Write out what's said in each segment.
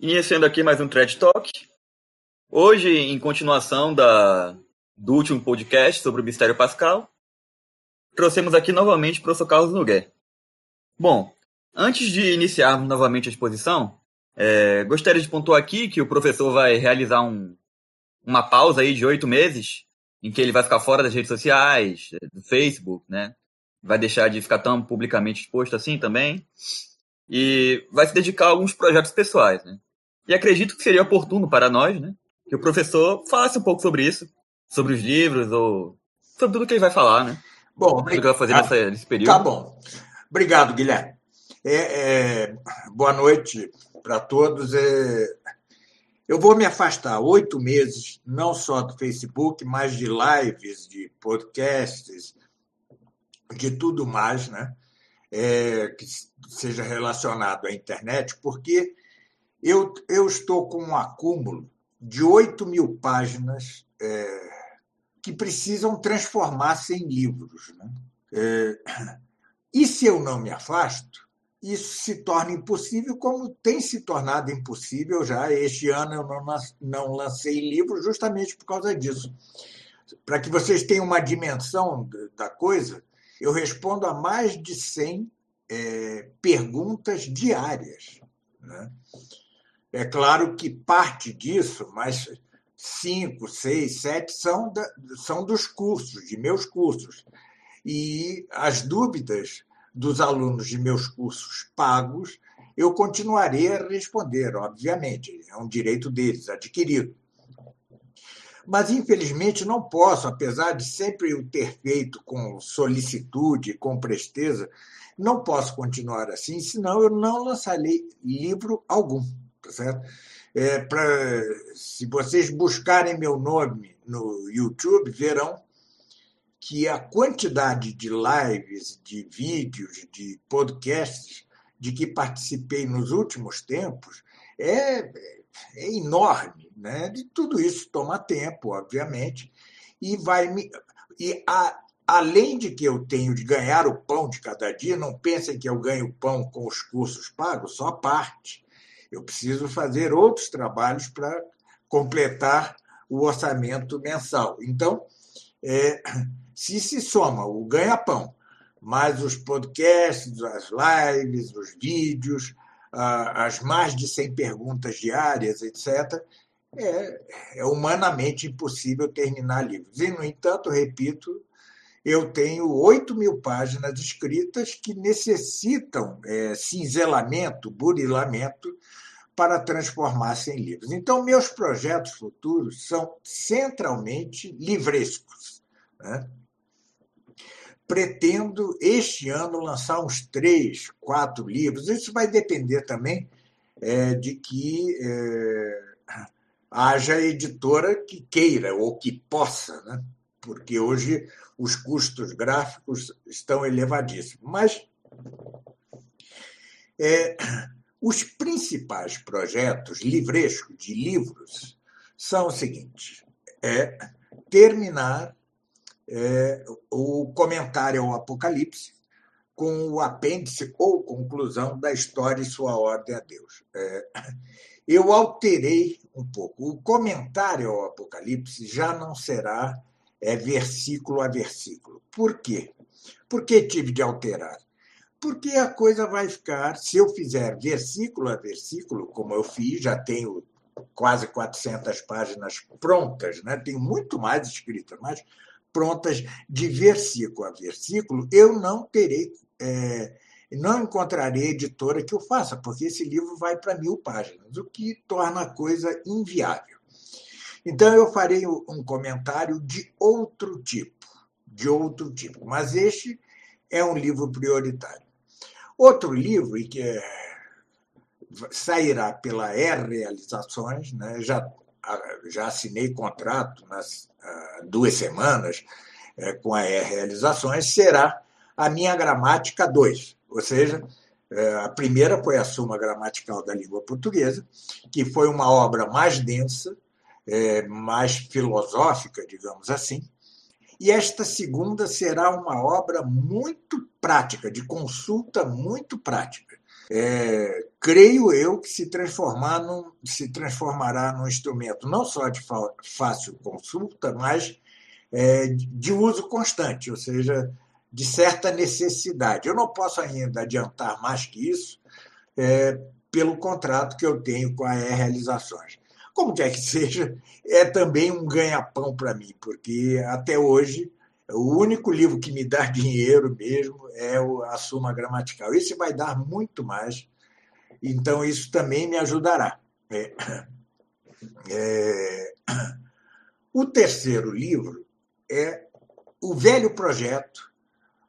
Iniciando aqui mais um Thread Talk. Hoje, em continuação da, do último podcast sobre o Mistério Pascal, trouxemos aqui novamente o professor Carlos Noguer. Bom, antes de iniciarmos novamente a exposição, é, gostaria de pontuar aqui que o professor vai realizar um, uma pausa aí de oito meses, em que ele vai ficar fora das redes sociais, do Facebook, né? Vai deixar de ficar tão publicamente exposto assim também. E vai se dedicar a alguns projetos pessoais, né? E acredito que seria oportuno para nós, né? Que o professor falasse um pouco sobre isso, sobre os livros, ou sobre tudo que ele vai falar, né? Bom, tudo que vai fazer tá, nessa, nesse período. Tá bom. Obrigado, Guilherme. É, é, boa noite para todos. É, eu vou me afastar oito meses, não só do Facebook, mas de lives, de podcasts, de tudo mais, né? É, que seja relacionado à internet, porque eu, eu estou com um acúmulo de 8 mil páginas é, que precisam transformar-se em livros. Né? É, e se eu não me afasto, isso se torna impossível, como tem se tornado impossível já. Este ano eu não, não lancei livro justamente por causa disso. Para que vocês tenham uma dimensão da coisa, eu respondo a mais de 100 é, perguntas diárias. Né? É claro que parte disso, mas cinco, seis, sete são, da, são dos cursos, de meus cursos. E as dúvidas dos alunos de meus cursos pagos, eu continuarei a responder, obviamente, é um direito deles, adquirido. Mas, infelizmente, não posso, apesar de sempre o ter feito com solicitude, com presteza, não posso continuar assim, senão eu não lançarei livro algum. Tá certo? É, pra, se vocês buscarem meu nome no YouTube, verão que a quantidade de lives, de vídeos, de podcasts de que participei nos últimos tempos é, é enorme. Né? De tudo isso toma tempo, obviamente, e vai me. E a, além de que eu tenho de ganhar o pão de cada dia, não pensem que eu ganho pão com os cursos pagos, só parte. Eu preciso fazer outros trabalhos para completar o orçamento mensal. Então, é, se se soma o ganha-pão, mais os podcasts, as lives, os vídeos, as mais de 100 perguntas diárias, etc., é, é humanamente impossível terminar livros. E, no entanto, repito, eu tenho 8 mil páginas escritas que necessitam é, cinzelamento, burilamento, para transformar-se em livros. Então, meus projetos futuros são centralmente livrescos. Né? Pretendo, este ano, lançar uns três, quatro livros. Isso vai depender também é, de que é, haja editora que queira ou que possa, né? porque hoje os custos gráficos estão elevadíssimos. Mas é, os principais projetos livrescos de livros são os seguintes: é terminar é, o comentário ao Apocalipse com o apêndice ou conclusão da história e sua ordem a Deus. É, eu alterei um pouco. O comentário ao Apocalipse já não será é, versículo a versículo. Por quê? Por que tive de alterar? porque a coisa vai ficar, se eu fizer versículo a versículo, como eu fiz, já tenho quase 400 páginas prontas, né? tenho muito mais escritas, mas prontas de versículo a versículo, eu não terei, é, não encontrarei editora que o faça, porque esse livro vai para mil páginas, o que torna a coisa inviável. Então, eu farei um comentário de outro tipo, de outro tipo, mas este é um livro prioritário. Outro livro, e que é, sairá pela R Realizações, né? já, já assinei contrato nas duas semanas é, com a R Realizações, será a minha gramática 2, ou seja, é, a primeira foi a Suma Gramatical da Língua Portuguesa, que foi uma obra mais densa, é, mais filosófica, digamos assim, e esta segunda será uma obra muito prática, de consulta muito prática. é, creio eu que se, transformar num, se transformará num instrumento não só de fácil consulta, mas é, de uso constante, ou seja, de certa necessidade. Eu não posso ainda adiantar mais que isso é, pelo contrato que eu tenho com a E Realizações. Como quer que seja, é também um ganha-pão para mim, porque até hoje o único livro que me dá dinheiro mesmo é a Suma Gramatical. Esse vai dar muito mais, então isso também me ajudará. É, é, o terceiro livro é o velho projeto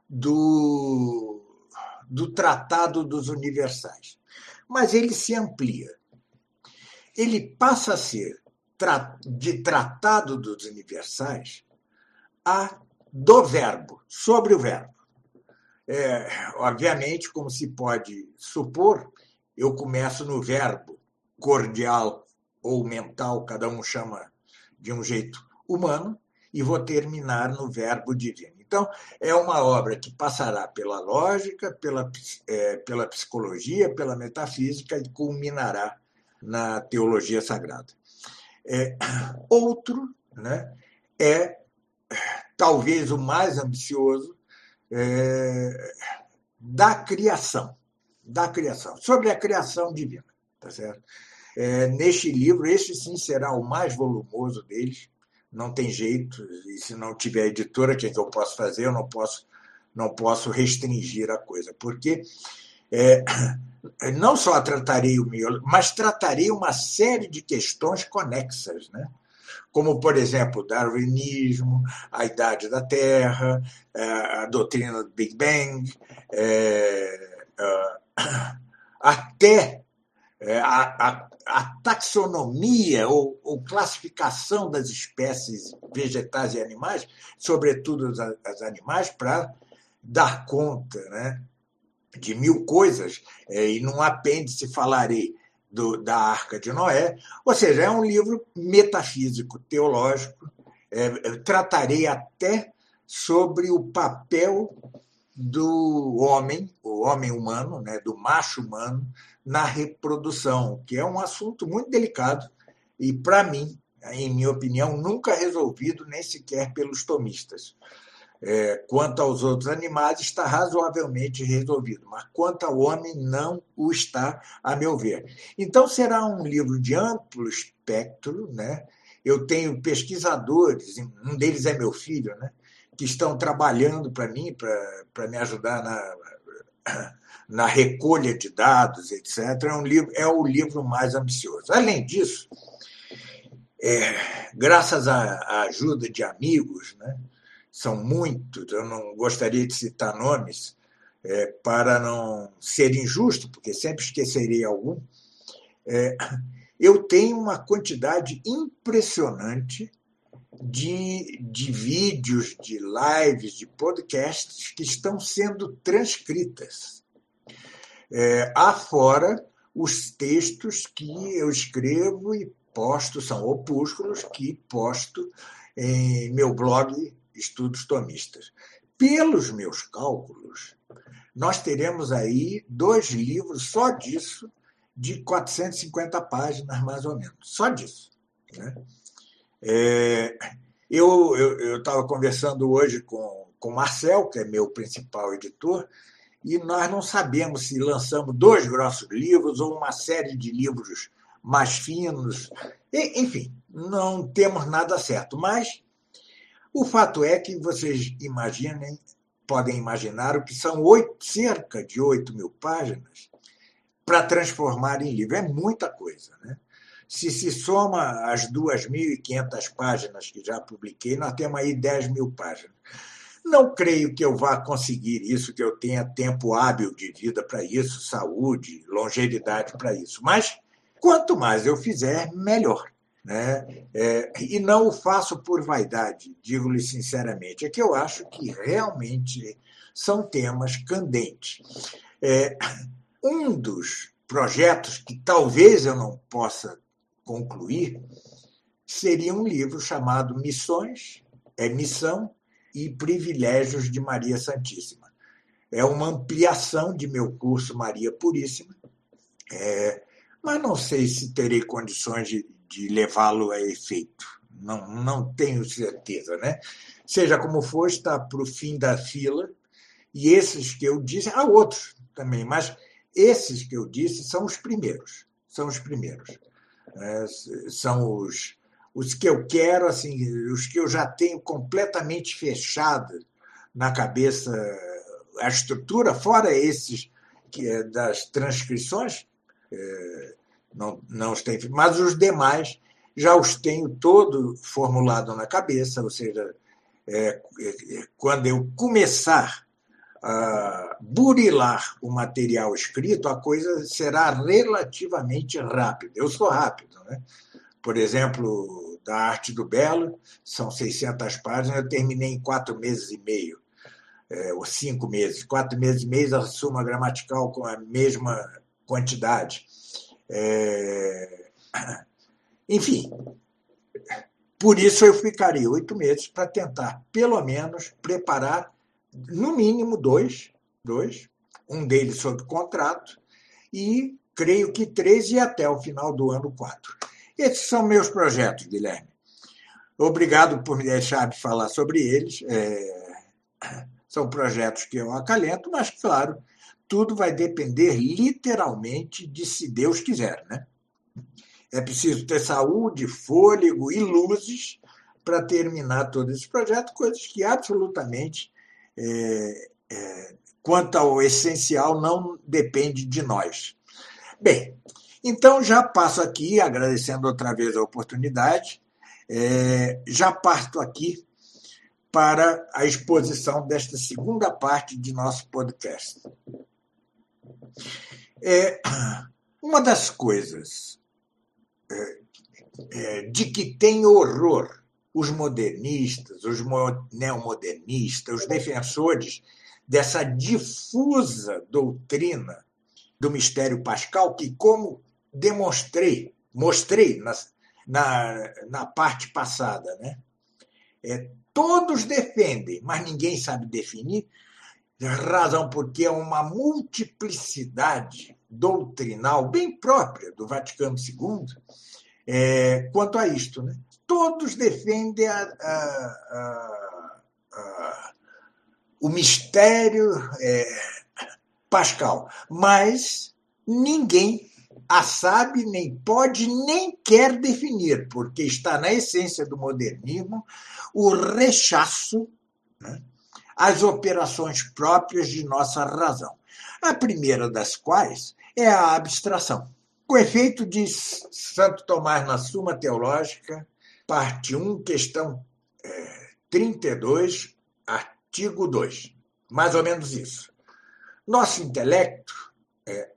do, do Tratado dos Universais. Mas ele se amplia. Ele passa a ser de Tratado dos Universais a do verbo, sobre o verbo. É, obviamente, como se pode supor, eu começo no verbo cordial ou mental, cada um chama de um jeito humano, e vou terminar no verbo divino. Então, é uma obra que passará pela lógica, pela, é, pela psicologia, pela metafísica e culminará na teologia sagrada. É, outro né, é talvez o mais ambicioso, é, da criação, da criação, sobre a criação divina, tá certo? É, neste livro, este sim será o mais volumoso deles, não tem jeito, e se não tiver editora, o que, é eu posso fazer? Eu não posso, não posso restringir a coisa, porque é, não só tratarei o miolo, mas tratarei uma série de questões conexas, né? como, por exemplo, o darwinismo, a idade da Terra, é, a doutrina do Big Bang, é, é, até a, a, a taxonomia ou, ou, classificação das espécies vegetais e animais, sobretudo as, as animais, para dar conta né, de mil coisas, e num apêndice falarei do, da Arca de Noé, ou seja, é um livro metafísico, teológico. É, tratarei até sobre o papel do homem, o homem humano, né, do macho humano, na reprodução, que é um assunto muito delicado e, para mim, em minha opinião, nunca resolvido nem sequer pelos tomistas. É, quanto aos outros animais, está razoavelmente resolvido, mas quanto ao homem, não o está, a meu ver. Então, será um livro de amplo espectro. Né? Eu tenho pesquisadores, um deles é meu filho, né? que estão trabalhando para mim, para me ajudar na, na recolha de dados, etc. É, um livro, é o livro mais ambicioso. Além disso, é, graças à ajuda de amigos, né? São muitos, eu não gostaria de citar nomes, é, para não ser injusto, porque sempre esquecerei algum, é, eu tenho uma quantidade impressionante de, de vídeos, de lives, de podcasts que estão sendo transcritas. É, afora os textos que eu escrevo e posto, são opúsculos que posto em meu blog estudos tomistas. Pelos meus cálculos, nós teremos aí dois livros só disso, de 450 páginas, mais ou menos. Só disso. Né? É, eu estava conversando hoje com o Marcel, que é meu principal editor, e nós não sabemos se lançamos dois grossos livros ou uma série de livros mais finos. Enfim, não temos nada certo, mas o fato é que vocês imaginem, podem imaginar o que são cerca de 8 mil páginas para transformar em livro. É muita coisa. Né? Se se soma as 2.500 páginas que já publiquei, nós temos aí 10 mil páginas. Não creio que eu vá conseguir isso, que eu tenha tempo hábil de vida para isso, saúde, longevidade para isso. Mas quanto mais eu fizer, melhor. Né? É, e não o faço por vaidade, digo-lhe sinceramente, é que eu acho que realmente são temas candentes. É, um dos projetos que talvez eu não possa concluir seria um livro chamado Missões, é Missão e Privilégios de Maria Santíssima. é uma ampliação de meu curso Maria Puríssima, é, mas não sei se terei condições de, de levá-lo a efeito. Não, não tenho certeza, né? Seja como for, está para o fim da fila, e esses que eu disse, há outros também, mas esses que eu disse são os primeiros, são os primeiros. É, são os, os que eu quero, assim, os que eu já tenho completamente fechado na cabeça a estrutura, fora esses que é das transcrições, é, não, não os tenho, mas os demais já os tenho todo formulado na cabeça, ou seja, é, é, quando eu começar a burilar o material escrito, a coisa será relativamente rápida. Eu sou rápido, né? Por exemplo, da Arte do Belo, são 600 páginas, eu terminei em quatro meses e meio é, ou cinco meses, quatro meses e meio, a suma gramatical com a mesma quantidade. É... Enfim, por isso eu ficaria oito meses para tentar, pelo menos, preparar, no mínimo, dois, dois, um deles sob contrato, e creio que três e até o final do ano quatro. Esses são meus projetos, Guilherme. Obrigado por me deixar de falar sobre eles. É... São projetos que eu acalento, mas, claro, tudo vai depender literalmente de se Deus quiser. Né? É preciso ter saúde, fôlego e luzes para terminar todo esse projeto, coisas que absolutamente, é, é, quanto ao essencial, não depende de nós. Bem, então já passo aqui, agradecendo outra vez a oportunidade, é, já parto aqui para a exposição desta segunda parte de nosso podcast. É, uma das coisas é, é, de que tem horror os modernistas, os neomodernistas, os defensores dessa difusa doutrina do mistério pascal, que, como demonstrei, mostrei na, na, na parte passada, né? É, todos defendem, mas ninguém sabe definir, razão porque é uma multiplicidade doutrinal bem própria do Vaticano II é, quanto a isto. Né? Todos defendem a, a, a, o mistério é, pascal, mas ninguém a sabe, nem pode, nem quer definir, porque está na essência do modernismo o rechaço né, às operações próprias de nossa razão. A primeira das quais é a abstração. O efeito de Santo Tomás na Suma Teológica, parte 1, questão é, 32, artigo 2. Mais ou menos isso. Nosso intelecto é,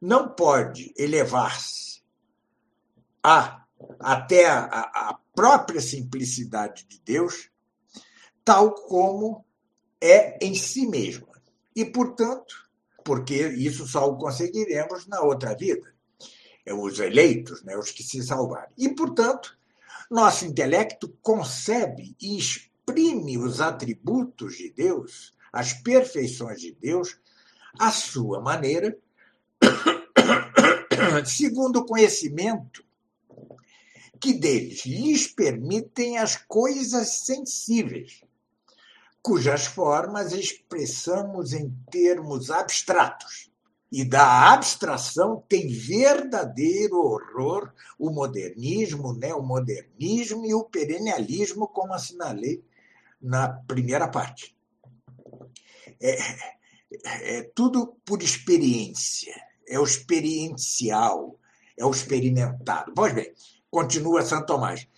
não pode elevar-se a, até a, a própria simplicidade de Deus, tal como é em si mesma. E, portanto, porque isso só o conseguiremos na outra vida, é os eleitos, né, os que se salvarem. E, portanto, nosso intelecto concebe e exprime os atributos de Deus, as perfeições de Deus, à sua maneira, segundo o conhecimento que deles lhes permitem as coisas sensíveis, cujas formas expressamos em termos abstratos. E da abstração tem verdadeiro horror o modernismo, o neomodernismo e o perennialismo, como assinalei na primeira parte. É, é tudo por experiência, é o experiencial, é o experimentado. Pois bem, continua Santo Tomás.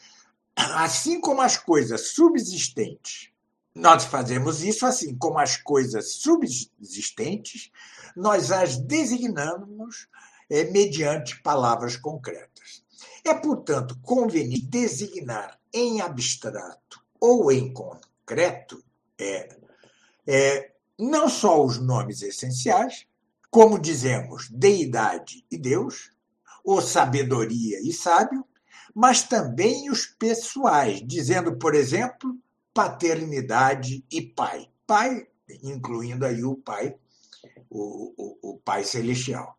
Assim como as coisas subsistentes, nós fazemos isso assim, como as coisas subsistentes, nós as designamos é, mediante palavras concretas. É, portanto, conveniente designar em abstrato ou em concreto é, é, não só os nomes essenciais, como dizemos deidade e Deus, ou sabedoria e sábio, mas também os pessoais, dizendo, por exemplo, paternidade e pai. Pai incluindo aí o Pai, o, o, o Pai Celestial.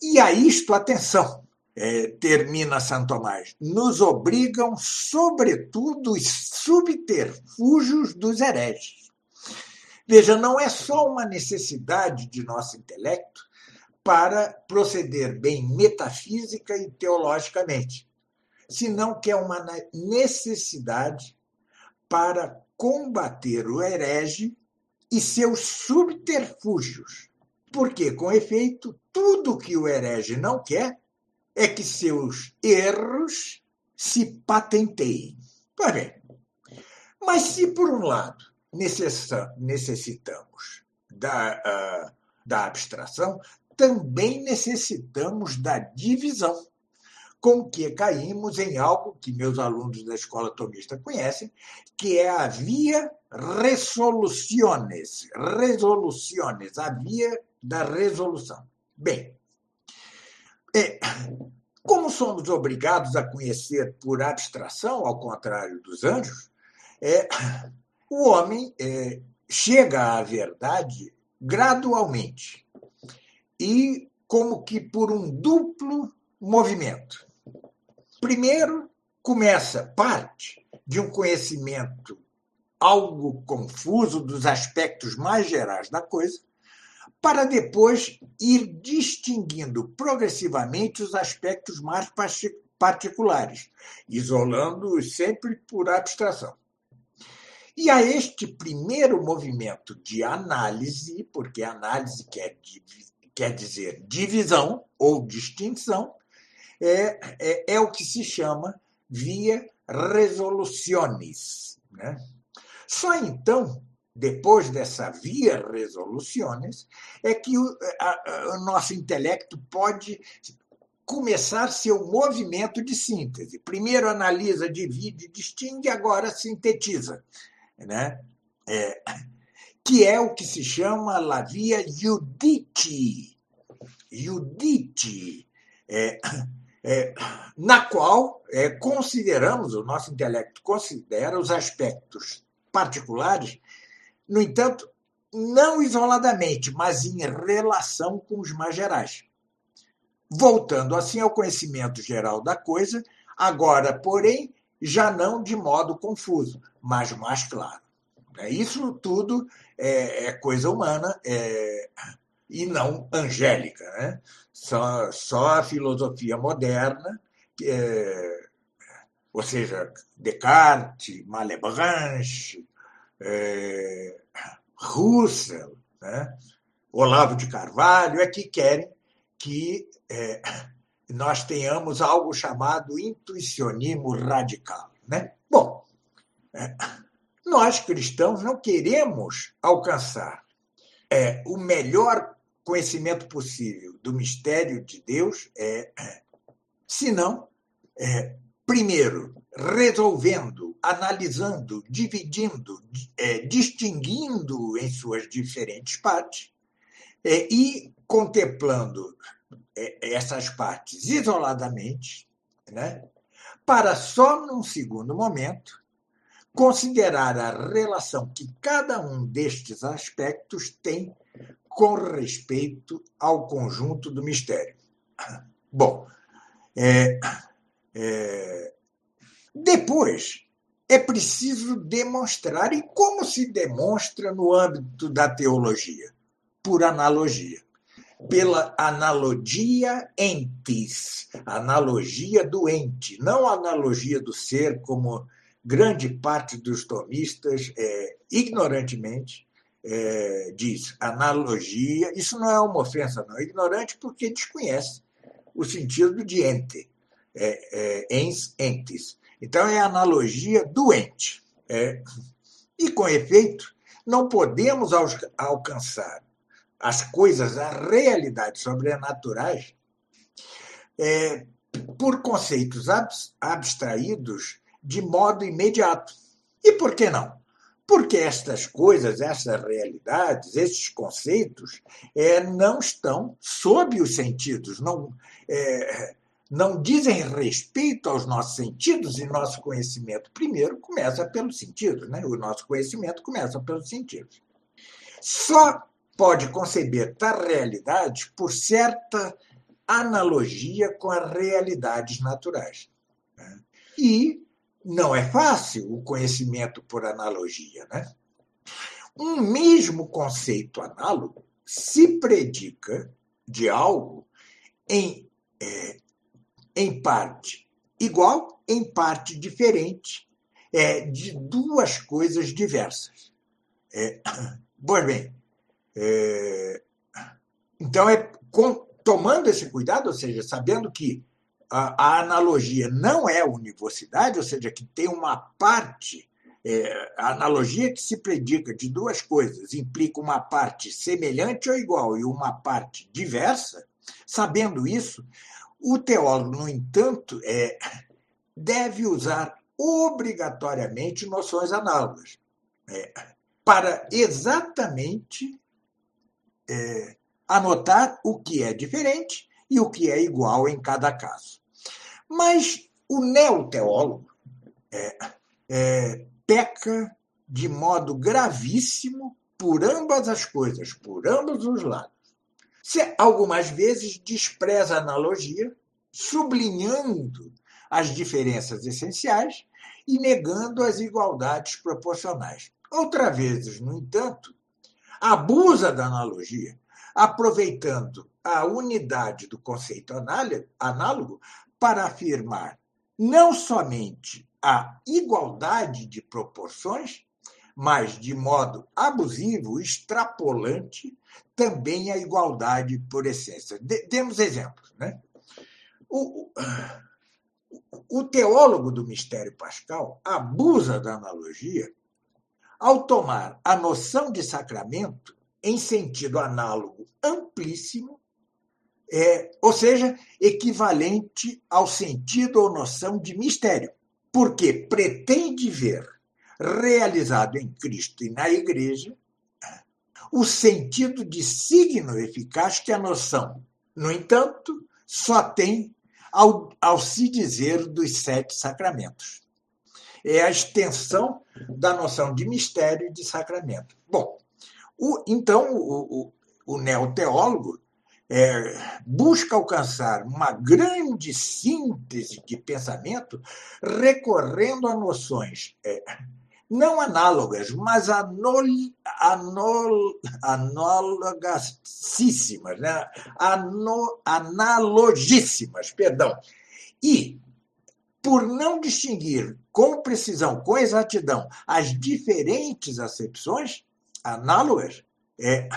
E a isto, atenção, é, termina Santo Tomás, nos obrigam, sobretudo, os subterfúgios dos hereges. Veja, não é só uma necessidade de nosso intelecto para proceder bem metafísica e teologicamente, senão que é uma necessidade para combater o herege e seus subterfúgios. Porque, com efeito, tudo que o herege não quer é que seus erros se patenteiem. Pois bem, mas se, por um lado, necessitamos da, uh, da abstração, também necessitamos da divisão, com que caímos em algo que meus alunos da escola tomista conhecem, que é a via resoluciones, resoluciones, a via da resolução. Bem, é, como somos obrigados a conhecer por abstração, ao contrário dos anjos, é, o homem é, chega à verdade gradualmente e como que por um duplo movimento. Primeiro, começa parte de um conhecimento algo confuso dos aspectos mais gerais da coisa, para depois ir distinguindo progressivamente os aspectos mais particulares, isolando-os sempre por abstração. E a este primeiro movimento de análise, porque análise quer, quer dizer divisão ou distinção, é, é, é o que se chama via resoluciones. Né? Só então, depois dessa via resoluciones, é que o, a, o nosso intelecto pode começar seu movimento de síntese. Primeiro analisa, divide, distingue, agora sintetiza. Né? É, que é o que se chama la via Judite. Judite. É, é, na qual é, consideramos, o nosso intelecto considera os aspectos particulares, no entanto, não isoladamente, mas em relação com os mais gerais. Voltando assim ao conhecimento geral da coisa, agora, porém, já não de modo confuso, mas mais claro. É, isso tudo é, é coisa humana é, e não angélica. Né? Só, só a filosofia moderna, é, ou seja, Descartes, Malebranche, é, Russell, né? Olavo de Carvalho, é que querem que é, nós tenhamos algo chamado intuicionismo radical. Né? Bom, é, nós cristãos não queremos alcançar é, o melhor conhecimento possível do mistério de Deus, é, senão, é, primeiro, resolvendo, analisando, dividindo, é, distinguindo em suas diferentes partes é, e contemplando é, essas partes isoladamente, né, para só num segundo momento considerar a relação que cada um destes aspectos tem com respeito ao conjunto do mistério. Bom, é, é, depois é preciso demonstrar, e como se demonstra no âmbito da teologia? Por analogia. Pela analogia entes, analogia do ente, não analogia do ser, como grande parte dos tomistas, é, ignorantemente, é, diz analogia. Isso não é uma ofensa, não. É ignorante porque desconhece o sentido de ente, é, é, ens, entes. Então, é analogia doente. É, e, com efeito, não podemos alcançar as coisas, a realidade sobrenaturais, é, por conceitos abstraídos de modo imediato. E por que não? Porque estas coisas, essas realidades, esses conceitos é, não estão sob os sentidos, não, é, não dizem respeito aos nossos sentidos e nosso conhecimento, primeiro, começa pelos sentidos. Né? O nosso conhecimento começa pelos sentidos. só pode conceber tal realidade por certa analogia com as realidades naturais. Né? E não é fácil o conhecimento por analogia. Né? Um mesmo conceito análogo se predica de algo em, é, em parte igual, em parte diferente, é, de duas coisas diversas. É, pois bem, é, então, é com, tomando esse cuidado, ou seja, sabendo que a, a, analogia não é univocidade, ou seja, que tem uma parte, é, a analogia que se predica de duas coisas implica uma parte semelhante ou igual e uma parte diversa, sabendo isso, o teólogo, no entanto, é, deve usar obrigatoriamente noções análogas é, para exatamente é, anotar o que é diferente e o que é igual em cada caso. Mas o neoteólogo é, é, peca de modo gravíssimo por ambas as coisas, por ambos os lados. Se algumas vezes despreza a analogia, sublinhando as diferenças essenciais e negando as igualdades proporcionais. Outras vezes, no entanto, abusa da analogia, aproveitando a unidade do conceito análogo para afirmar não somente a igualdade de proporções, mas de modo abusivo, extrapolante, também a igualdade por essência. Demos exemplos. Né? O, o teólogo do mistério pascal abusa da analogia ao tomar a noção de sacramento em sentido análogo amplíssimo, é, ou seja, equivalente ao sentido ou noção de mistério, porque pretende ver realizado em Cristo e na Igreja o sentido de signo eficaz que a noção, no entanto, só tem ao, ao se dizer dos sete sacramentos. É a extensão da noção de mistério e de sacramento. Bom, o, então o, o, o neoteólogo é, busca alcançar uma grande síntese de pensamento recorrendo a noções é, não análogas, mas anol, anol, analogasíssimas, né? Ano, analogíssimas, perdão. E, por não distinguir com precisão, com exatidão, as diferentes acepções análogas, é,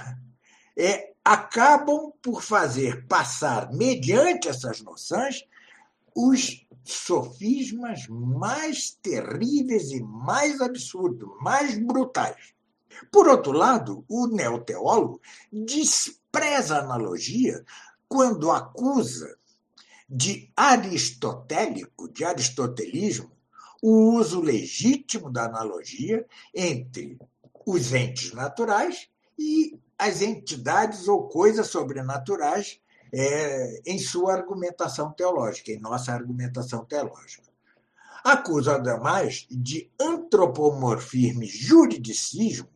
é, acabam por fazer passar, mediante essas noções, os sofismas mais terríveis e mais absurdos, mais brutais. Por outro lado, o neoteólogo despreza a analogia quando acusa de aristotélico, de aristotelismo, o uso legítimo da analogia entre os entes naturais e as entidades ou coisas sobrenaturais é, em sua argumentação teológica, em nossa argumentação teológica. Acusa, ademais, de antropomorfismo e juridicismo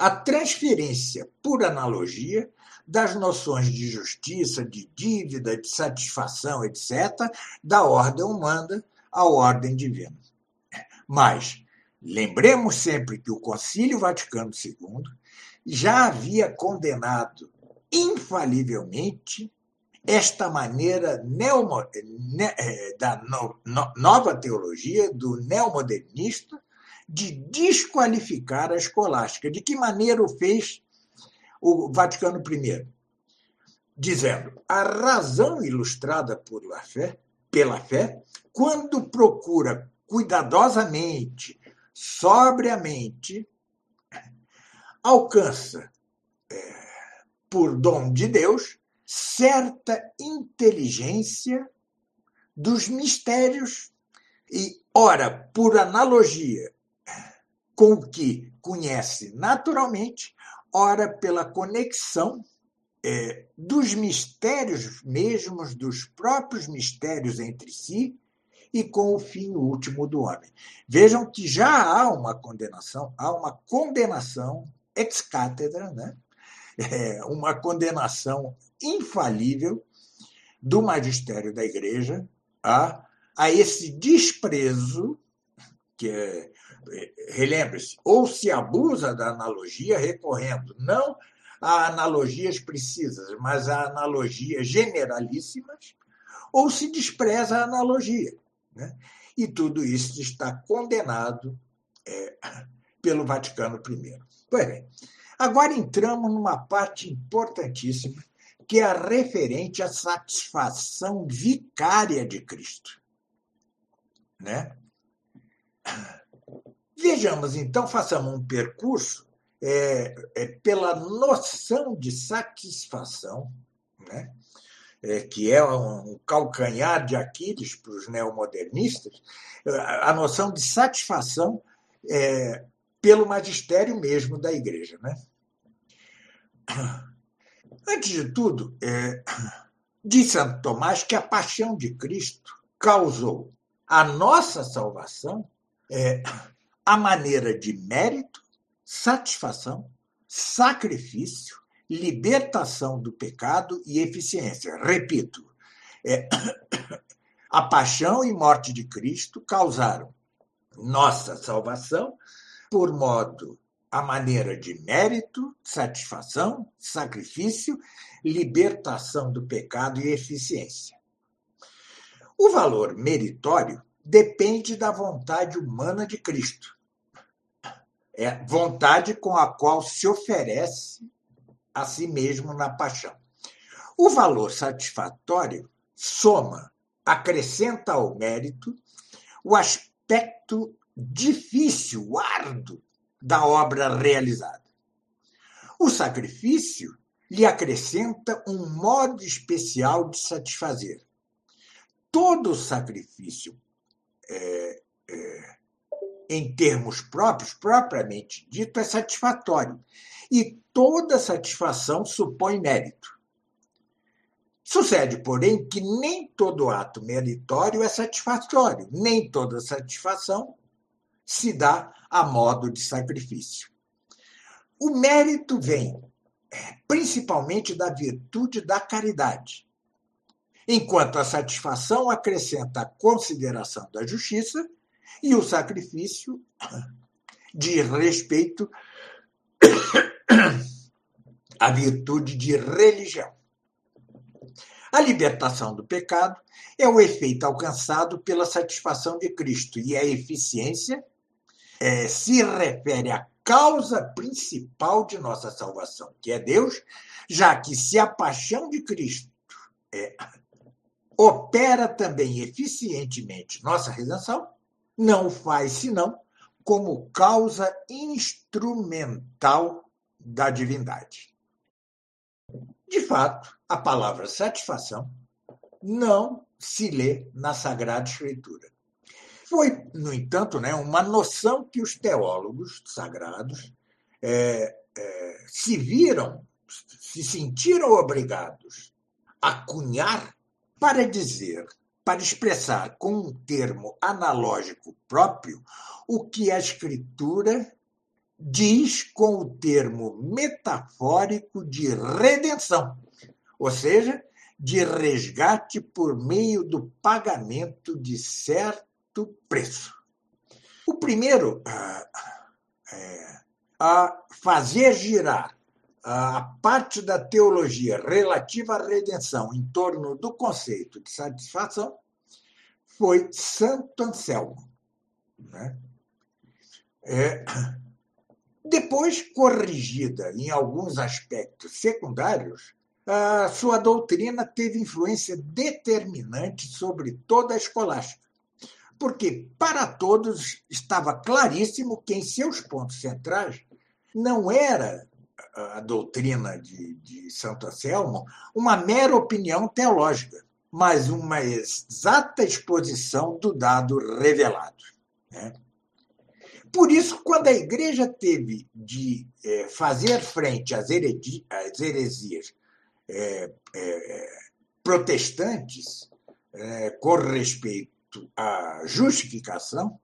a transferência, por analogia, das noções de justiça, de dívida, de satisfação, etc., da ordem humana à ordem divina. Mas lembremos sempre que o Concílio Vaticano II já havia condenado infalivelmente esta maneira neomo, ne, eh, da no, no, nova teologia, do neomodernista, de desqualificar a escolástica. De que maneira o fez o Vaticano I? Dizendo: a razão ilustrada por la fé, pela fé, quando procura cuidadosamente, sobriamente, alcança, é, por dom de Deus, certa inteligência dos mistérios e, ora, por analogia com o que conhece naturalmente, ora, pela conexão é, dos mistérios mesmos, dos próprios mistérios entre si e com o fim último do homem. Vejam que já há uma condenação, há uma condenação ex cátedra, né? É uma condenação infalível do magistério da igreja a, a esse desprezo que é, relembre-se, ou se abusa da analogia recorrendo não a analogias precisas, mas a analogias generalíssimas, ou se despreza a analogia. Né? E tudo isso está condenado é, pelo Vaticano I. Pois bem, agora entramos numa parte importantíssima, que é a referente à satisfação vicária de Cristo. Né? Vejamos, então, façamos um percurso é, é, pela noção de satisfação, né? É, que é um calcanhar de Aquiles para os neomodernistas, a noção de satisfação é, pelo magistério mesmo da igreja. Né? Antes de tudo, é, diz Santo Tomás que a paixão de Cristo causou a nossa salvação é, a maneira de mérito, satisfação, sacrifício, libertação do pecado e eficiência. Repito, é, a paixão e morte de Cristo causaram nossa salvação por modo a maneira de mérito, satisfação, sacrifício, libertação do pecado e eficiência. O valor meritório depende da vontade humana de Cristo. É vontade com a qual se oferece a si mesmo na paixão. O valor satisfatório soma, acrescenta ao mérito o aspecto difícil, árduo da obra realizada. O sacrifício lhe acrescenta um modo especial de satisfazer. Todo sacrifício, é, é, em termos próprios, propriamente dito, é satisfatório. E toda satisfação supõe mérito. Sucede, porém, que nem todo ato meritório é satisfatório, nem toda satisfação se dá a modo de sacrifício. O mérito vem é, principalmente da virtude da caridade, enquanto a satisfação acrescenta a consideração da justiça e o sacrifício de respeito à virtude de religião. A libertação do pecado é o efeito alcançado pela satisfação de Cristo e a eficiência é, se refere à causa principal de nossa salvação, que é Deus, já que se a paixão de Cristo é, opera também eficientemente nossa redenção, não faz senão como causa instrumental da divindade. De fato, a palavra satisfação não se lê na Sagrada Escritura. Foi, no entanto, né, uma noção que os teólogos sagrados é, é, se viram, se sentiram obrigados a cunhar para dizer, para expressar com um termo analógico próprio o que a Escritura diz com o termo metafórico de redenção, ou seja, de resgate por meio do pagamento de certo preço. O primeiro é, a fazer girar a parte da teologia relativa à redenção em torno do conceito de satisfação foi Santo Anselmo. Né? É, depois, corrigida em alguns aspectos secundários, a sua doutrina teve influência determinante sobre toda a escolástica porque para todos estava claríssimo que em seus pontos centrais não era a doutrina de, de Santo Anselmo uma mera opinião teológica, mas uma exata exposição do dado revelado. Né? Por isso, quando a igreja teve de é, fazer frente às, às heresias é, protestantes com respeito à justificação,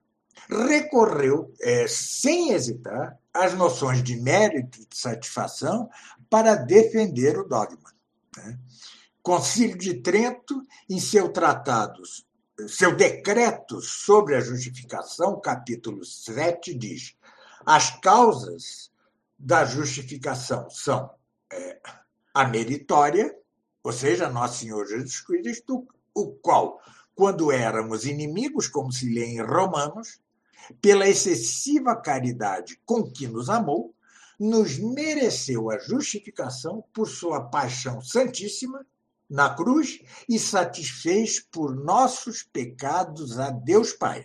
recorreu, sem hesitar, às noções de mérito e de satisfação para defender o dogma. Né? Concílio de Trento, em seu tratado, seu decreto sobre a justificação, capítulo 7, diz: as causas da justificação são é, a meritória, ou seja, nosso Senhor Jesus Cristo, o qual, quando éramos inimigos, como se lê em Romanos, pela excessiva caridade com que nos amou, nos mereceu a justificação por sua paixão santíssima na cruz e satisfez por nossos pecados a Deus Pai.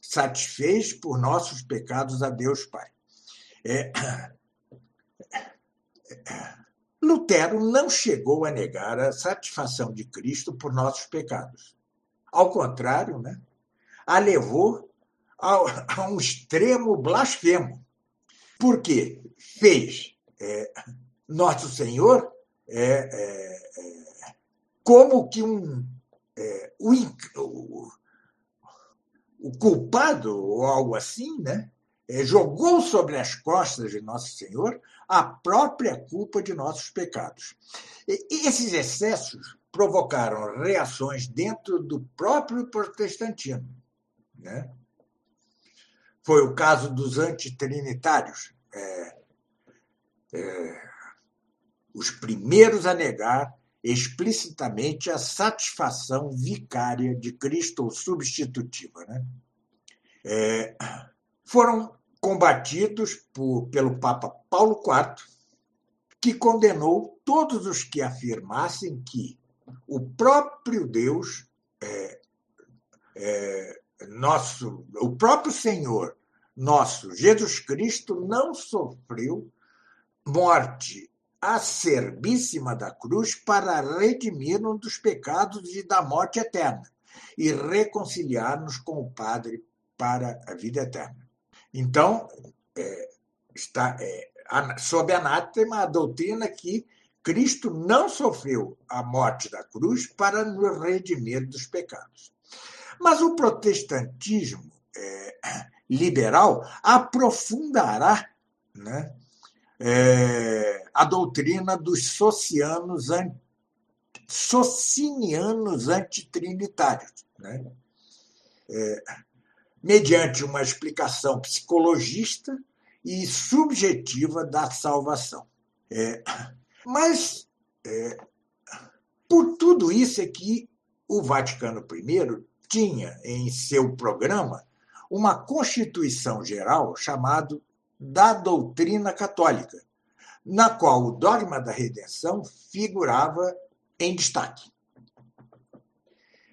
Satisfez por nossos pecados a Deus Pai. É... Lutero não chegou a negar a satisfação de Cristo por nossos pecados. Ao contrário, né, a levou a, um extremo blasfemo. Porque fez é, Nosso Senhor é, é, é como que um, é, o, o, o, culpado, ou algo assim, né? É, jogou sobre as costas de Nosso Senhor a própria culpa de nossos pecados. E esses excessos provocaram reações dentro do próprio protestantismo. Né? Foi o caso dos antitrinitários, é, é, os primeiros a negar explicitamente a satisfação vicária de Cristo ou substitutiva. Né? É, foram combatidos por, pelo Papa Paulo IV, que condenou todos os que afirmassem que o próprio Deus é, é, nosso, o próprio Senhor, nosso Jesus Cristo, não sofreu morte acerbíssima da cruz para redimir-nos dos pecados e da morte eterna e reconciliar-nos com o Padre para a vida eterna. Então, é, está é, sob anátema a doutrina que Cristo não sofreu a morte da cruz para nos redimir dos pecados. Mas o protestantismo é, liberal aprofundará né, é, a doutrina dos socianos, socinianos antitrinitários, né, é, mediante uma explicação psicologista e subjetiva da salvação. É, mas, é, por tudo isso é que o Vaticano I tinha em seu programa uma Constituição Geral chamado da Doutrina Católica, na qual o dogma da redenção figurava em destaque.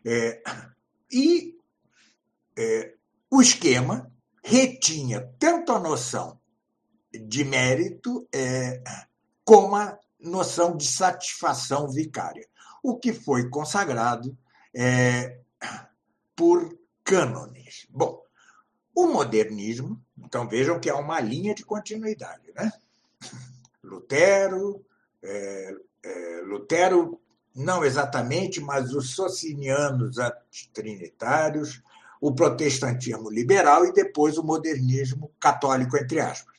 É, e é, o esquema retinha tanto a noção de mérito é, como a noção de satisfação vicária, o que foi consagrado é, por cânones. Bom, o modernismo, então vejam que há uma linha de continuidade, né? Lutero, é, é, Lutero não exatamente, mas os socinianos trinitários, o protestantismo liberal e depois o modernismo católico, entre aspas.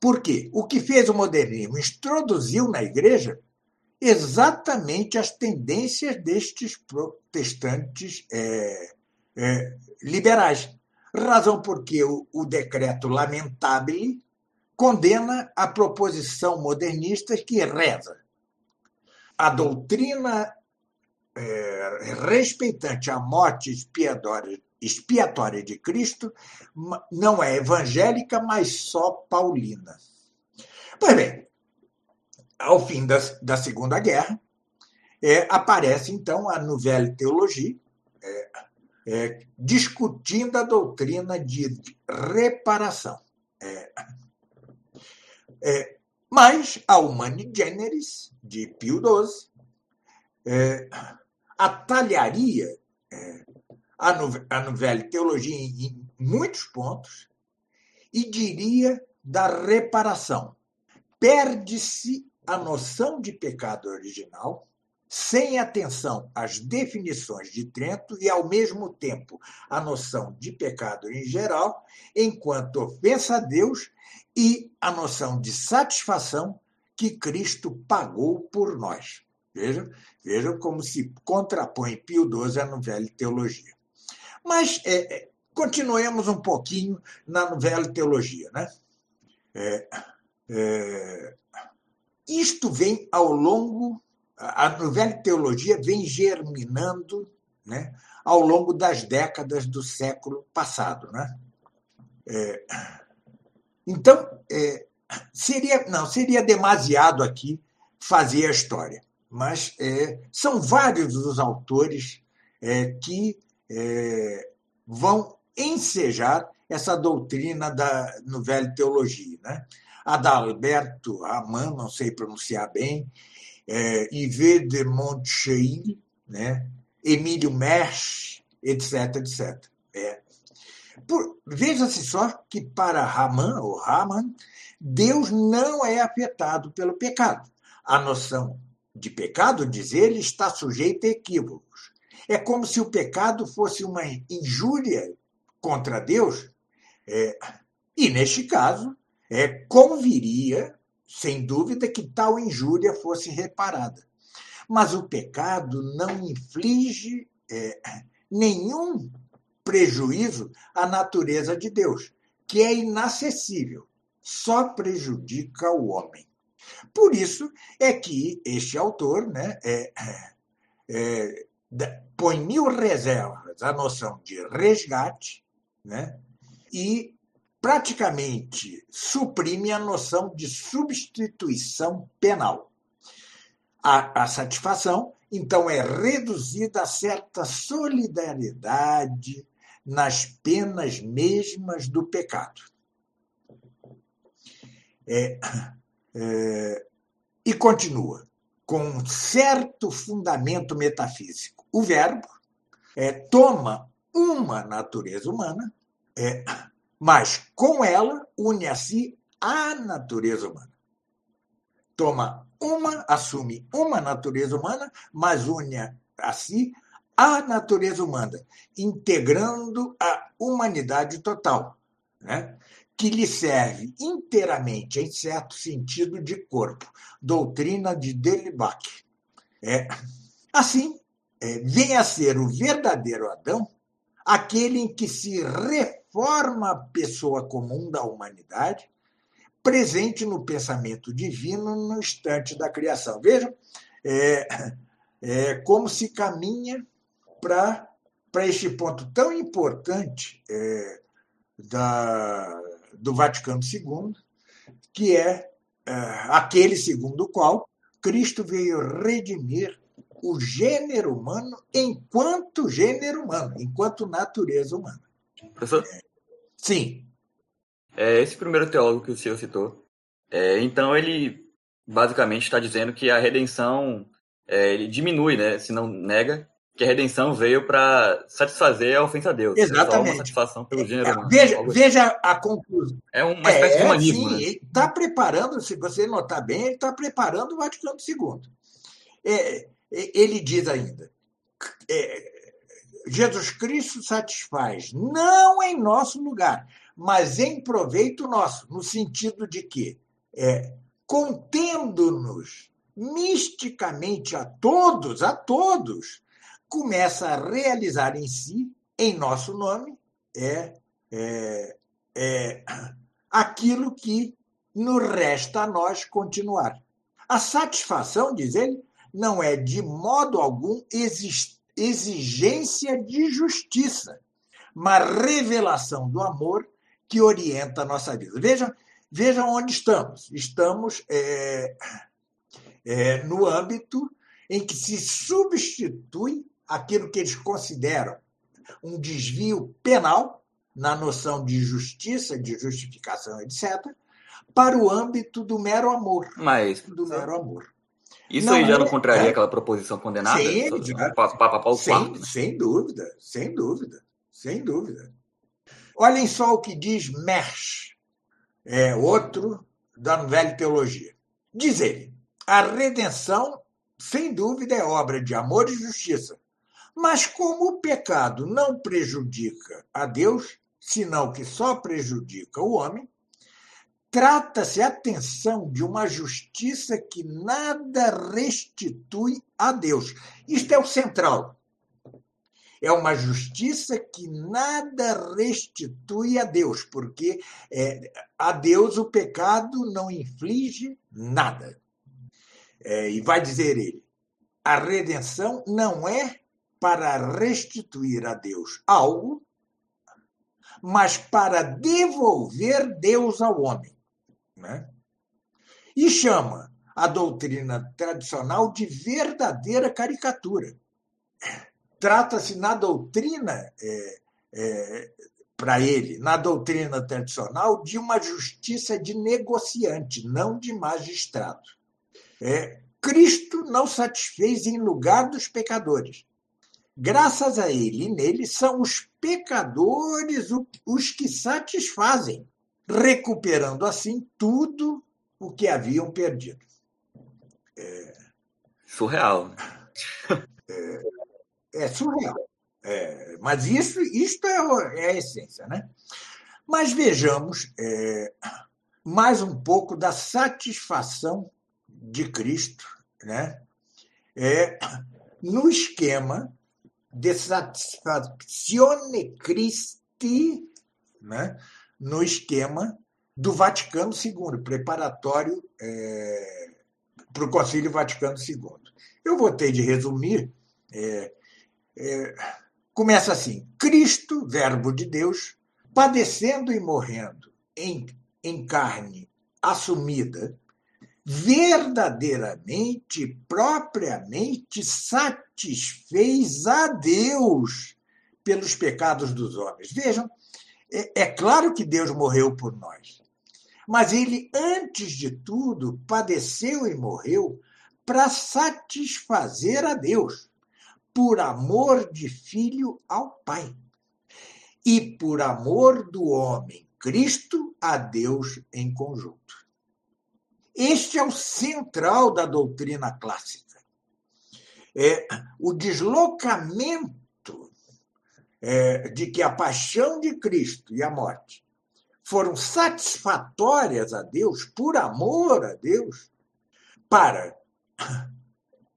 Por quê? O que fez o modernismo? Introduziu na igreja exatamente as tendências destes protestantes é, é, liberais. Razão porque o, o decreto lamentável condena a proposição modernista que reza. A doutrina é, respeitante à morte expiatória, expiatória de Cristo não é evangélica, mas só paulina. Pois bem, ao fim da, da Segunda Guerra, é, aparece então a Nouvelle Théologie, é, é, discutindo a doutrina de reparação. É, é, mas a Humani Generis, de Pio XII, é, atalharia a, a Nouvelle Théologie em, em muitos pontos e diria da reparação. Perde-se a noção de pecado original, sem atenção às definições de Trento e, ao mesmo tempo, a noção de pecado em geral, enquanto ofensa a Deus e a noção de satisfação que Cristo pagou por nós. Vejam, vejam como se contrapõe Pio XII à novela teologia. Mas é, é, continuemos um pouquinho na novela teologia. Né? É, é, isto vem ao longo, a novela teologia vem germinando né, ao longo das décadas do século passado. Né? É, então, é, seria não seria demasiado aqui fazer a história, mas é, são vários os autores é, que é, vão ensejar essa doutrina da novela teologia, né? Adalberto Raman, não sei pronunciar bem, é, Yves de Montcheil, né? Emílio Mersch, etc, etc. É. Veja-se só que para Raman, ou Raman, Deus não é afetado pelo pecado. A noção de pecado, diz ele, está sujeita a equívocos. É como se o pecado fosse uma injúria contra Deus, é, e neste caso, é, conviria, sem dúvida, que tal injúria fosse reparada. Mas o pecado não inflige é, nenhum prejuízo à natureza de Deus, que é inacessível, só prejudica o homem. Por isso é que este autor né, é, é, põe mil reservas à noção de resgate né, e praticamente suprime a noção de substituição penal. A, a satisfação, então, é reduzida a certa solidariedade nas penas mesmas do pecado. É, é, e continua, com certo fundamento metafísico. O verbo é, toma uma natureza humana, é, mas com ela une a si a natureza humana. Toma uma, assume uma natureza humana, mas une a si a natureza humana, integrando a humanidade total, né? que lhe serve inteiramente, em certo sentido, de corpo. Doutrina de Delibach. É, assim, é, vem a ser o verdadeiro Adão aquele em que se reforma a pessoa comum da humanidade, presente no pensamento divino no instante da criação. Vejam, é, é como se caminha para este ponto tão importante é, da, do Vaticano II, que é, é aquele segundo o qual Cristo veio redimir o gênero humano enquanto gênero humano, enquanto natureza humana. Professor? É, sim. É, esse primeiro teólogo que o senhor citou, é, então ele basicamente está dizendo que a redenção é, ele diminui, né, se não nega que a redenção veio para satisfazer a ofensa a Deus. Exatamente. É uma satisfação pelo gênero é, humano. Veja, assim. veja a conclusão. É uma espécie é, de humanismo. Sim, né? Ele está preparando, se você notar bem, ele está preparando o Vaticano II. É, ele diz ainda: é, Jesus Cristo satisfaz, não em nosso lugar, mas em proveito nosso, no sentido de que, é, contendo-nos misticamente a todos, a todos, começa a realizar em si, em nosso nome, é, é, é aquilo que nos resta a nós continuar. A satisfação, diz ele, não é de modo algum exigência de justiça, mas revelação do amor que orienta a nossa vida. Vejam, vejam onde estamos. Estamos é, é, no âmbito em que se substitui aquilo que eles consideram um desvio penal, na noção de justiça, de justificação, etc., para o âmbito do mero amor. Mas, do mero amor. Isso não, aí já não é, contraria é, aquela proposição condenada? Sim, já, Papa Paulo sem, IV? Sem dúvida, sem dúvida, sem dúvida. Olhem só o que diz Mersch, é outro da Velha Teologia. Diz ele, a redenção sem dúvida, é obra de amor e justiça. Mas como o pecado não prejudica a Deus, senão que só prejudica o homem, trata-se, atenção, de uma justiça que nada restitui a Deus. Isto é o central. É uma justiça que nada restitui a Deus, porque é, a Deus o pecado não inflige nada. É, e vai dizer ele: a redenção não é para restituir a Deus algo, mas para devolver Deus ao homem. Né? E chama a doutrina tradicional de verdadeira caricatura. Trata-se na doutrina, é, é, para ele, na doutrina tradicional, de uma justiça de negociante, não de magistrado. É, Cristo não satisfez em lugar dos pecadores. Graças a ele e nele são os pecadores os que satisfazem, recuperando assim tudo o que haviam perdido. É... Surreal. Né? É, é surreal. É, mas isso, isto é, é, a essência, né? Mas vejamos é, mais um pouco da satisfação de Cristo, né? É, no esquema de satisfazione Christi, né? No esquema do Vaticano II, preparatório é, para o Concílio Vaticano II. Eu vou ter de resumir. É, é, começa assim: Cristo, Verbo de Deus, padecendo e morrendo em, em carne assumida, verdadeiramente, propriamente satisfez a Deus pelos pecados dos homens. Vejam, é, é claro que Deus morreu por nós, mas ele, antes de tudo, padeceu e morreu para satisfazer a Deus, por amor de filho ao Pai, e por amor do homem, Cristo, a Deus em conjunto. Este é o central da doutrina clássica. É o deslocamento é, de que a paixão de Cristo e a morte foram satisfatórias a Deus, por amor a Deus, para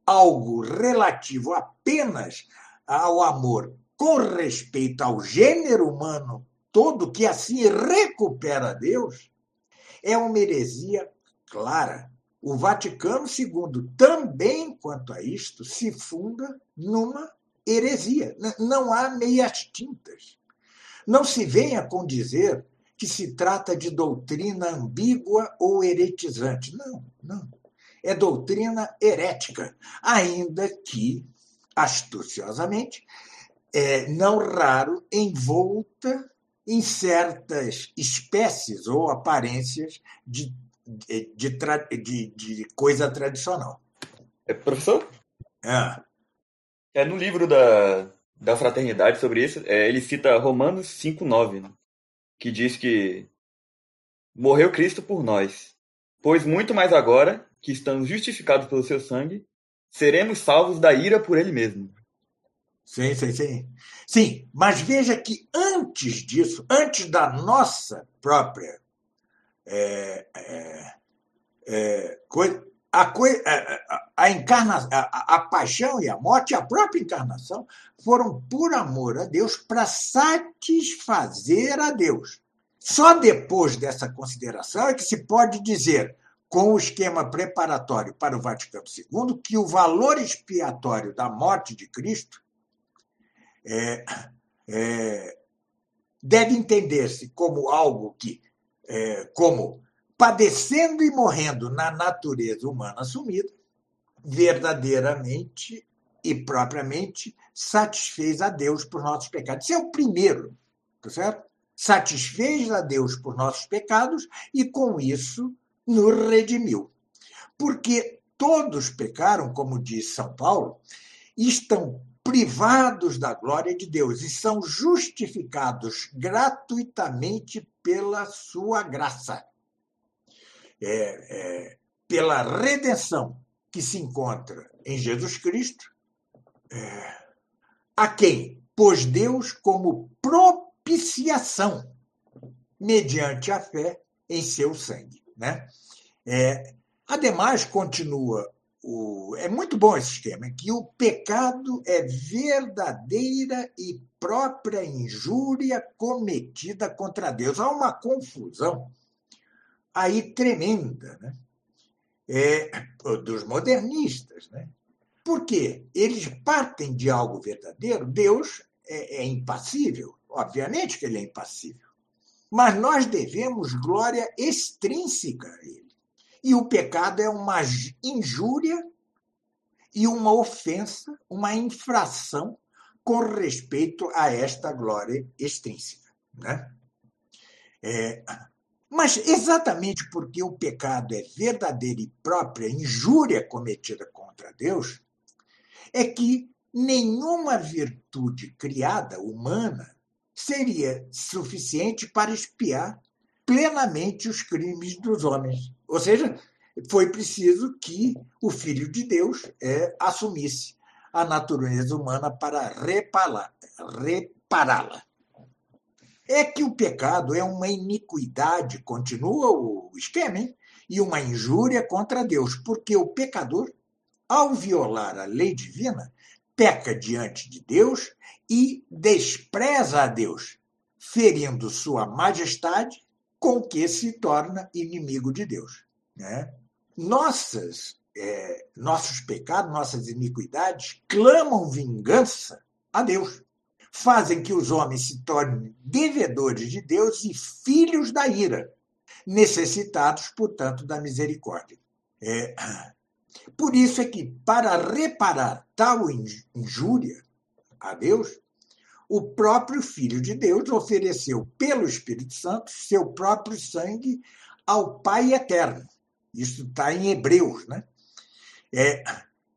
algo relativo apenas ao amor com respeito ao gênero humano todo, que assim recupera Deus, é uma heresia clara. O Vaticano II também, quanto a isto, se funda numa heresia. Não há meias tintas. Não se venha com dizer que se trata de doutrina ambígua ou heretizante. Não, não. É doutrina herética, ainda que, astuciosamente, é, não raro, envolta em certas espécies ou aparências de de, de, de coisa tradicional. É, professor? É. É no livro da, da fraternidade sobre isso, é, ele cita Romanos 5,9, né, que diz que morreu Cristo por nós, pois muito mais agora, que estamos justificados pelo seu sangue, seremos salvos da ira por ele mesmo. Sim, sim, sim. Sim, mas veja que antes disso, antes da nossa própria é, é, é, a, a, a, encarna, a, a, paixão e a morte, a própria encarnação, foram por amor a Deus para satisfazer a Deus. Só depois dessa consideração é que se pode dizer, com o esquema preparatório para o Vaticano II, que o valor expiatório da morte de Cristo é, é, deve entender-se como algo que é, como padecendo e morrendo na natureza humana assumida, verdadeiramente e propriamente satisfez a Deus por nossos pecados. Esse é o primeiro, tá certo? Satisfez a Deus por nossos pecados e com isso nos redimiu. Porque todos pecaram, como diz São Paulo, estão privados da glória de Deus e são justificados gratuitamente pela sua graça, é, é, pela redenção que se encontra em Jesus Cristo, é, a quem pôs Deus como propiciação mediante a fé em seu sangue. Né? É, ademais, continua o, é muito bom esse esquema, que o pecado é verdadeira e própria injúria cometida contra Deus. Há uma confusão aí tremenda né? é, dos modernistas. Né? Porque eles partem de algo verdadeiro, Deus é, é impassível, obviamente que ele é impassível. Mas nós devemos glória extrínseca a ele. E o pecado é uma injúria e uma ofensa, uma infração com respeito a esta glória extrínseca. Né? É, mas exatamente porque o pecado é verdadeira e própria injúria cometida contra Deus, é que nenhuma virtude criada humana seria suficiente para espiar plenamente os crimes dos homens. Ou seja, foi preciso que o Filho de Deus é, assumisse a natureza humana para repará-la. É que o pecado é uma iniquidade, continua o esquema, hein? e uma injúria contra Deus, porque o pecador, ao violar a lei divina, peca diante de Deus e despreza a Deus, ferindo sua majestade com que se torna inimigo de Deus. Né? Nossas, é, nossos pecados, nossas iniquidades clamam vingança a Deus. Fazem que os homens se tornem devedores de Deus e filhos da ira, necessitados, portanto, da misericórdia. É, por isso é que, para reparar tal injúria a Deus, o próprio Filho de Deus ofereceu pelo Espírito Santo seu próprio sangue ao Pai eterno. Isso está em Hebreus, né? É,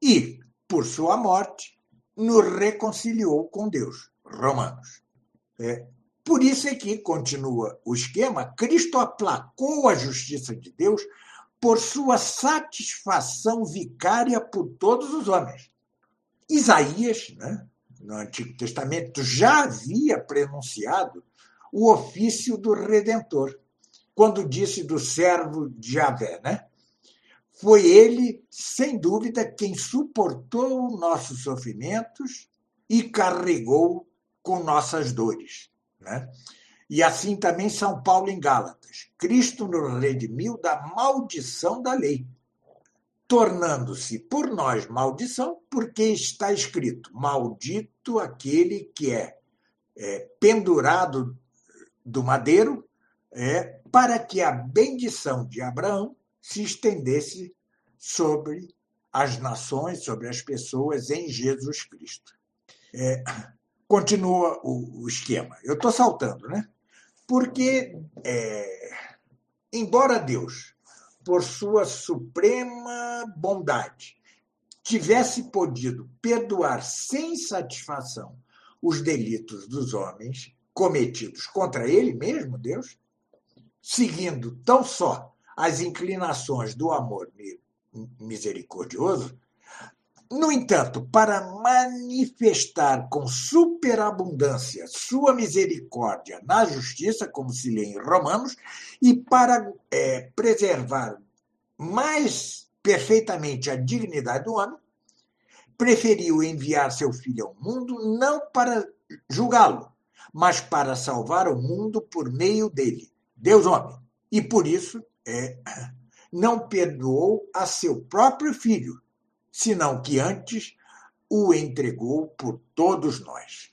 e, por sua morte, nos reconciliou com Deus. Romanos. É, por isso é que, continua o esquema, Cristo aplacou a justiça de Deus por sua satisfação vicária por todos os homens. Isaías, né, no Antigo Testamento, já havia pronunciado o ofício do Redentor, quando disse do servo de Javé, né? Foi ele, sem dúvida, quem suportou nossos sofrimentos e carregou com nossas dores. Né? E assim também São Paulo em Gálatas. Cristo nos redimiu da maldição da lei, tornando-se por nós maldição, porque está escrito: Maldito aquele que é, é pendurado do madeiro, é, para que a bendição de Abraão se estendesse sobre as nações, sobre as pessoas em Jesus Cristo. É, continua o, o, esquema. Eu estou saltando, né? Porque, é, embora Deus por sua suprema bondade, tivesse podido perdoar sem satisfação os delitos dos homens cometidos contra ele mesmo, Deus, seguindo tão só as inclinações do amor misericordioso, no entanto, para manifestar com superabundância sua misericórdia na justiça, como se lê em Romanos, e para é, preservar mais perfeitamente a dignidade do homem, preferiu enviar seu filho ao mundo não para julgá-lo, mas para salvar o mundo por meio dele, Deus homem. E por isso é, não perdoou a seu próprio filho, senão que antes o entregou por todos nós.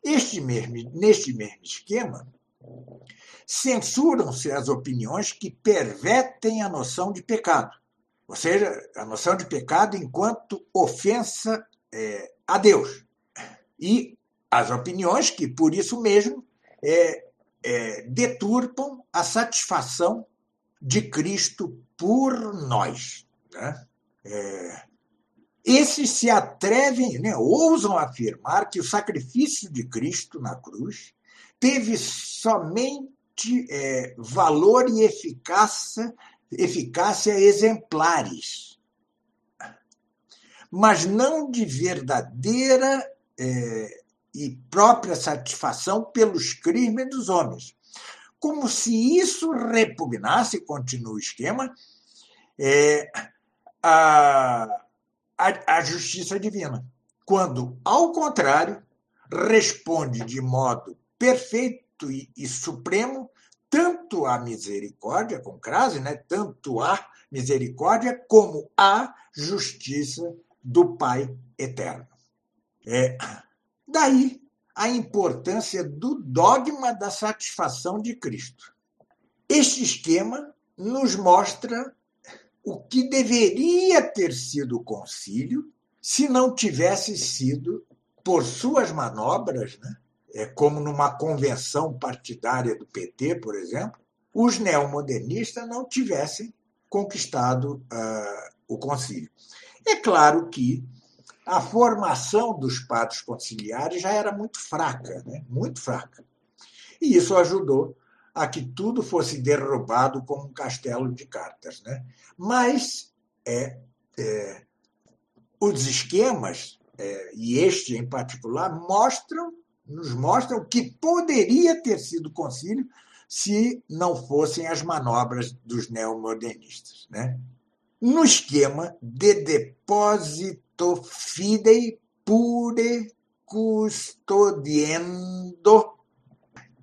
Este mesmo, neste mesmo esquema, censuram-se as opiniões que pervertem a noção de pecado, ou seja, a noção de pecado enquanto ofensa é, a Deus, e as opiniões que, por isso mesmo, é, é, deturpam a satisfação de Cristo por nós. Né? É, esses se atrevem, né, ousam afirmar que o sacrifício de Cristo na cruz teve somente é, valor e eficácia, eficácia exemplares, mas não de verdadeira é, e própria satisfação pelos crimes dos homens. Como se isso repugnasse, continua o esquema, é, a, a, a justiça divina. Quando, ao contrário, responde de modo perfeito e, e supremo tanto à misericórdia, com crase, né? tanto à misericórdia como à justiça do Pai eterno. É, daí a importância do dogma da satisfação de Cristo. Este esquema nos mostra o que deveria ter sido o concílio se não tivesse sido, por suas manobras, né, é, como numa convenção partidária do PT, por exemplo, os neomodernistas não tivessem conquistado uh, o concílio. É claro que a formação dos padres conciliares já era muito fraca, né? muito fraca. E isso ajudou a que tudo fosse derrubado como um castelo de cartas. Né? Mas é, é os esquemas, é, e este em particular, mostram, nos mostram que poderia ter sido concílio se não fossem as manobras dos neomodernistas. Né? No esquema de deposito fidei pure custodiendo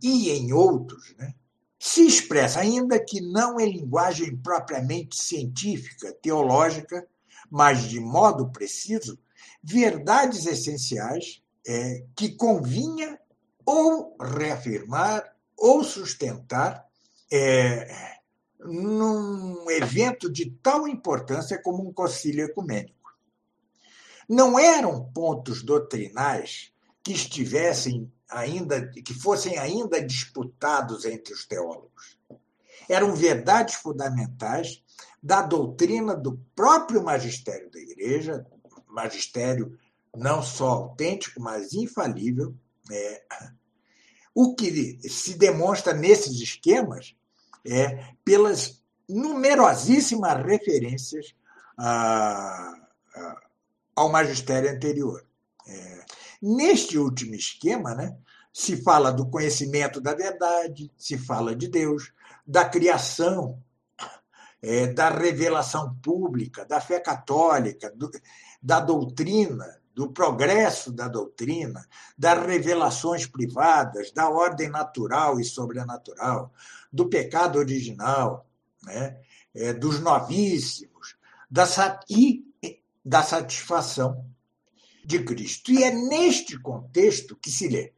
e em outros, né? se expressa, ainda que não em linguagem propriamente científica, teológica, mas de modo preciso, verdades essenciais é, que convinha ou reafirmar ou sustentar é, num evento de tal importância como um concílio ecumênico. Não eram pontos doutrinais que estivessem ainda, que fossem ainda disputados entre os teólogos. Eram verdades fundamentais da doutrina do próprio magistério da Igreja, magistério não só autêntico, mas infalível. É, o que se demonstra nesses esquemas é pelas numerosíssimas referências a, a, ao magistério anterior. É, neste último esquema, né, se fala do conhecimento da verdade, se fala de Deus, da criação é, da revelação pública, da fé católica, do, da doutrina, do progresso da doutrina, das revelações privadas, da ordem natural e sobrenatural, do pecado original, né? É, dos novíssimos, da, e da satisfação de Cristo. E é neste contexto que se lê.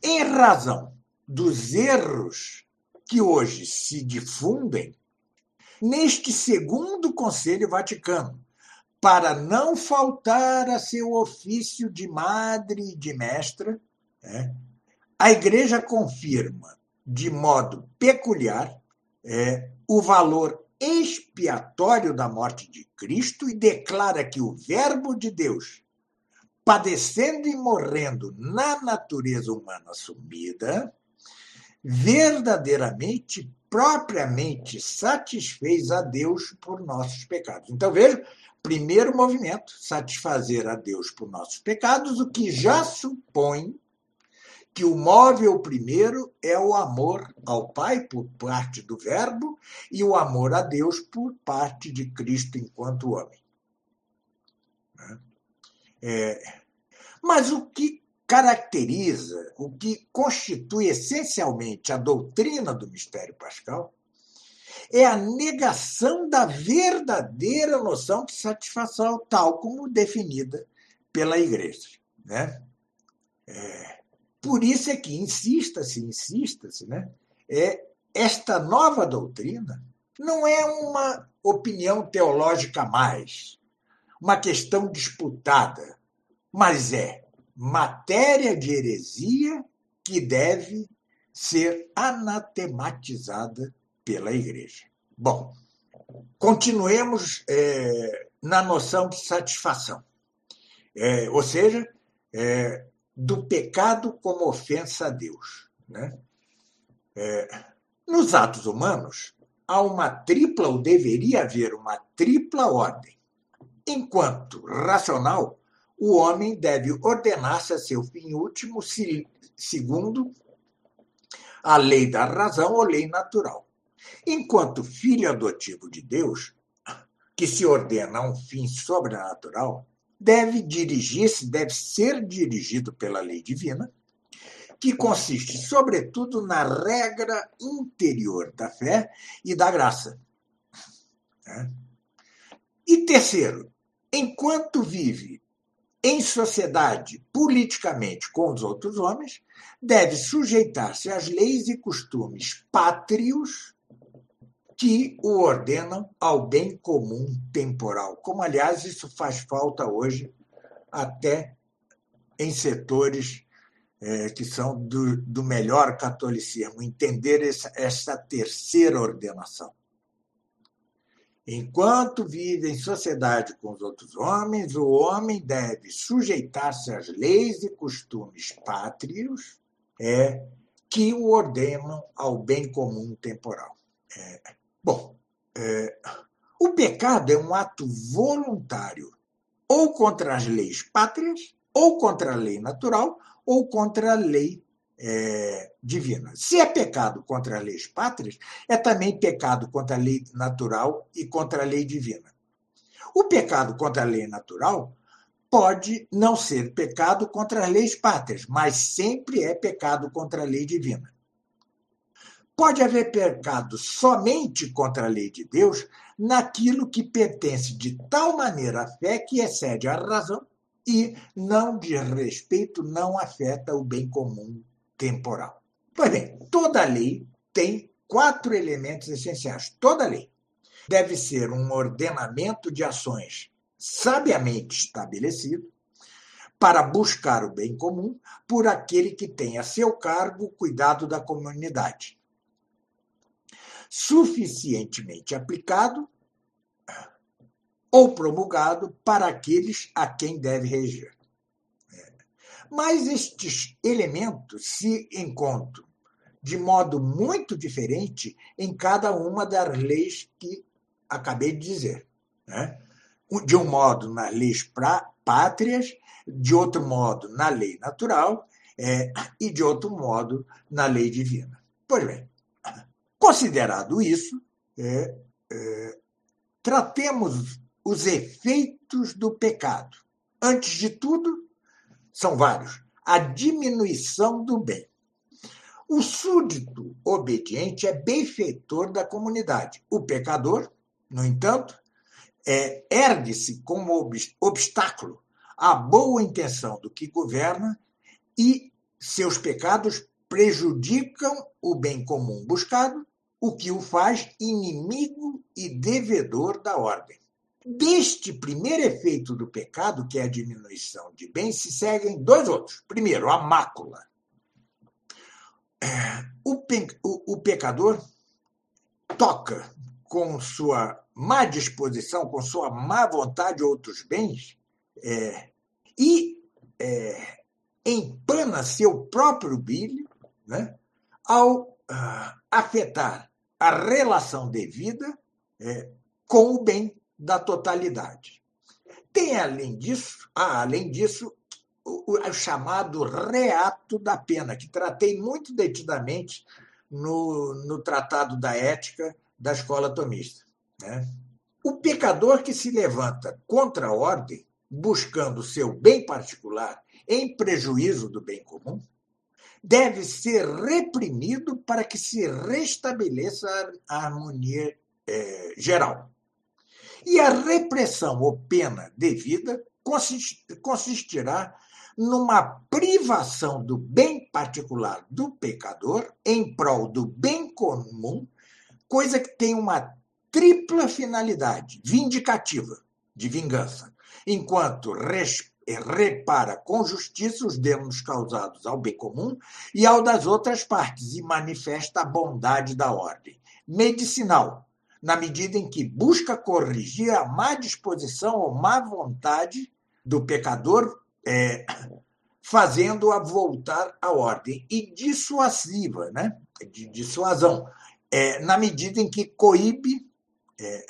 Em razão dos erros que hoje se difundem, neste segundo Conselho Vaticano, para não faltar a seu ofício de madre e de mestra, né, a Igreja confirma de modo peculiar é, o valor expiatório da morte de Cristo e declara que o Verbo de Deus, padecendo e morrendo na natureza humana assumida, verdadeiramente propriamente satisfez a Deus por nossos pecados. Então, veja, primeiro movimento, satisfazer a Deus por nossos pecados, o que já supõe que o móvel primeiro é o amor ao Pai por parte do Verbo e o amor a Deus por parte de Cristo enquanto homem. É, mas o que caracteriza, o que constitui essencialmente a doutrina do mistério pascal, é a negação da verdadeira noção de satisfação, tal como definida pela Igreja. Né? É, por isso é que insista-se, insista-se, né? É, esta nova doutrina não é uma opinião teológica mais, uma questão disputada, mas é matéria de heresia que deve ser anatematizada pela Igreja. Bom, continuemos é, na noção de satisfação, é, ou seja, é, do pecado como ofensa a Deus. Né? É, nos atos humanos, há uma tripla, ou deveria haver uma tripla ordem. Enquanto racional, o homem deve ordenar-se a seu fim último, segundo a lei da razão ou lei natural. Enquanto filho adotivo de Deus, que se ordena a um fim sobrenatural, deve dirigir-se, deve ser dirigido pela lei divina, que consiste, sobretudo, na regra interior da fé e da graça. Né? E terceiro, enquanto vive em sociedade politicamente com os outros homens, deve sujeitar-se às leis e costumes pátrios que o ordenam ao bem comum temporal. Como, aliás, isso faz falta hoje até em setores é, que são do, do, melhor catolicismo, entender essa, essa terceira ordenação. Enquanto vive em sociedade com os outros homens, o homem deve sujeitar-se às leis e costumes pátrios é, que o ordenam ao bem comum temporal. É, bom, é, o pecado é um ato voluntário, ou contra as leis pátrias, ou contra a lei natural, ou contra a lei é, divina. Se é pecado contra as leis pátrias, é também pecado contra a lei natural e contra a lei divina. O pecado contra a lei natural pode não ser pecado contra as leis pátrias, mas sempre é pecado contra a lei divina. Pode haver pecado somente contra a lei de Deus naquilo que pertence de tal maneira à fé que excede a razão e não diz respeito, não afeta o bem comum temporal. Pois bem, toda lei tem quatro elementos essenciais. Toda lei deve ser um ordenamento de ações sabiamente estabelecido para buscar o bem comum por aquele que tem a seu cargo o cuidado da comunidade. Suficientemente aplicado ou promulgado para aqueles a quem deve reger. Mas estes elementos se encontram de modo muito diferente em cada uma das leis que acabei de dizer. Né? De um modo nas leis pra, pátrias, de outro modo na lei natural é, e de outro modo na lei divina. Pois bem, considerado isso, é, é, tratemos os efeitos do pecado. Antes de tudo, são vários. A diminuição do bem. O súdito obediente é benfeitor da comunidade. O pecador, no entanto, é, ergue-se como obstáculo à boa intenção do que governa e seus pecados prejudicam o bem comum buscado, o que o faz inimigo e devedor da ordem. Deste primeiro efeito do pecado, que é a diminuição de bens, se seguem dois outros. Primeiro, a mácula. É, o, pe o, o pecador toca com sua má disposição, com sua má vontade outros bens é, e é, empana seu próprio brilho né, ao uh, afetar a relação devida é, com o bem da totalidade. Tem, além disso, ah, além disso, o, o, chamado reato da pena, que tratei muito detidamente no, no Tratado da Ética da Escola Tomista. Né? O pecador que se levanta contra a ordem, buscando seu bem particular em prejuízo do bem comum, deve ser reprimido para que se restabeleça a harmonia é, geral. E a repressão ou pena devida consistirá numa privação do bem particular do pecador em prol do bem comum, coisa que tem uma tripla finalidade vindicativa, de vingança, enquanto repara com justiça os danos causados ao bem comum e ao das outras partes e manifesta a bondade da ordem. Medicinal, na medida em que busca corrigir a má disposição ou má vontade do pecador, é, fazendo-a voltar à ordem, e dissuasiva, né? de dissuasão, é, na medida em que coíbe é,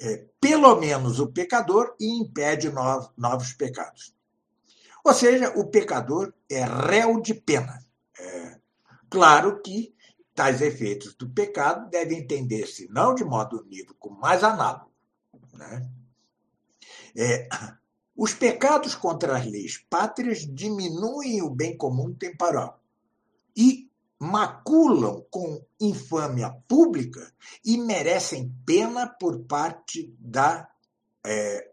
é, pelo menos o pecador e impede novos, novos pecados. Ou seja, o pecador é réu de pena. É, claro que tais efeitos do pecado devem entender-se não de modo unívoco, mas análogo. Né? É, os pecados contra as leis pátrias diminuem o bem comum temporal e maculam com infâmia pública e merecem pena por parte da, é,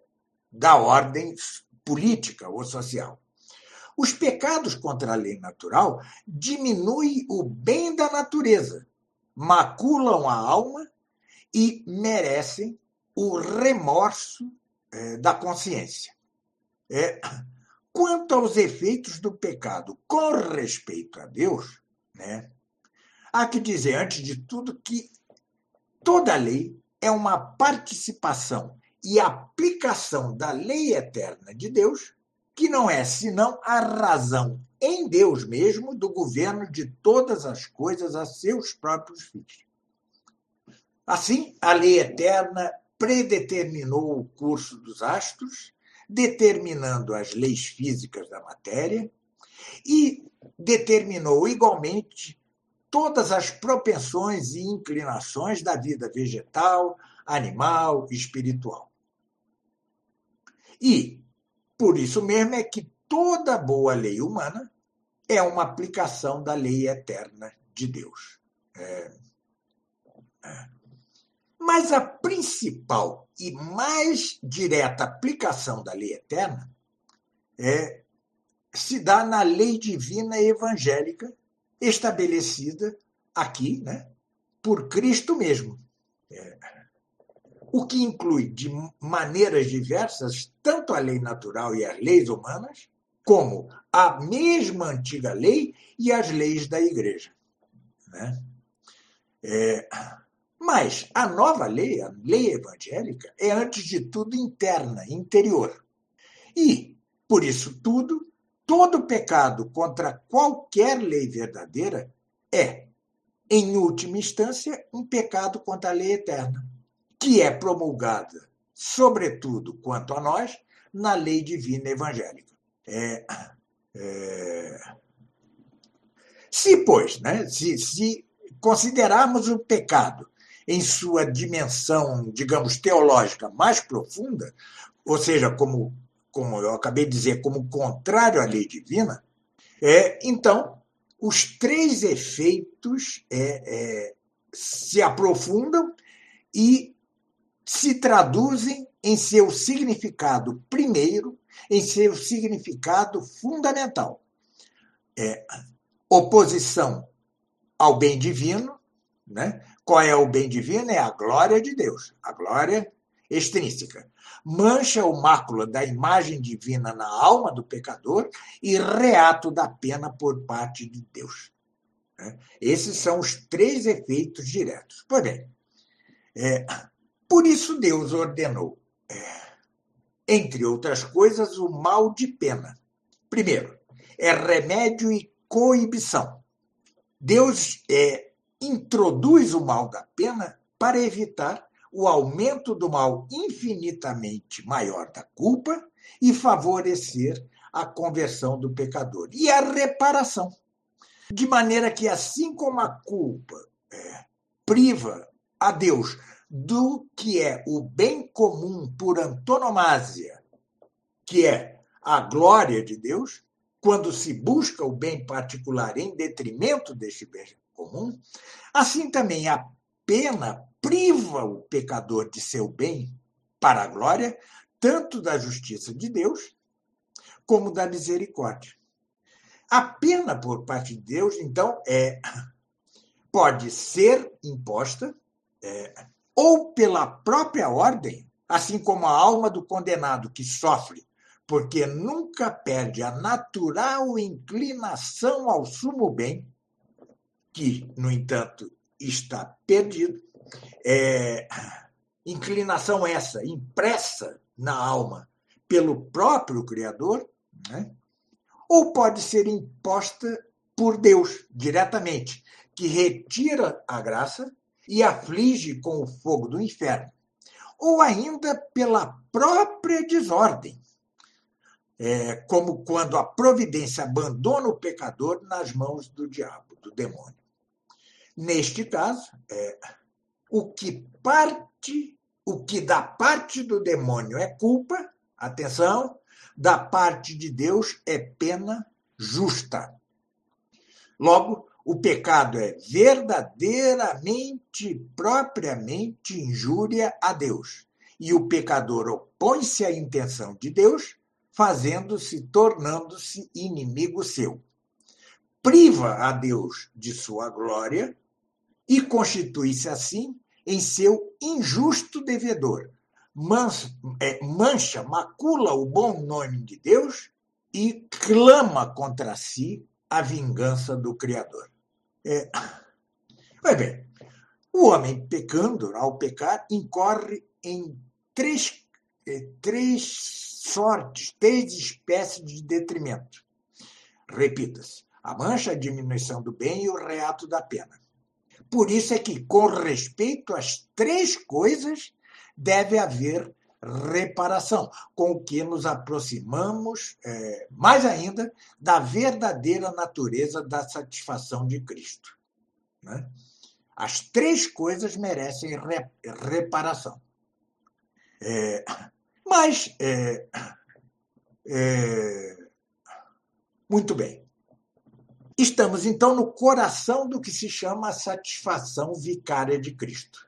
da ordem política ou social. Os pecados contra a lei natural diminuem o bem da natureza, maculam a alma e merecem o remorso é, da consciência. É, quanto aos efeitos do pecado com respeito a Deus, né, há que dizer, antes de tudo, que toda lei é uma participação e aplicação da lei eterna de Deus, que não é senão a razão em Deus mesmo do governo de todas as coisas a seus próprios filhos. Assim, a lei eterna predeterminou o curso dos astros, determinando as leis físicas da matéria, e determinou igualmente todas as propensões e inclinações da vida vegetal, animal e espiritual. E, por isso mesmo, é que toda boa lei humana é uma aplicação da lei eterna de Deus. É, é. Mas a principal e mais direta aplicação da lei eterna é, se dá na lei divina evangélica estabelecida aqui né, por Cristo mesmo. O que inclui de maneiras diversas tanto a lei natural e as leis humanas, como a mesma antiga lei e as leis da igreja. Né? É, mas a nova lei, a lei evangélica, é antes de tudo interna, interior. E, por isso tudo, todo pecado contra qualquer lei verdadeira é, em última instância, um pecado contra a lei eterna, que é promulgada, sobretudo quanto a nós, na lei divina evangélica. É, é... Se, pois, né, se, se considerarmos o pecado em sua dimensão, digamos, teológica mais profunda, ou seja, como, como eu acabei de dizer, como contrário à lei divina, é, então os três efeitos é, é, se aprofundam e se traduzem em seu significado primeiro, em seu significado fundamental. É, oposição ao bem divino, né? Qual é o bem divino? É a glória de Deus, a glória extrínseca. Mancha o mácula da imagem divina na alma do pecador e reato da pena por parte de Deus. Né? Esses são os três efeitos diretos. Pois bem, é, por isso Deus ordenou, é, entre outras coisas, o mal de pena. Primeiro, é remédio e coibição. Deus é, introduz o mal da pena para evitar o aumento do mal infinitamente maior da culpa e favorecer a conversão do pecador e a reparação. De maneira que, assim como a culpa é, priva a Deus do que é o bem comum por antonomasia, que é a glória de Deus, quando se busca o bem particular em detrimento deste bem comum, assim também a pena priva o pecador de seu bem para a glória, tanto da justiça de Deus como da misericórdia. A pena por parte de Deus, então, é pode ser imposta é, ou pela própria ordem, assim como a alma do condenado que sofre, porque nunca perde a natural inclinação ao sumo bem, que, no entanto, está perdido, é, inclinação essa impressa na alma pelo próprio Criador, né? ou pode ser imposta por Deus diretamente, que retira a graça e aflige com o fogo do inferno. ou ainda pela própria desordem, é, como quando a providência abandona o pecador nas mãos do diabo, do demônio. Neste caso, é, o que parte, o que da parte do demônio é culpa, atenção, da parte de Deus é pena justa. Logo, o pecado é verdadeiramente, propriamente injúria a Deus. E o pecador opõe-se à intenção de Deus, fazendo-se, tornando-se inimigo seu. Priva a Deus de sua glória e constitui-se assim em seu injusto devedor. É, mancha, macula o bom nome de Deus e clama contra si a vingança do Criador. É... Bem, o homem pecando, ao pecar, incorre em três, é, três sortes, três espécies de detrimento. Repita-se: a mancha, a diminuição do bem e o reato da pena. Por isso é que, com respeito às três coisas, deve haver reparação, com o que nos aproximamos é, mais ainda da verdadeira natureza da satisfação de Cristo. Né? As três coisas merecem re, reparação. É, mas, é, é, muito bem. Estamos, então, no coração do que se chama a satisfação vicária de Cristo.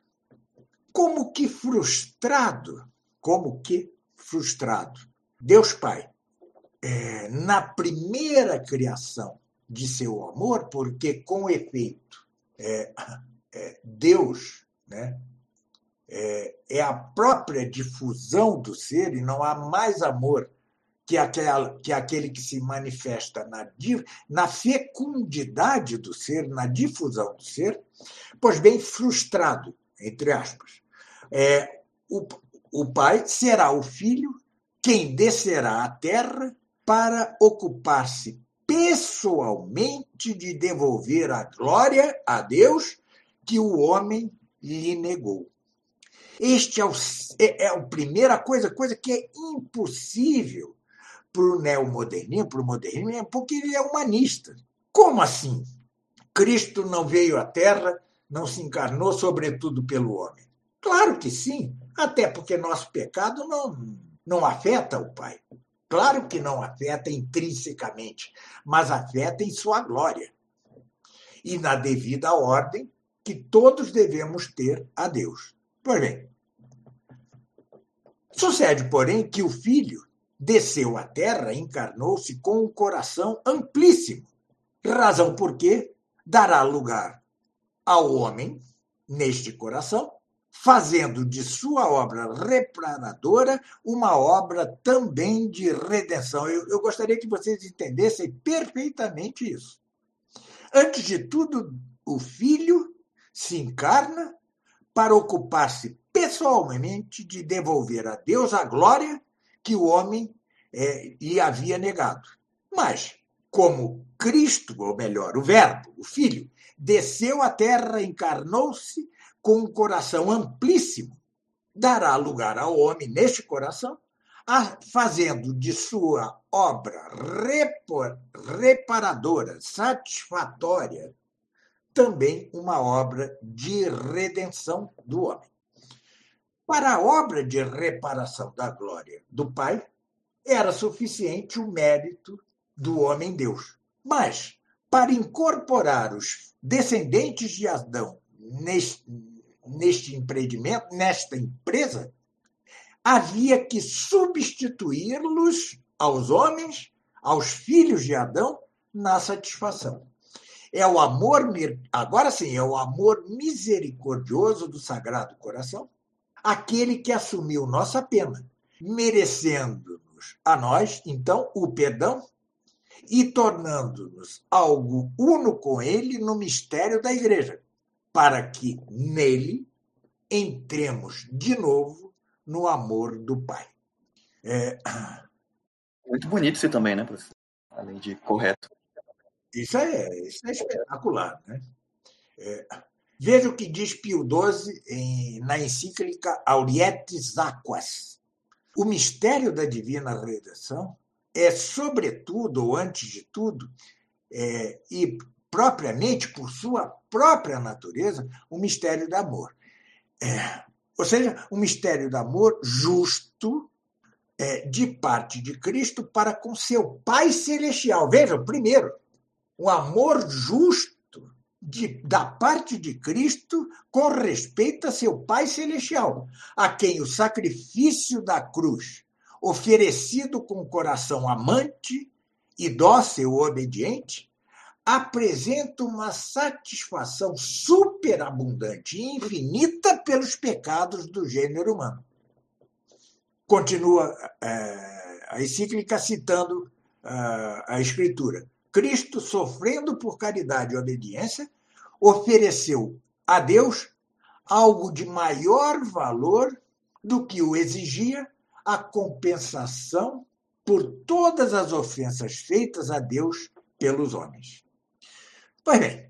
Como que frustrado como que frustrado. Deus Pai, é, na primeira criação de seu amor, porque com efeito é, é, Deus né, é, é, a própria difusão do ser e não há mais amor que, aquela, que aquele que se manifesta na, na fecundidade do ser, na difusão do ser, pois bem, frustrado, entre aspas. É, o, o pai será o filho quem descerá à terra para ocupar-se pessoalmente de devolver a glória a Deus que o homem lhe negou. Este é, o, é, é a primeira coisa, coisa que é impossível para o neomodernismo, para o modernismo, porque ele é humanista. Como assim? Cristo não veio à Terra, não se encarnou, sobretudo pelo homem. Claro que sim, até porque nosso pecado não, não afeta o Pai. Claro que não afeta intrinsecamente, mas afeta em sua glória. E na devida ordem que todos devemos ter a Deus. Pois bem, sucede, porém, que o Filho desceu à terra, encarnou-se com um coração amplíssimo, razão por que dará lugar ao homem, neste coração, fazendo de sua obra reparadora uma obra também de redenção. Eu, eu gostaria que vocês entendessem perfeitamente isso. Antes de tudo, o Filho se encarna para ocupar-se pessoalmente de devolver a Deus a glória que o homem é, lhe havia negado. Mas, como Cristo, ou melhor, o Verbo, o Filho, desceu à terra, encarnou-se com um coração amplíssimo, dará lugar ao homem neste coração, a, fazendo de sua obra repor, reparadora, satisfatória, também uma obra de redenção do homem. Para a obra de reparação da glória do Pai, era suficiente o mérito do homem-deus. Mas, para incorporar os descendentes de Adão neste, neste empreendimento, nesta empresa, havia que substituí-los aos homens, aos filhos de Adão, na satisfação. É o amor, agora sim, é o amor misericordioso do Sagrado Coração, aquele que assumiu nossa pena, merecendo-nos a nós, então, o perdão e tornando-nos algo uno com ele no mistério da igreja para que nele entremos de novo no amor do Pai. É... Muito bonito isso também, né, professor? Além de correto. Isso é, isso é espetacular, né? É... Veja o que diz Pio XII na encíclica Aurietis Aquas. O mistério da divina redenção é, sobretudo, ou antes de tudo, é, e propriamente por sua própria natureza, um mistério do amor. É, ou seja, um mistério do amor justo é, de parte de Cristo para com seu Pai Celestial. Veja, primeiro, um amor justo de, da parte de Cristo com respeito a seu Pai Celestial, a quem o sacrifício da cruz, oferecido com coração amante e dócil obediente, apresenta uma satisfação superabundante e infinita pelos pecados do gênero humano. Continua é, a encíclica citando uh, a Escritura. Cristo, sofrendo por caridade e obediência, ofereceu a Deus algo de maior valor do que o exigia a compensação por todas as ofensas feitas a Deus pelos homens. Pois bem,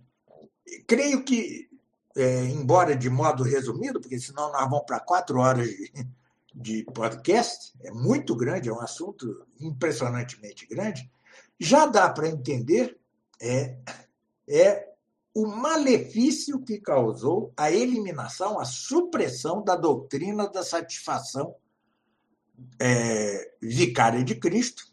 creio que, é, embora de modo resumido, porque senão nós vamos para quatro horas de, de podcast, é muito grande, é um assunto impressionantemente grande, já dá para entender é, é o malefício que causou a eliminação, a supressão da doutrina da satisfação é, vicária de Cristo.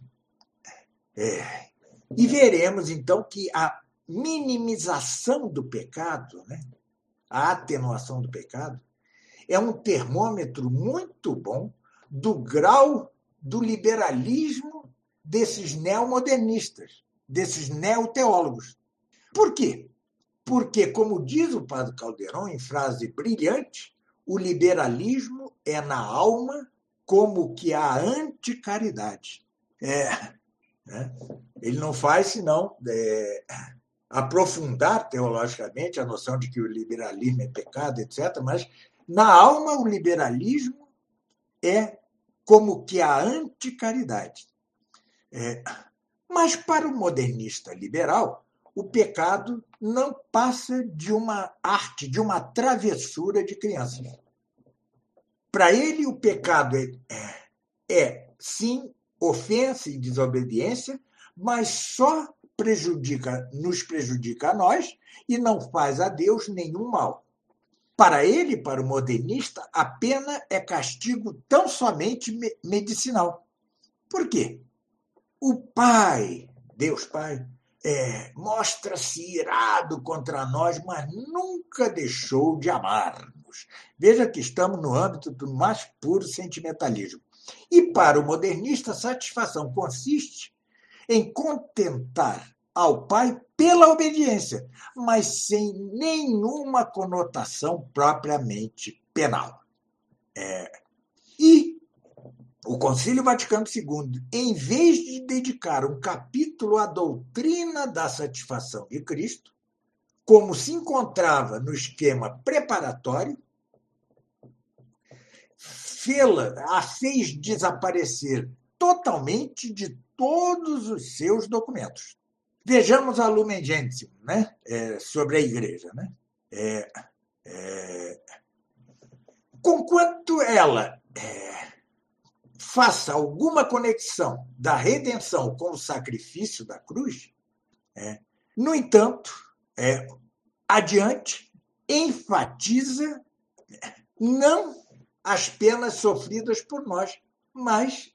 É, e veremos, então, que a minimização do pecado, né, a atenuação do pecado, é um termômetro muito bom do grau do liberalismo desses neomodernistas, desses neoteólogos. Por quê? Porque, como diz o padre Caldeirão em frase brilhante, o liberalismo é na alma como que a anticaridade. É, né? Ele não faz senão é, aprofundar teologicamente a noção de que o liberalismo é pecado, etc., mas na alma o liberalismo é como que a anticaridade. É, mas para o modernista liberal, o pecado não passa de uma arte, de uma travessura de crianças. Para ele, o pecado é, é, é, sim, ofensa e desobediência, mas só prejudica, nos prejudica a nós e não faz a Deus nenhum mal. Para ele, para o modernista, a pena é castigo tão somente medicinal. Por quê? O Pai, Deus Pai, é, mostra-se irado contra nós, mas nunca deixou de amar-nos. Veja que estamos no âmbito do mais puro sentimentalismo. E para o modernista, satisfação consiste em contentar ao Pai pela obediência, mas sem nenhuma conotação propriamente penal. É, e o Concílio Vaticano II, em vez de dedicar um capítulo à doutrina da satisfação de Cristo, como se encontrava no esquema preparatório, fê-la, a fez desaparecer totalmente de todos os seus documentos. Vejamos a Lumen Gentium, né? É, sobre a igreja. Né? É, é, conquanto ela é, faça alguma conexão da redenção com o sacrifício da cruz, é, no entanto, é, adiante, enfatiza não as penas sofridas por nós, mas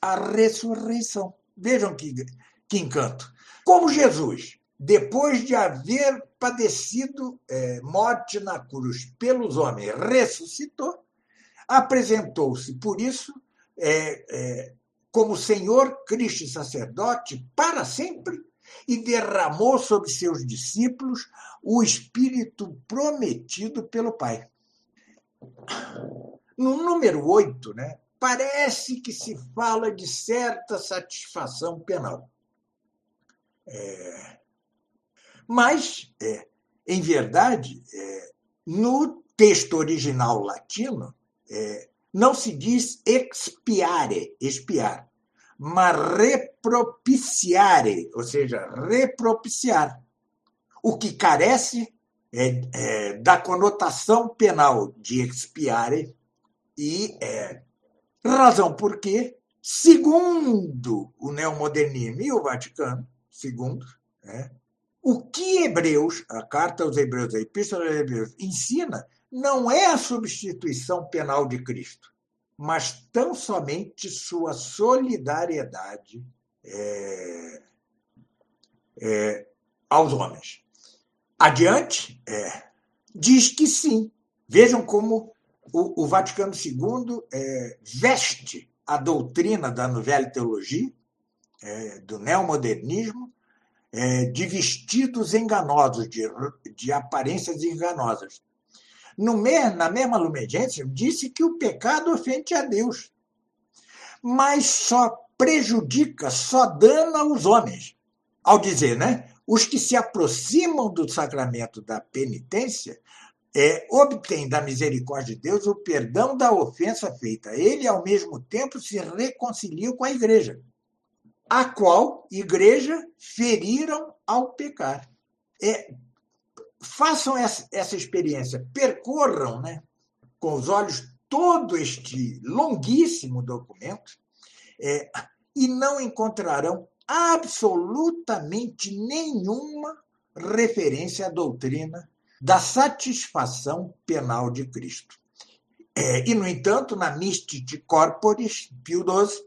a ressurreição. Vejam que, que encanto. Como Jesus, depois de haver padecido é, morte na cruz pelos homens, ressuscitou, apresentou-se, por isso, é, é, como Senhor Cristo sacerdote para sempre e derramou sobre seus discípulos o Espírito prometido pelo Pai. No número 8, né, parece que se fala de certa satisfação penal. É, mas, é, em verdade, é, no texto original latino, é, não se diz expiare, expiar, mas repropiciare, ou seja, repropiciar. O que carece é, é, da conotação penal de expiare e razão porque, segundo o neomodernismo e o Vaticano, segundo, né, o que Hebreus, a carta aos Hebreus, a Epístola aos Hebreus, ensina não é a substituição penal de Cristo, mas tão somente sua solidariedade é, é, aos homens. Adiante, é, diz que sim. Vejam como o, o Vaticano II é, veste a doutrina da Nouvelle Teologia, é, do neomodernismo, é, de vestidos enganosos, de, de aparências enganosas. No, na mesma Lumen Gentium, disse que o pecado ofende a Deus, mas só prejudica, só dana os homens. Ao dizer, né? Os que se aproximam do sacramento da penitência é, obtêm da misericórdia de Deus o perdão da ofensa feita. Ele, ao mesmo tempo, se reconcilia com a igreja a qual igreja feriram ao pecar. É, façam essa, essa experiência, percorram né, com os olhos todo este longuíssimo documento é, e não encontrarão absolutamente nenhuma referência à doutrina da satisfação penal de Cristo. É, e, no entanto, na Mystic Corporis, Pio XII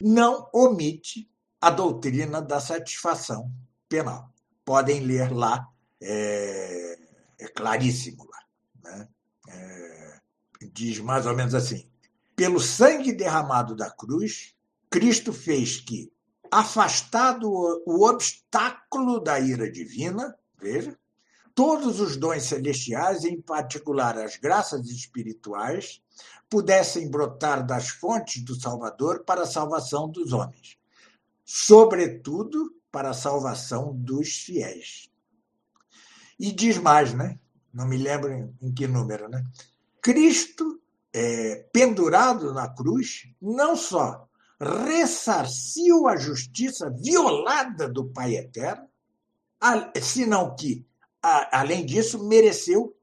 não omite a doutrina da satisfação penal. Podem ler lá, é, é claríssimo lá. Né? É, diz mais ou menos assim: pelo sangue derramado da cruz, Cristo fez que, afastado o obstáculo da ira divina, veja, todos os dons celestiais, em particular as graças espirituais, pudessem brotar das fontes do Salvador para a salvação dos homens, sobretudo para a salvação dos fiéis. E diz mais, né? Não me lembro em que número, né? Cristo, é, pendurado na cruz, não só ressarciu a justiça violada do Pai Eterno, senão que, além disso, mereceu,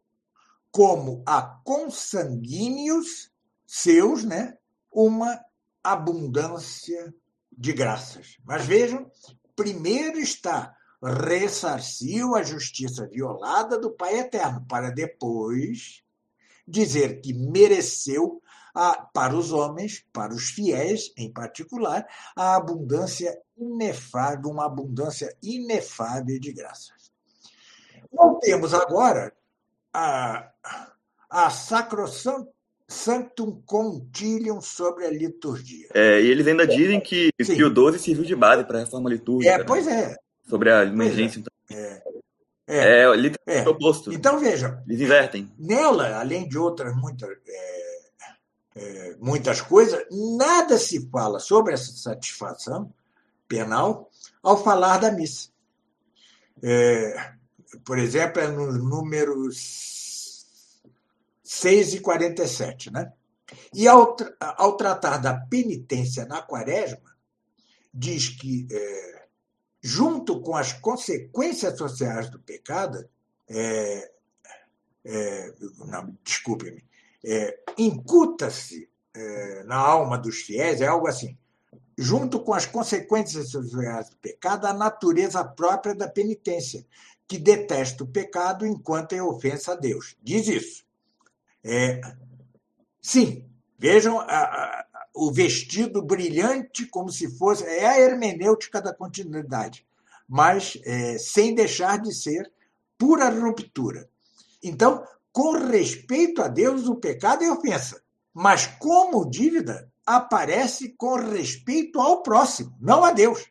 como a consanguíneos, seus, né, uma abundância de graças. Mas vejam, primeiro está ressarciu a justiça violada do Pai Eterno, para depois dizer que mereceu a, para os homens, para os fiéis em particular, a abundância inefável, uma abundância inefável de graças. Voltemos agora a, a sacrosanto Sanctum Concilium sobre a liturgia. É, e eles ainda dizem que Sim. Pio XII serviu de base para a reforma litúrgica. É, pois é. Né? Sobre a emergência. É. É, é, é literalmente é. oposto. Então, vejam. Eles invertem. Nela, além de outras muitas, é, é, muitas coisas, nada se fala sobre essa satisfação penal ao falar da missa. É, por exemplo, é no número 6 e 47, né? E ao, ao tratar da penitência na quaresma, diz que, é, junto com as consequências sociais do pecado, é, é, desculpe-me, é, incuta-se é, na alma dos fiéis, é algo assim, junto com as consequências sociais do pecado, a natureza própria da penitência, que detesta o pecado enquanto é ofensa a Deus. Diz isso. É, sim, vejam a, a, o vestido brilhante como se fosse. É a hermenêutica da continuidade, mas é, sem deixar de ser pura ruptura. Então, com respeito a Deus, o pecado é ofensa, mas como dívida, aparece com respeito ao próximo, não a Deus,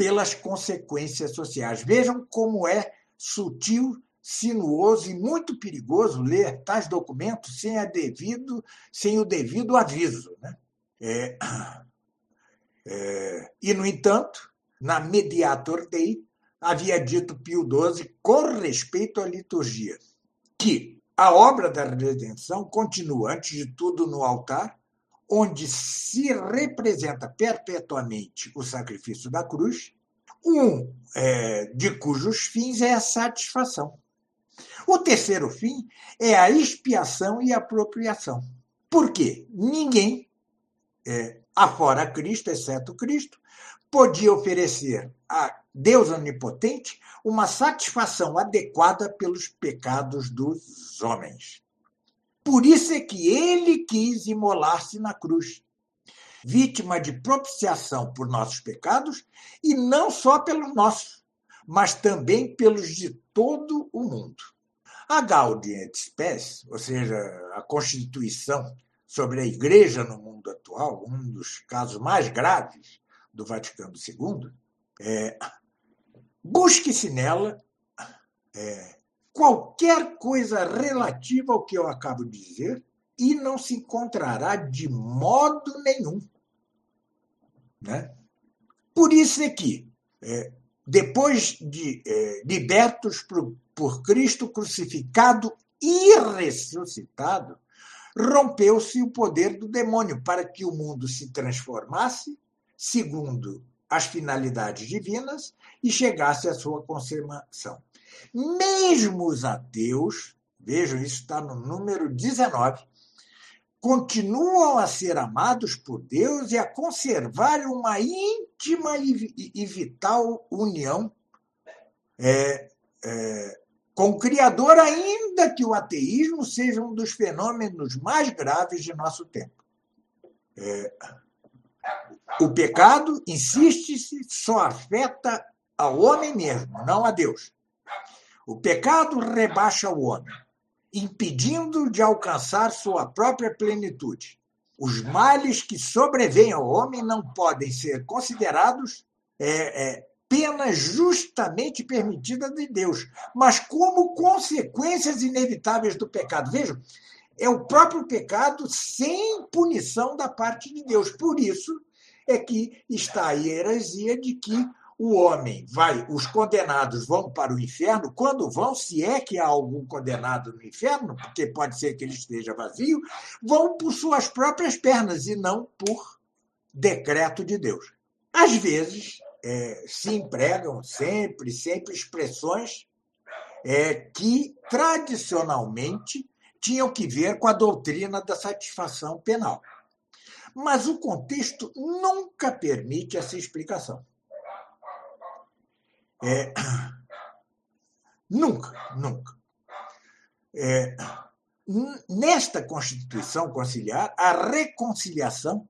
pelas consequências sociais. Vejam como é sutil sinuoso e muito perigoso ler tais documentos sem, devido, sem o devido aviso. Né? É, é, e, no entanto, na Mediator Dei, havia dito Pio XII, com respeito à liturgia, que a obra da redenção continua, antes de tudo, no altar, onde se representa perpetuamente o sacrifício da cruz, um é, de cujos fins é a satisfação O terceiro fim é a expiação e apropriação. Por quê? Ninguém, é, afora Cristo, exceto Cristo, podia oferecer a Deus onipotente uma satisfação adequada pelos pecados dos homens. Por isso é que ele quis imolar-se na cruz, vítima de propiciação por nossos pecados, e não só pelos nossos, mas também pelos de todo o mundo. A Gaudium et Spes, ou seja, a Constituição sobre a Igreja no mundo atual, um dos casos mais graves do Vaticano II, é, busque-se nela é, qualquer coisa relativa ao que eu acabo de dizer e não se encontrará de modo nenhum. Né? Por isso é que, é, depois de é, libertos por, por Cristo crucificado e ressuscitado, rompeu-se o poder do demônio para que o mundo se transformasse segundo as finalidades divinas e chegasse à sua consumação. Mesmo os ateus, vejam, isso está no número 19, continuam a ser amados por Deus e a conservar uma íntima e vital união é, é, com o Criador, ainda que o ateísmo seja um dos fenômenos mais graves de nosso tempo. É, o pecado, insiste-se, só afeta ao homem mesmo, não a Deus. O pecado rebaixa o homem, impedindo de alcançar sua própria plenitude. Os males que sobrevêm ao homem não podem ser considerados é, é, penas justamente permitidas de Deus, mas como consequências inevitáveis do pecado. Vejam, é o próprio pecado sem punição da parte de Deus. Por isso, é que está a heresia de que o homem vai, os condenados vão para o inferno, quando vão, se é que há algum condenado no inferno, porque pode ser que ele esteja vazio, vão por suas próprias pernas e não por decreto de Deus. Às vezes é, se empregam sempre, sempre expressões é, que tradicionalmente tinham que ver com a doutrina da satisfação penal. Mas o contexto nunca permite essa explicação. É, nunca, nunca. É, nesta Constituição conciliar, a reconciliação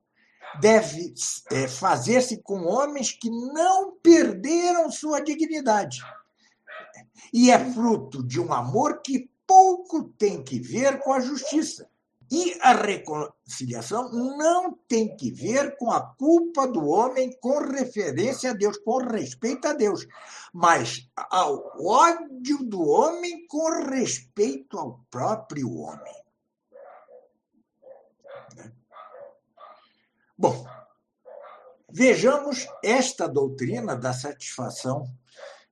deve é, fazer-se com homens que não perderam sua dignidade. E é fruto de um amor que pouco tem que ver com a justiça. E a reconciliação não tem que ver com a culpa do homem com referência a Deus, com respeito a Deus, mas ao ódio do homem com respeito ao próprio homem. Né? Bom, vejamos esta doutrina da satisfação.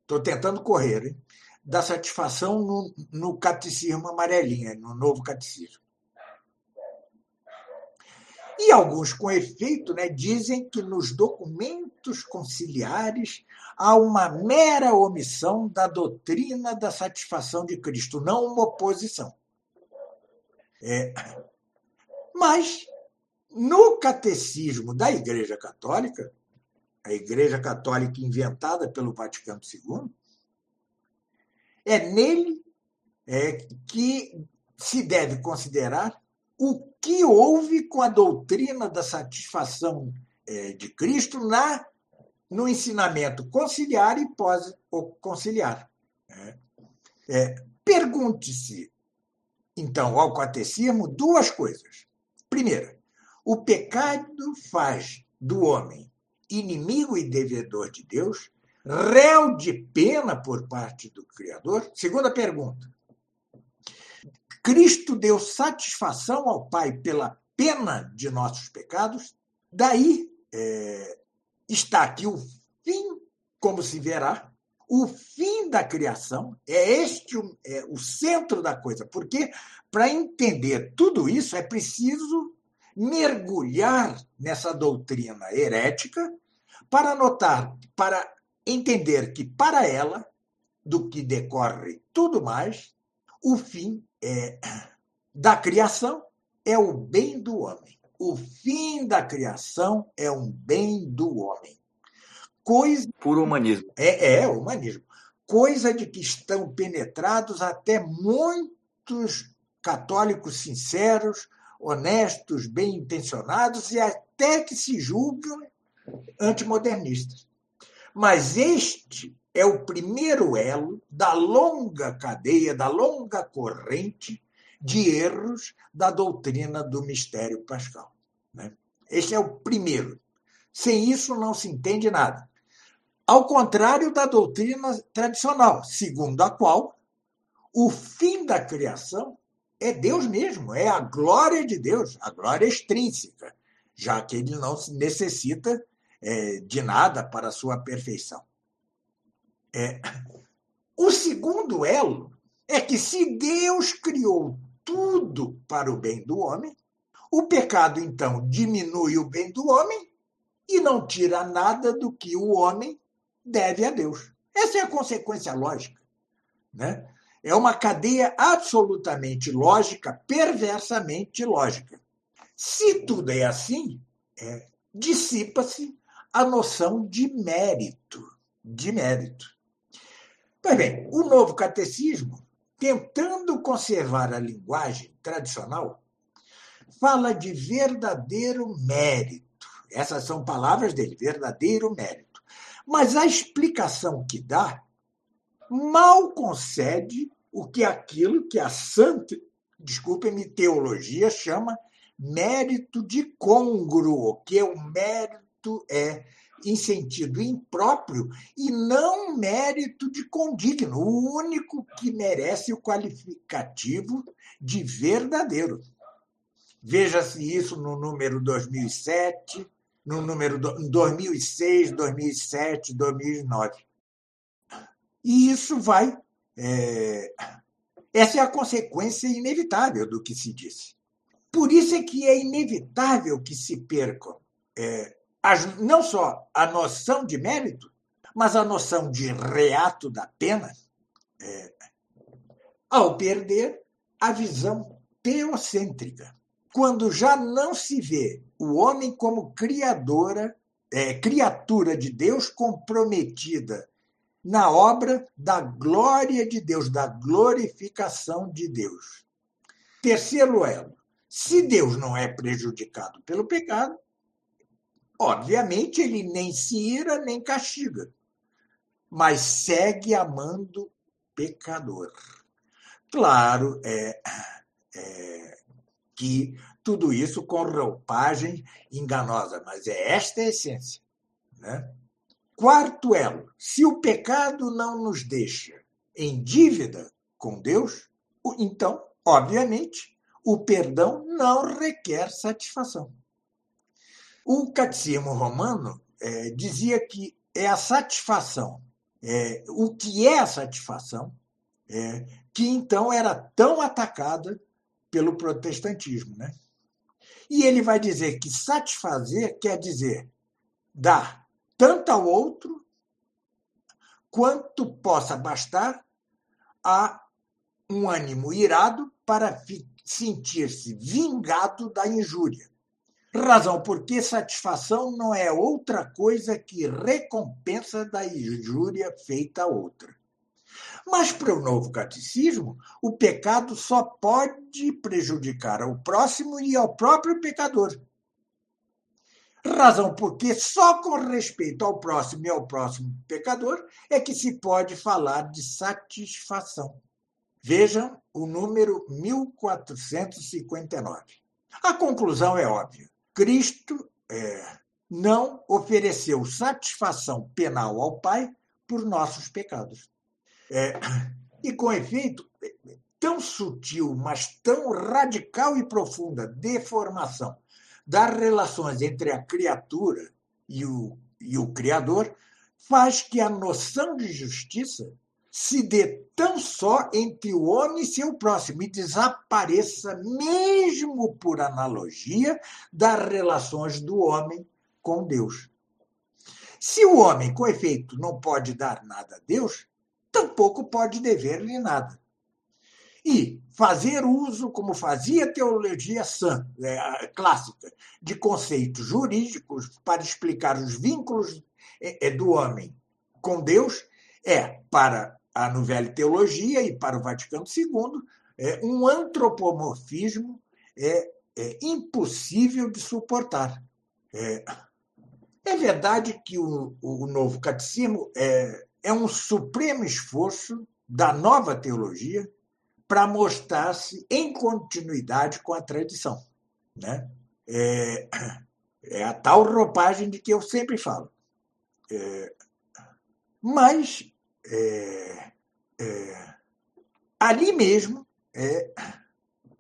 Estou tentando correr, hein? Da satisfação no, no catecismo amarelinha, no novo catecismo. E alguns, com efeito, né, dizem que nos documentos conciliares há uma mera omissão da doutrina da satisfação de Cristo, não uma oposição. É, mas, no catecismo da Igreja Católica, a Igreja Católica inventada pelo Vaticano II, é nele é, que se deve considerar o que houve com a doutrina da satisfação é, de Cristo na no ensinamento conciliar e pós-conciliar. Né? É, Pergunte-se, então, ao catecismo duas coisas. Primeira, o pecado faz do homem inimigo e devedor de Deus, réu de pena por parte do Criador? Segunda pergunta, Cristo deu satisfação ao Pai pela pena de nossos pecados, daí é, está aqui o fim, como se verá, o fim da criação, é este é, o centro da coisa, porque para entender tudo isso é preciso mergulhar nessa doutrina herética para notar, para entender que para ela, do que decorre tudo mais, o fim é, da criação é o bem do homem. O fim da criação é um bem do homem. Coisa. Puro humanismo. É, é humanismo. Coisa de que estão penetrados até muitos católicos sinceros, honestos, bem intencionados e até que se julgam antimodernistas. Mas este é o primeiro elo da longa cadeia, da longa corrente de erros da doutrina do mistério pascal. Né? Este é o primeiro. Sem isso não se entende nada. Ao contrário da doutrina tradicional, segundo a qual o fim da criação é Deus mesmo, é a glória de Deus, a glória extrínseca, já que ele não necessita é, de nada para a sua perfeição. É. O segundo elo é que se Deus criou tudo para o bem do homem, o pecado então diminui o bem do homem e não tira nada do que o homem deve a Deus. Essa é a consequência lógica. Né? É uma cadeia absolutamente lógica, perversamente lógica. Se tudo é assim, é, dissipa-se a noção de mérito. De mérito. Pois bem, o novo catecismo, tentando conservar a linguagem tradicional, fala de verdadeiro mérito. Essas são palavras dele, verdadeiro mérito. Mas a explicação que dá mal concede o que aquilo que a santa, desculpem-me, teologia chama mérito de congruo, que o mérito é em sentido impróprio e não mérito de condigno, o único que merece o qualificativo de verdadeiro. Veja-se isso no número 2007, no número 2006, 2007, 2009. E isso vai. É... Essa é a consequência inevitável do que se disse. Por isso é que é inevitável que se percam é, não só a noção de mérito, mas a noção de reato da pena, é, ao perder a visão teocêntrica. Quando já não se vê o homem como criadora, é, criatura de Deus comprometida na obra da glória de Deus, da glorificação de Deus. Terceiro elo: se Deus não é prejudicado pelo pecado, Obviamente, ele nem se ira nem castiga, mas segue amando pecador. Claro é, é, que tudo isso com roupagem enganosa, mas é esta a essência. Né? Quarto elo: se o pecado não nos deixa em dívida com Deus, então, obviamente, o perdão não requer satisfação. O catecismo romano é, dizia que é a satisfação, é, o que é a satisfação, é, que então era tão atacada pelo protestantismo. Né? E ele vai dizer que satisfazer quer dizer dar tanto ao outro quanto possa bastar a um ânimo irado para sentir-se vingado da injúria Razão porque satisfação não é outra coisa que recompensa da injúria feita a outra. Mas para o novo catecismo, o pecado só pode prejudicar ao próximo e ao próprio pecador. Razão porque só com respeito ao próximo e ao próximo pecador é que se pode falar de satisfação. Vejam o número 1459. A conclusão é óbvia. Cristo é, não ofereceu satisfação penal ao Pai por nossos pecados. É, e, com efeito, tão sutil, mas tão radical e profunda deformação das relações entre a criatura e o, e o Criador faz que a noção de justiça se dê tão só entre o homem e seu próximo e desapareça, mesmo por analogia, das relações do homem com Deus. Se o homem, com efeito, não pode dar nada a Deus, tampouco pode dever-lhe nada. e fazer uso, como fazia a teologia sã, é, clássica, de conceitos jurídicos para explicar os vínculos é, é, do homem com Deus, é, para a Novela Teologia e para o Vaticano II, é um antropomorfismo é, é impossível de suportar. É, é verdade que o, o novo catecismo é, é um supremo esforço da nova teologia para mostrar-se em continuidade com a tradição. Né? É, é, a tal roupagem de que eu sempre falo. É, mas é, é ali mesmo é,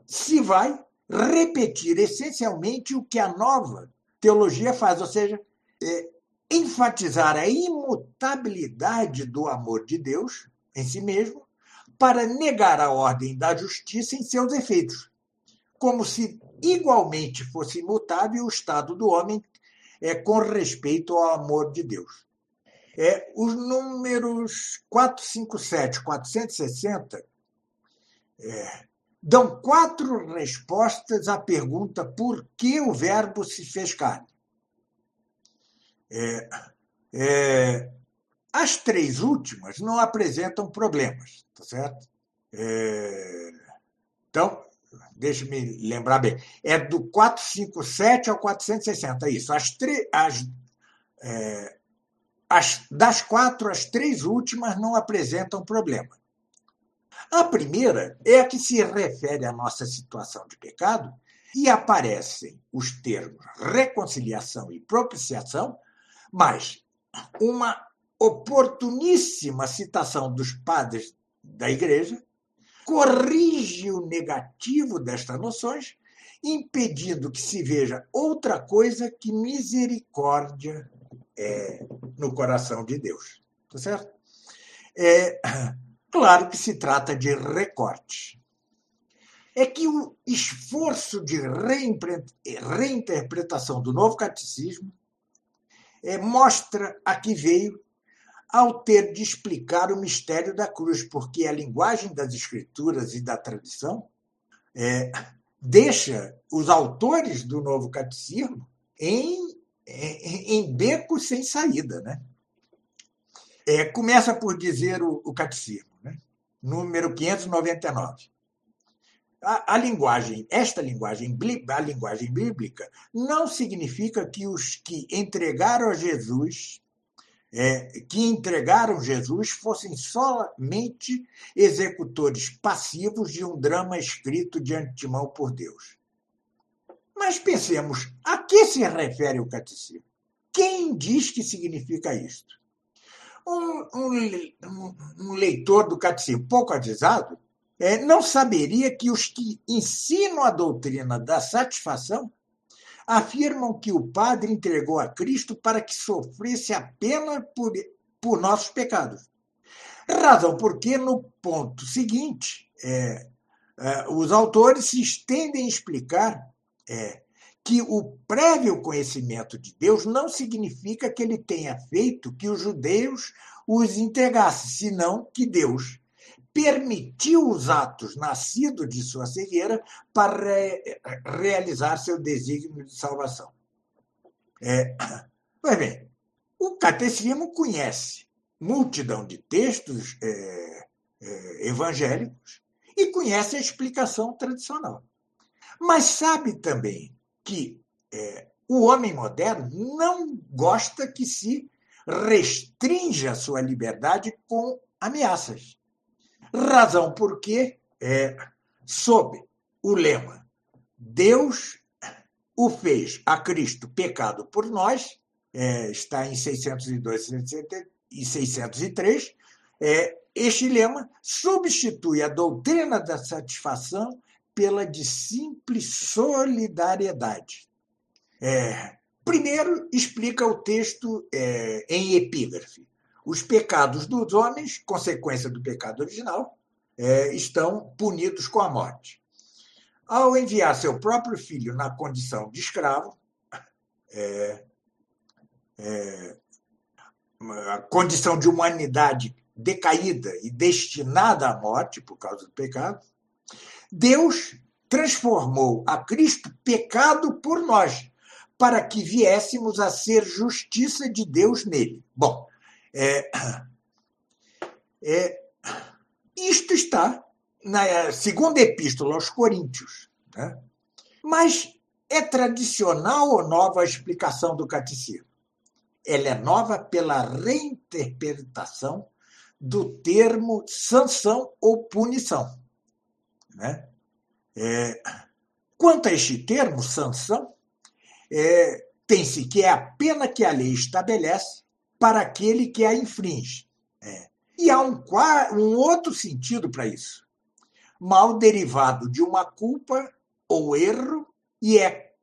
se vai repetir essencialmente o que a nova teologia faz, ou seja, é, enfatizar a imutabilidade do amor de Deus em si mesmo para negar a ordem da justiça em seus efeitos, como se igualmente fosse imutável o estado do homem é, com respeito ao amor de Deus. É, os números 457 460 é, dão quatro respostas à pergunta por que o Verbo se fez carne. É, é, as três últimas não apresentam problemas, tá certo? É, então, deixe-me lembrar bem, é do 457 ao 460, isso. As, é, as, das quatro, as três últimas não apresentam problema. A primeira é a que se refere à nossa situação de pecado e aparecem os termos reconciliação e propiciação, mas uma oportuníssima citação dos padres da Igreja corrige o negativo destas noções, impedindo que se veja outra coisa que misericórdia é, no coração de Deus. Tá certo? É, claro que se trata de recorte. É que o esforço de reinterpretação do novo catecismo é, mostra a que veio ao ter de explicar o mistério da cruz, porque a linguagem das escrituras e da tradição é, deixa os autores do novo catecismo em, em, em beco sem saída. Né? É, começa por dizer o, o catecismo, né? número 599. A, a, linguagem, esta linguagem, a linguagem bíblica, não significa que os que entregaram a Jesus é, que entregaram Jesus fossem somente executores passivos de um drama escrito de antemão por Deus. Mas pensemos, a que se refere o catecismo? Quem diz que significa isto? Um, um, um leitor do catecismo pouco avisado é, não saberia que os que ensinam a doutrina da satisfação afirmam que o Padre entregou a Cristo para que sofresse a pena por, por nossos pecados. Razão porque, no ponto seguinte, é, é, os autores se estendem a explicar é, que o prévio conhecimento de Deus não significa que ele tenha feito que os judeus os entregassem, senão que Deus permitiu os atos nascidos de sua cegueira para re realizar seu desígnio de salvação. É, pois bem, o catecismo conhece multidão de textos é, é, evangélicos e conhece a explicação tradicional. Mas sabe também que é, o homem moderno não gosta que se restrinja a sua liberdade com ameaças. Razão porque, é, sob o lema Deus o fez a Cristo pecado por nós, é, está em 602 e 603, é, este lema substitui a doutrina da satisfação pela de simples solidariedade. É, primeiro, explica o texto é, em epígrafe. Os pecados dos homens, consequência do pecado original, é, estão punidos com a morte. Ao enviar seu próprio filho na condição de escravo, é, é, a condição de humanidade decaída e destinada à morte por causa do pecado, Deus transformou a Cristo pecado por nós, para que viéssemos a ser justiça de Deus nele. Bom, é, é, isto está na segunda epístola aos Coríntios. Né? Mas é tradicional ou nova a explicação do catecismo? Ela é nova pela reinterpretação do termo sanção ou punição. Né? É, quanto a este termo, sanção, é, tem-se que é a pena que a lei estabelece para aquele que a infringe. É. E há um, um outro sentido para isso. Mal derivado de uma culpa ou erro, e é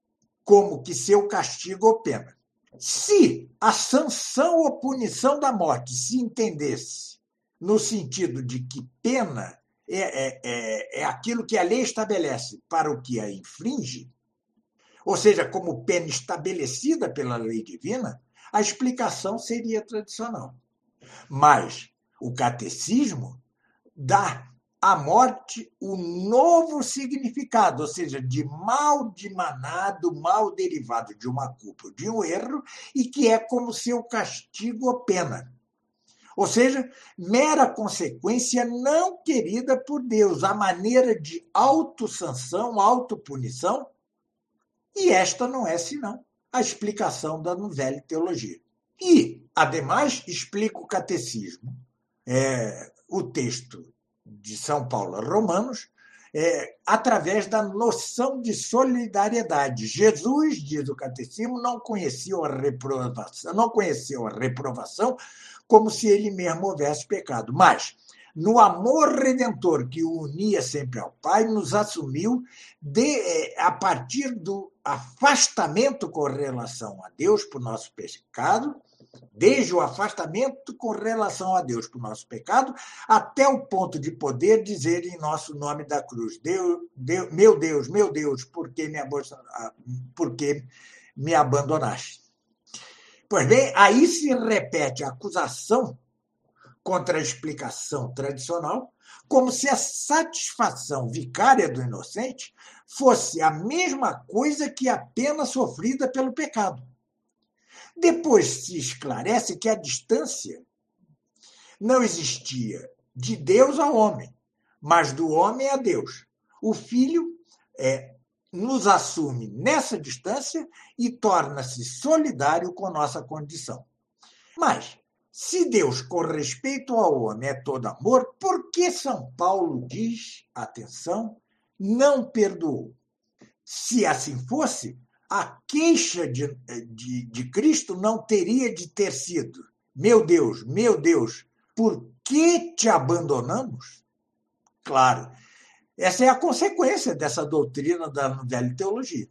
como que seu castigo ou pena. Se a sanção ou punição da morte se entendesse no sentido de que pena é, é, é, é aquilo que a lei estabelece para o que a infringe, ou seja, como pena estabelecida pela lei divina, a explicação seria tradicional. Mas o catecismo dá à morte o novo significado, ou seja, de mal de manado, mal derivado de uma culpa, de um erro, e que é como seu castigo ou pena. Ou seja, mera consequência não querida por Deus, a maneira de autossanção, autopunição, e esta não é senão a explicação da novela teologia. E, ademais, explica o catecismo, é, o texto de São Paulo a Romanos, é, através da noção de solidariedade. Jesus, diz o catecismo, não conheceu a reprovação, não conheceu a reprovação como se ele mesmo houvesse pecado, mas no amor redentor que o unia sempre ao Pai, nos assumiu de, é, a partir do afastamento com relação a Deus por nosso pecado, desde o afastamento com relação a Deus por nosso pecado, até o ponto de poder dizer em nosso nome da cruz: Deus, Deus meu Deus, meu Deus, por que me, por que me abandonaste? Pois bem, aí se repete a acusação contra a explicação tradicional, como se a satisfação vicária do inocente fosse a mesma coisa que a pena sofrida pelo pecado. Depois se esclarece que a distância não existia de Deus ao homem, mas do homem a Deus. O Filho é, nos assume nessa distância e torna-se solidário com nossa condição. Mas se Deus, com respeito ao homem, é todo amor, por que São Paulo diz, atenção, não perdoou? Se assim fosse, a queixa de, de, de Cristo não teria de ter sido: Meu Deus, meu Deus, por que te abandonamos? Claro, essa é a consequência dessa doutrina da velha teologia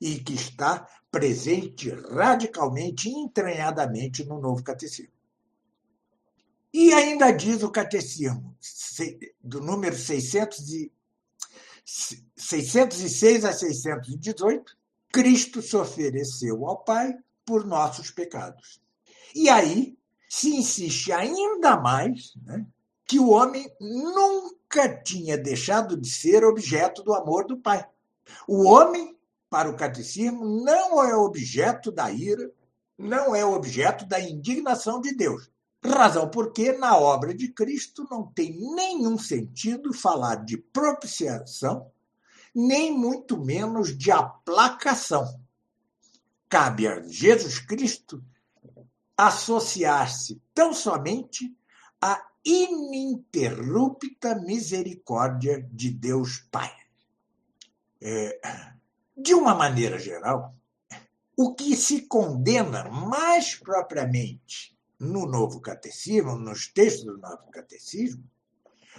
e que está presente radicalmente, entranhadamente no novo catecismo. E ainda diz o catecismo, do número 600 e, 606 a 618, Cristo se ofereceu ao Pai por nossos pecados. E aí se insiste ainda mais né, que o homem nunca tinha deixado de ser objeto do amor do Pai. O homem, para o catecismo, não é objeto da ira, não é objeto da indignação de Deus. Razão porque na obra de Cristo não tem nenhum sentido falar de propiciação, nem muito menos de aplacação. Cabe a Jesus Cristo associar-se tão somente à ininterrupta misericórdia de Deus Pai. É, de uma maneira geral, o que se condena mais propriamente no Novo Catecismo, nos textos do Novo Catecismo,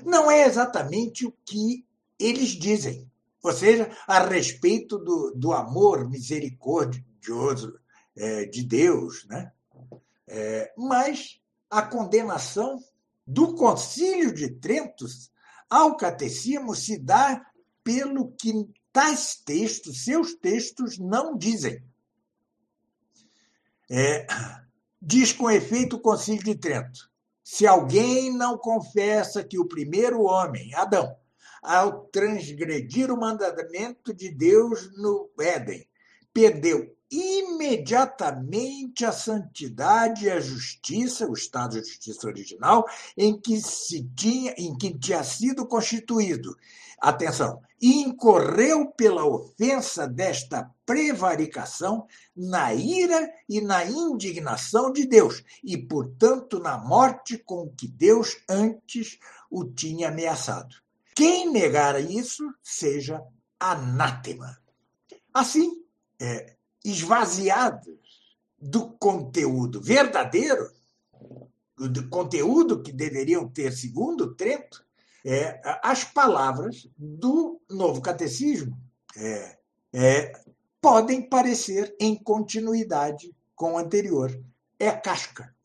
não é exatamente o que eles dizem. Ou seja, a respeito do, do amor misericordioso é, de Deus, né? É, mas a condenação do Concílio de Trento ao catecismo se dá pelo que tais textos, seus textos, não dizem. É, Diz com efeito o Concílio de Trento: se alguém não confessa que o primeiro homem, Adão, ao transgredir o mandamento de Deus no Éden. Perdeu imediatamente a santidade e a justiça, o estado de justiça original, em que se tinha, em que tinha sido constituído. Atenção, incorreu pela ofensa desta prevaricação na ira e na indignação de Deus, e, portanto, na morte com que Deus antes o tinha ameaçado. Quem negara isso, seja anátema. Assim, é, esvaziados do conteúdo verdadeiro, do conteúdo que deveriam ter, segundo Trento, é, as palavras do novo catecismo é, é, podem parecer em continuidade com o anterior. É casca.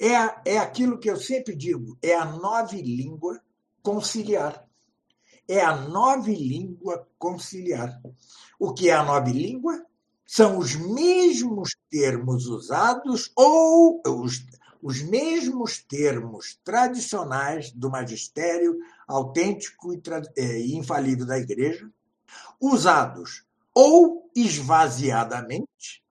É, é aquilo que eu sempre digo, é a nova língua conciliar. É a nova língua conciliar. O que é a nova língua? São os mesmos termos usados ou os, os mesmos termos tradicionais do magistério autêntico e, é, e infalível da Igreja, usados ou esvaziadamente,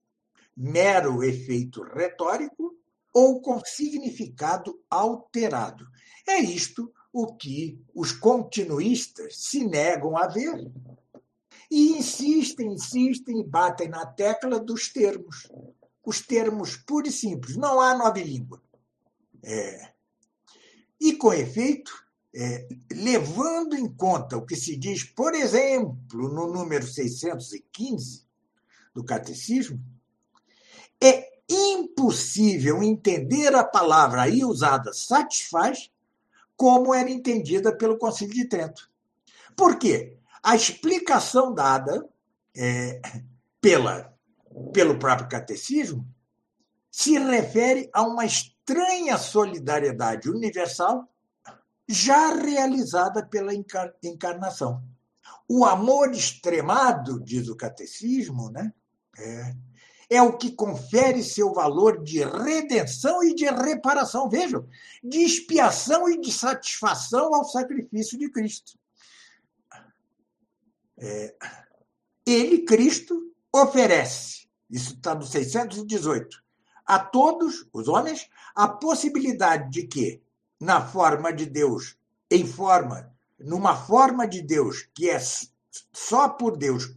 mero efeito retórico, ou com significado alterado. É isto o que os continuistas se negam a ver e insistem, insistem batem na tecla dos termos. Os termos puros e simples. Não há nova língua. É. E, com efeito, é, levando em conta o que se diz, por exemplo, no número 615 do Catecismo, é impossível entender a palavra aí usada satisfaz como era entendida pelo Concílio de Trento. Por quê? A explicação dada é, pela, pelo próprio catecismo se refere a uma estranha solidariedade universal já realizada pela encarnação. O amor extremado, diz o catecismo, né, é, é o que confere seu valor de redenção e de reparação, vejam, de expiação e de satisfação ao sacrifício de Cristo. É, ele, Cristo, oferece, isso está no 618, a todos os homens a possibilidade de que, na forma de Deus, em forma, numa forma de Deus que é só por Deus,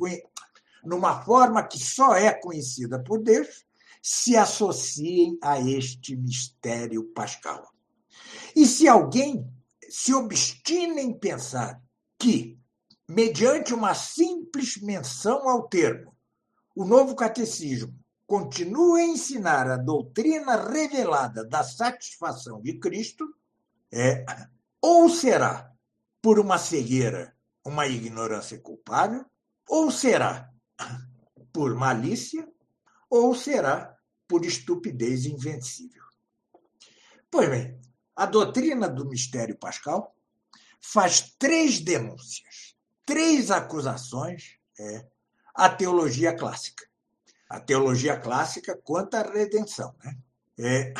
numa forma que só é conhecida por Deus, se associem a este mistério pascal. E se alguém se obstina em pensar que mediante uma simples menção ao termo. O novo catecismo continua a ensinar a doutrina revelada da satisfação de Cristo, é, ou será por uma cegueira, uma ignorância culpável, ou será por malícia, ou será por estupidez invencível. Pois bem, a doutrina do mistério pascal faz três denúncias três acusações é, à teologia clássica. A teologia clássica quanto à redenção. Né? É,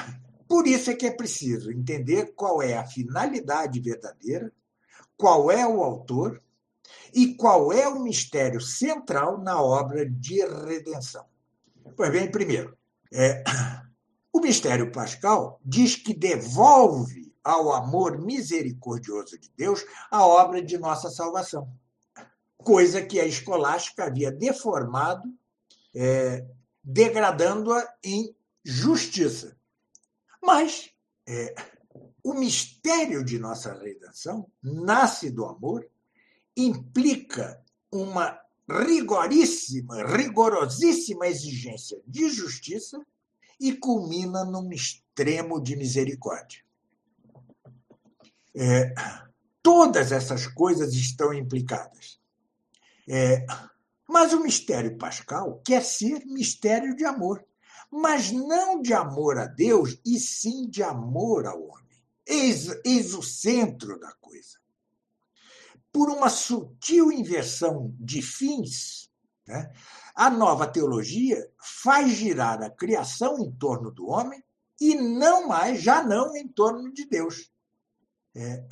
por isso é que é preciso entender qual é a finalidade verdadeira, qual é o autor e qual é o mistério central na obra de redenção. Pois bem, primeiro, é, o mistério pascal diz que devolve ao amor misericordioso de Deus a obra de nossa salvação coisa que a escolástica havia deformado, é, degradando-a em justiça. Mas é, o mistério de nossa redenção nasce do amor, implica uma rigoríssima, rigorosíssima exigência de justiça e culmina num extremo de misericórdia. É, todas essas coisas estão implicadas. É, mas o mistério pascal quer ser mistério de amor, mas não de amor a Deus, e sim de amor ao homem. Eis, eis o centro da coisa. Por uma sutil inversão de fins, né, a nova teologia faz girar a criação em torno do homem e não mais, já não em torno de Deus. É,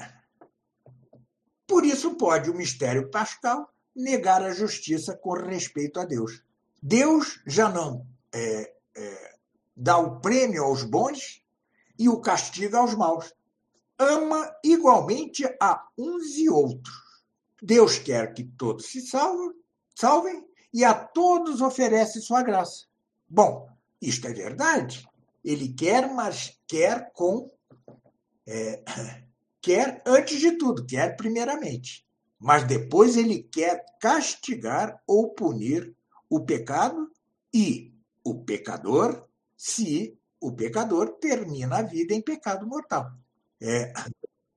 Por isso pode o mistério pascal negar a justiça com respeito a Deus. Deus já não é, é, dá o prêmio aos bons e o castiga aos maus. Ama igualmente a uns e outros. Deus quer que todos se salvem, salvem e a todos oferece sua graça. Bom, isto é verdade. Ele quer, mas quer com. É, quer antes de tudo, quer primeiramente. Mas depois ele quer castigar ou punir o pecado e o pecador, se o pecador termina a vida em pecado mortal. É,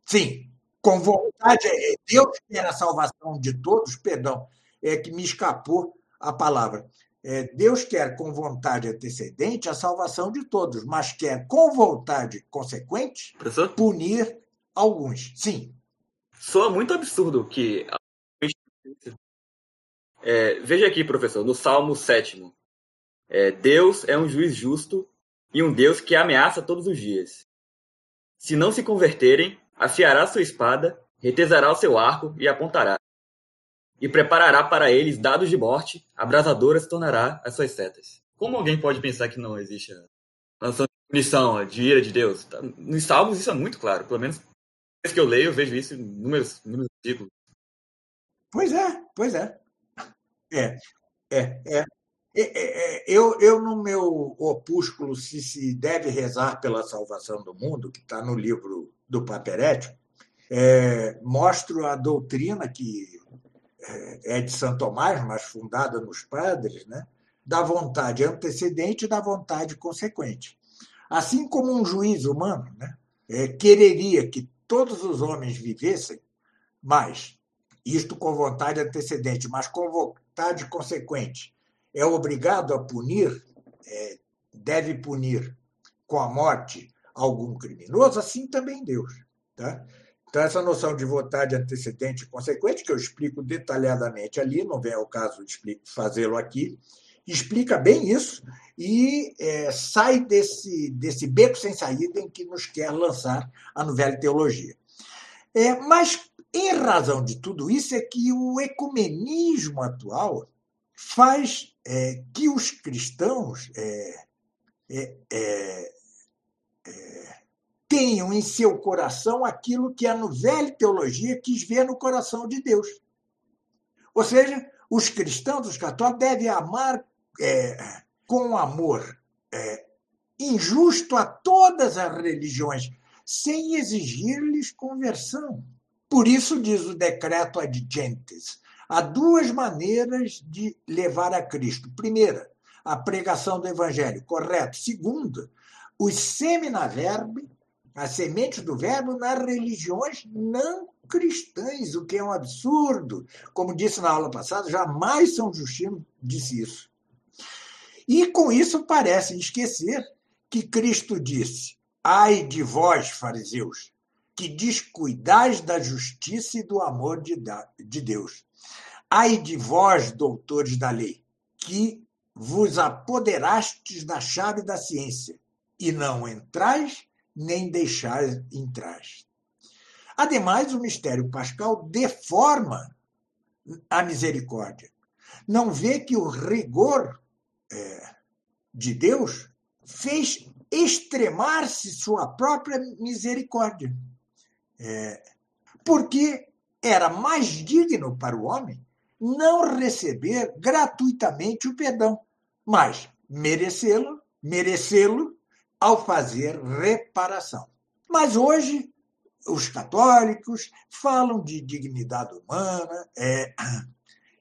sim, com vontade, é, Deus quer a salvação de todos, perdão, é que me escapou a palavra. É, Deus quer com vontade antecedente a salvação de todos, mas quer com vontade consequente Professor? punir alguns. Sim. Soa muito absurdo que. É, veja aqui, professor, no Salmo 7. É, Deus é um juiz justo e um Deus que ameaça todos os dias. Se não se converterem, afiará sua espada, retesará o seu arco e apontará e preparará para eles dados de morte, abrasadoras tornará as suas setas. Como alguém pode pensar que não existe a noção de punição, de ira de Deus? Tá, nos Salmos isso é muito claro, pelo menos vez que eu leio, eu vejo isso em números, números ciclos. Pois é, pois é. É, é, é. é, é eu, eu, no meu opúsculo, se se deve rezar pela salvação do mundo, que está no livro do Paperético, é, mostro a doutrina que é, é de São Tomás, mas fundada nos padres, né? da vontade antecedente e da vontade consequente. Assim como um juiz humano né? É, quereria que todos os homens vivessem, mas isto com vontade antecedente, mas com vontade consequente, é obrigado a punir, é, deve punir com a morte algum criminoso, assim também Deus. Tá? Então, essa noção de vontade antecedente e consequente, que eu explico detalhadamente ali, não vem ao caso de fazê-lo aqui, explica bem isso e é, sai desse, desse beco sem saída em que nos quer lançar a novela teologia. É, mas, em razão de tudo isso, é que o ecumenismo atual faz é, que os cristãos é, é, é, tenham em seu coração aquilo que a novela teologia quis ver no coração de Deus. Ou seja, os cristãos, os católicos, devem amar é, com amor é, injusto a todas as religiões, sem exigir-lhes conversão. Por isso, diz o decreto ad gentes, há duas maneiras de levar a Cristo. Primeira, a pregação do evangelho, correto. Segunda, os seminaverbi, a semente do verbo nas religiões não cristãs, o que é um absurdo. Como disse na aula passada, jamais São Justino disse isso. E com isso parece esquecer que Cristo disse: Ai de vós, fariseus, que descuidais da justiça e do amor de Deus. Ai de vós, doutores da lei, que vos apoderastes da chave da ciência, e não entrais nem deixar entrar. Ademais, o mistério pascal deforma a misericórdia. Não vê que o rigor é, de Deus fez extremar-se sua própria misericórdia. É, porque era mais digno para o homem não receber gratuitamente o perdão, mas merecê-lo, merecê-lo ao fazer reparação. Mas hoje, os católicos falam de dignidade humana, é,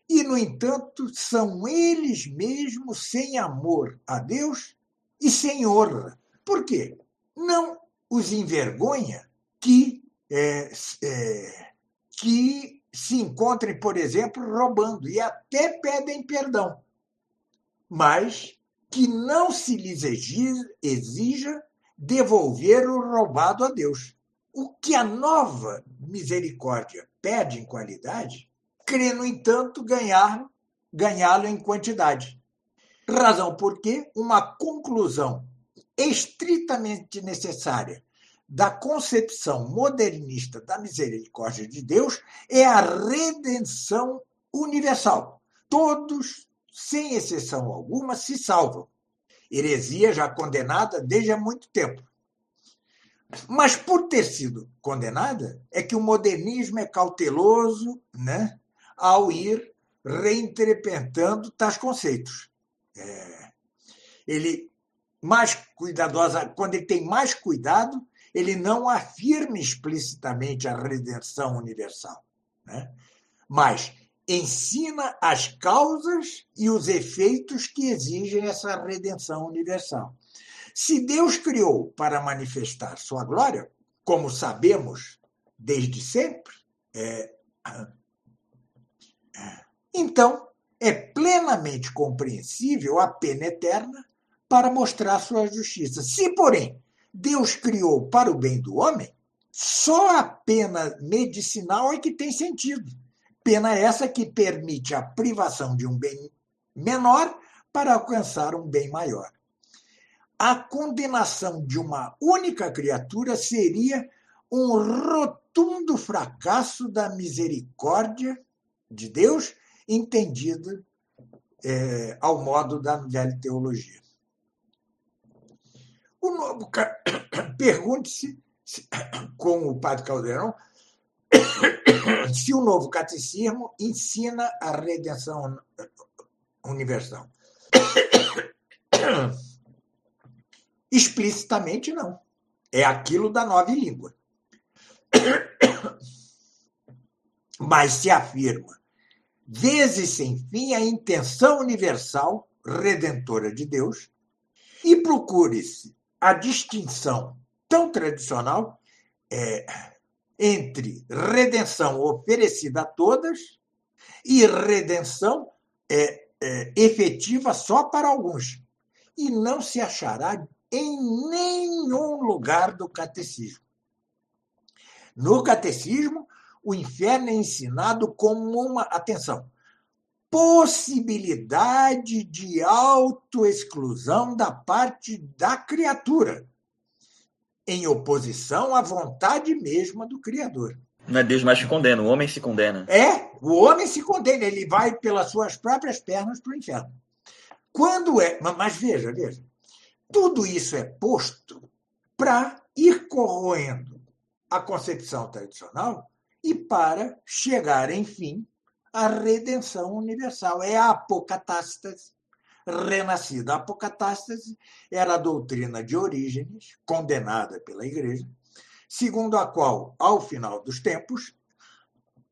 e, no entanto, são eles mesmos sem amor a Deus e sem honra. Por quê? Não os envergonha que, é, é, que se encontrem, por exemplo, roubando e até pedem perdão. Mas que não se lhes exija devolver o roubado a Deus. O que a nova misericórdia pede em qualidade, crê, no entanto, ganhar ganhá-lo em quantidade. Razão porque uma conclusão estritamente necessária da concepção modernista da misericórdia de Deus é a redenção universal. Todos, sem exceção alguma, se salvam. Heresia já condenada desde há muito tempo. Mas por ter sido condenada, é que o modernismo é cauteloso né, ao ir reinterpretando tais conceitos. É, ele mais cuidadosa, quando ele tem mais cuidado, ele não afirma explicitamente a redenção universal, né? mas ensina as causas e os efeitos que exigem essa redenção universal. Se Deus criou para manifestar sua glória, como sabemos desde sempre, é, então é plenamente compreensível a pena eterna para mostrar sua justiça. Se, porém, Deus criou para o bem do homem, só a pena medicinal é que tem sentido. Pena essa que permite a privação de um bem menor para alcançar um bem maior. A condenação de uma única criatura seria um rotundo fracasso da misericórdia de Deus, entendida é, ao modo da velha teologia. Novo pergunte-se com o padre Caldeirão se o novo catecismo ensina a redenção universal. Explicitamente não. É aquilo da nova língua. Mas se afirma, vezes sem fim, a intenção universal redentora de Deus e procure-se a distinção tão tradicional é, entre redenção oferecida a todas e redenção é, é, efetiva só para alguns. E não se achará em nenhum lugar do catecismo. No catecismo, o inferno é ensinado como uma, atenção, possibilidade de autoexclusão da parte da criatura, em oposição à vontade mesma do Criador. Não é Deus mais que condena, o homem se condena. É, o homem se condena, ele vai pelas suas próprias pernas para o inferno. Quando é. Mas veja, veja. Tudo isso é posto para ir corroendo a concepção tradicional e para chegar, enfim, a redenção universal. É a apocatástase renascida. A apocatástase era a doutrina de Orígenes, condenada pela Igreja, segundo a qual, ao final dos tempos,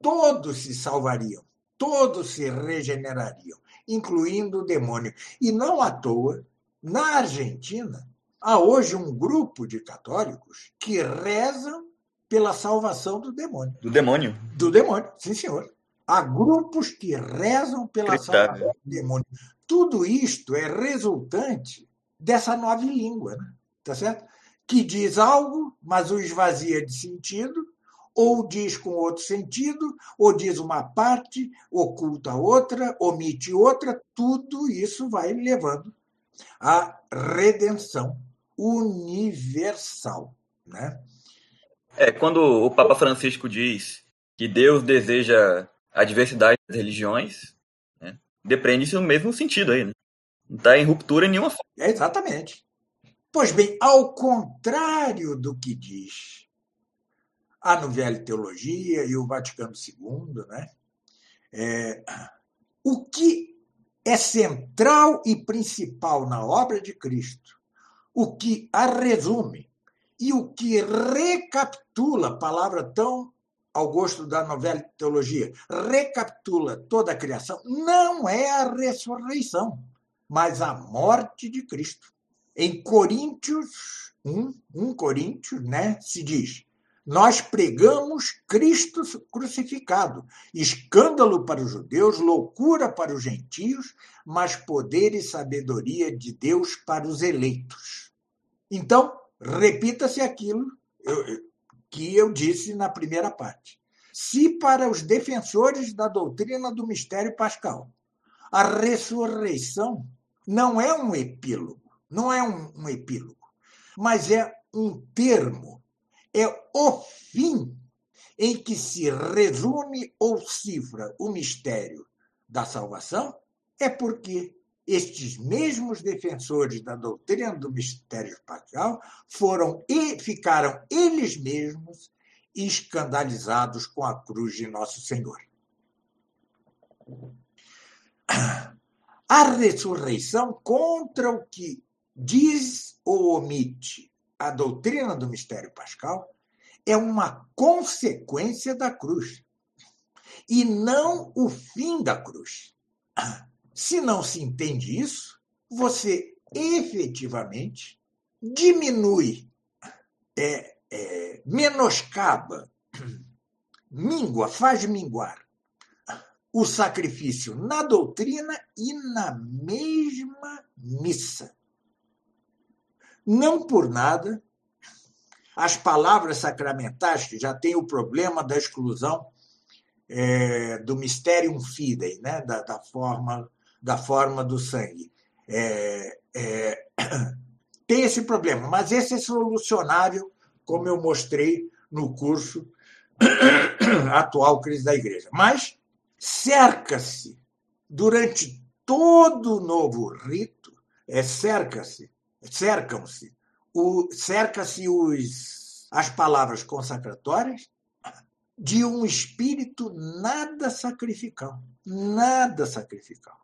todos se salvariam, todos se regenerariam, incluindo o demônio. E não à toa, na Argentina, há hoje um grupo de católicos que rezam pela salvação do demônio. Do demônio? Do demônio, sim, senhor. Há grupos que rezam pela salvação do demônio. Tudo isto é resultante dessa nova língua, né? tá certo? Que diz algo, mas o esvazia de sentido, ou diz com outro sentido, ou diz uma parte, oculta outra, omite outra, tudo isso vai levando à redenção universal. Né? É, quando o Papa Francisco diz que Deus deseja a diversidade das religiões, né, depreende-se no mesmo sentido aí, né? Não está em ruptura nenhuma forma. É exatamente. Pois bem, ao contrário do que diz a Novela Teologia e o Vaticano II, né? É, o que é central e principal na obra de Cristo, o que a resume e o que recapitula, palavra tão ao gosto da novela teologia, recapitula toda a criação, não é a ressurreição, mas a morte de Cristo. Em Coríntios 1, 1 Coríntios, né, se diz: Nós pregamos Cristo crucificado, escândalo para os judeus, loucura para os gentios, mas poder e sabedoria de Deus para os eleitos. Então, repita-se aquilo que eu disse na primeira parte. Se para os defensores da doutrina do mistério pascal a ressurreição não é um epílogo, não é um, um epílogo, mas é um termo é o fim em que se resume ou cifra o mistério da salvação, é porque estes mesmos defensores da doutrina do mistério pascal foram e ficaram eles mesmos escandalizados com a cruz de nosso Senhor. A ressurreição contra o que diz ou omite a doutrina do mistério pascal é uma consequência da cruz e não o fim da cruz. Se não se entende isso, você efetivamente diminui, é, é, menoscaba, mingua, faz minguar o sacrifício na doutrina e na mesma missa. Não por nada, as palavras sacramentais, que já tem o problema da exclusão é, do mysterium fidei, né? da, da, forma, da forma do sangue. É, é, tem esse problema, mas esse é solucionável, como eu mostrei no curso atual Crise da Igreja. Mas cerca-se, durante todo o novo rito, é, cerca-se, cercam-se cerca-se as palavras consacratórias de um espírito nada sacrificial. Nada sacrificial.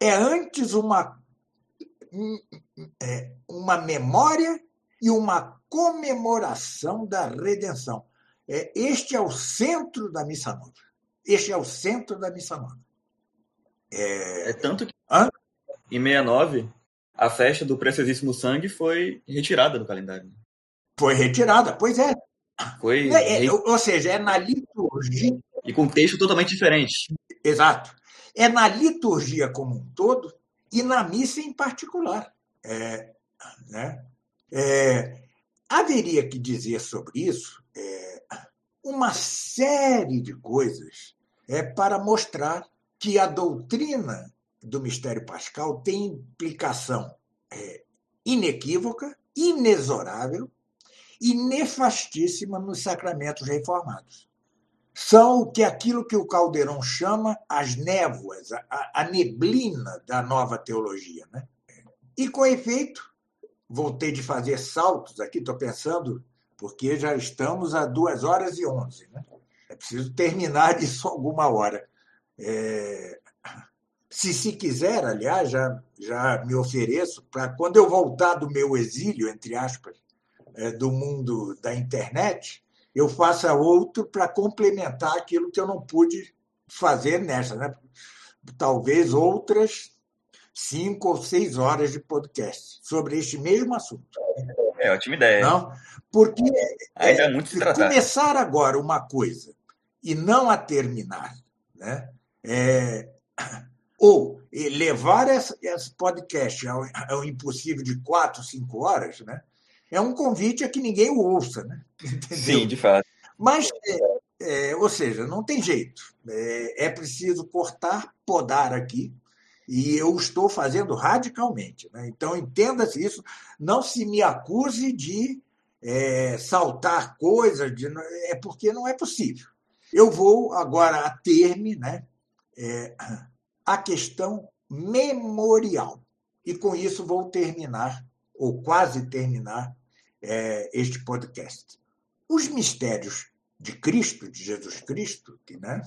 É antes uma, é, uma memória e uma comemoração da redenção. É, este é o centro da missa nova. Este é o centro da missa nova. É, é tanto que Hã? em 69 a festa do Preciosíssimo Sangue foi retirada do calendário. Foi retirada, pois é. Foi. É, é, ou seja, é na liturgia. E com texto totalmente diferente. Exato. É na liturgia como um todo e na missa em particular. É, né? É, haveria que dizer sobre isso é, uma série de coisas é, para mostrar que a doutrina do mistério pascal tem implicação é, inequívoca, inexorável e nefastíssima nos sacramentos reformados. São o que aquilo que o Caldeirão chama as névoas, a, a neblina da nova teologia. Né? E, com efeito, voltei de fazer saltos aqui, estou pensando, porque já estamos a duas horas e onze. Né? É preciso terminar isso alguma hora. É, se se quiser, aliás, já, já me ofereço para quando eu voltar do meu exílio, entre aspas, é, do mundo da internet, eu faça outro para complementar aquilo que eu não pude fazer nessa, né? Talvez outras cinco ou seis horas de podcast sobre este mesmo assunto. É ótima ideia. Não? Porque Ainda é, muito começar agora uma coisa e não a terminar, né? É, ou levar esse podcast ao, ao impossível de quatro, cinco horas, né? É um convite a que ninguém o ouça, né? Entendeu? Sim, de fato. Mas, é, é, ou seja, não tem jeito. É, é, preciso cortar, podar aqui, e eu estou fazendo radicalmente. Né? Então, entenda-se isso. Não se me acuse de é, saltar coisas, de, é porque não é possível. Eu vou agora a terme, né? É, a questão memorial. E com isso vou terminar, ou quase terminar, é, este podcast. Os mistérios de Cristo, de Jesus Cristo, que, né,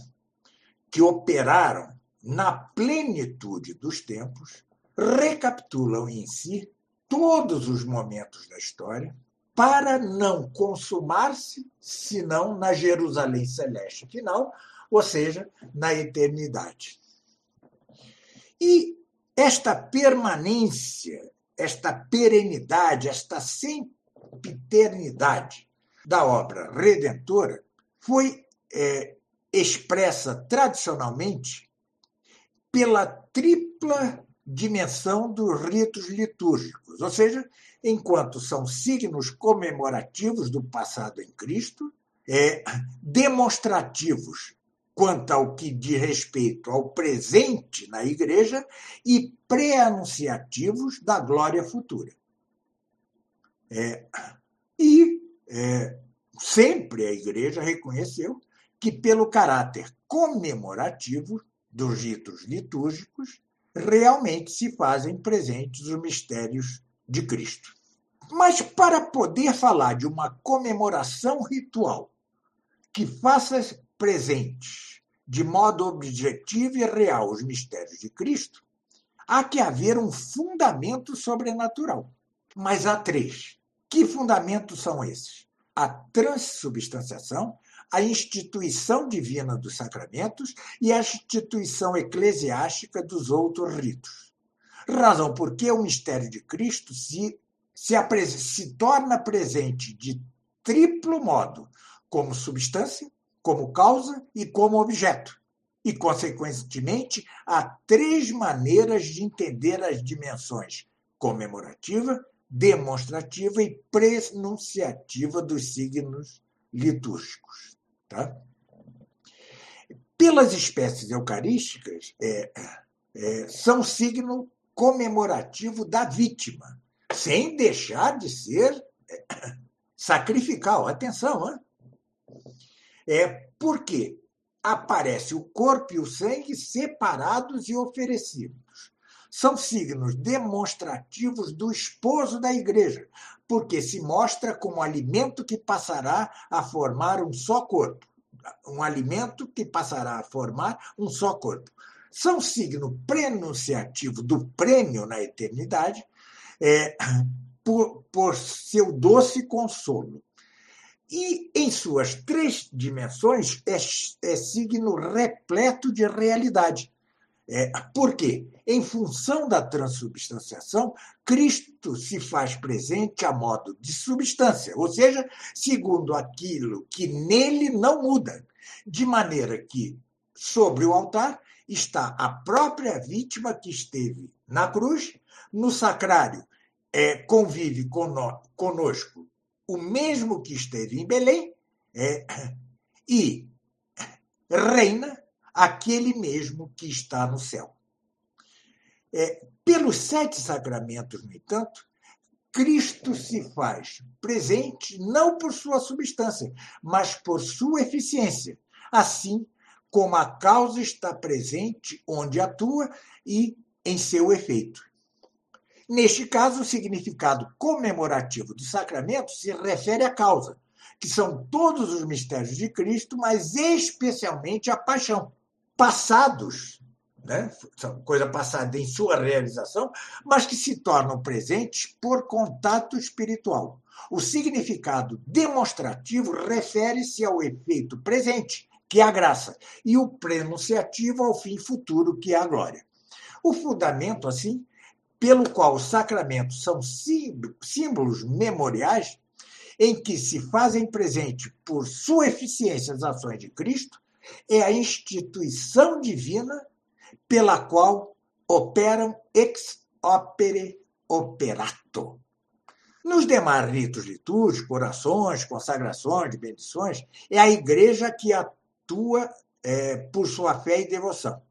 que operaram na plenitude dos tempos, recapitulam em si todos os momentos da história para não consumar-se senão na Jerusalém celeste final, ou seja, na eternidade. E esta permanência, esta perenidade, esta sempiternidade da obra redentora foi é, expressa tradicionalmente pela tripla dimensão dos ritos litúrgicos, ou seja, enquanto são signos comemorativos do passado em Cristo, é, demonstrativos quanto ao que diz respeito ao presente na igreja e pré-anunciativos da glória futura. É, e é, sempre a Igreja reconheceu que, pelo caráter comemorativo dos ritos litúrgicos, realmente se fazem presentes os mistérios de Cristo. Mas para poder falar de uma comemoração ritual que faça presentes de modo objetivo e real os mistérios de Cristo, há que haver um fundamento sobrenatural. Mas há três. Que fundamentos são esses? A transubstanciação, a instituição divina dos sacramentos e a instituição eclesiástica dos outros ritos. Razão por que o mistério de Cristo se, se, se torna presente de triplo modo, como substância, como causa e como objeto. E, consequentemente, há três maneiras de entender as dimensões comemorativa, demonstrativa e prenunciativa dos signos litúrgicos. Tá? Pelas espécies eucarísticas, é, é, são signo comemorativo da vítima, sem deixar de ser é, sacrificial. Atenção, hein? É porque aparece o corpo e o sangue separados e oferecidos. São signos demonstrativos do esposo da igreja, porque se mostra como alimento que passará a formar um só corpo. Um alimento que passará a formar um só corpo. São signo prenunciativo do prêmio na eternidade, é, por, por seu doce consolo. E, em suas três dimensões, é, é signo repleto de realidade. É, por quê? Em função da transubstanciação, Cristo se faz presente a modo de substância, ou seja, segundo aquilo que nele não muda, de maneira que, sobre o altar, está a própria vítima que esteve na cruz, no sacrário é, convive conosco o mesmo que esteve em Belém, é, e reina aquele mesmo que está no céu. É, pelos sete sacramentos, no entanto, Cristo se faz presente não por sua substância, mas por sua eficiência, assim como a causa está presente onde atua e em seu efeito. Neste caso, o significado comemorativo do sacramento se refere à causa, que são todos os mistérios de Cristo, mas especialmente a paixão passados, né? são coisa passada em sua realização, mas que se tornam presentes por contato espiritual. O significado demonstrativo refere-se ao efeito presente, que é a graça, e o prenunciativo ao fim futuro, que é a glória. O fundamento, assim, pelo qual os sacramentos são símbolos memoriais, em que se fazem presente por sua eficiência as ações de Cristo, é a instituição divina pela qual operam ex opere operato. Nos demais ritos litúrgicos, orações, consagrações, bendições, é a igreja que atua é, por sua fé e devoção.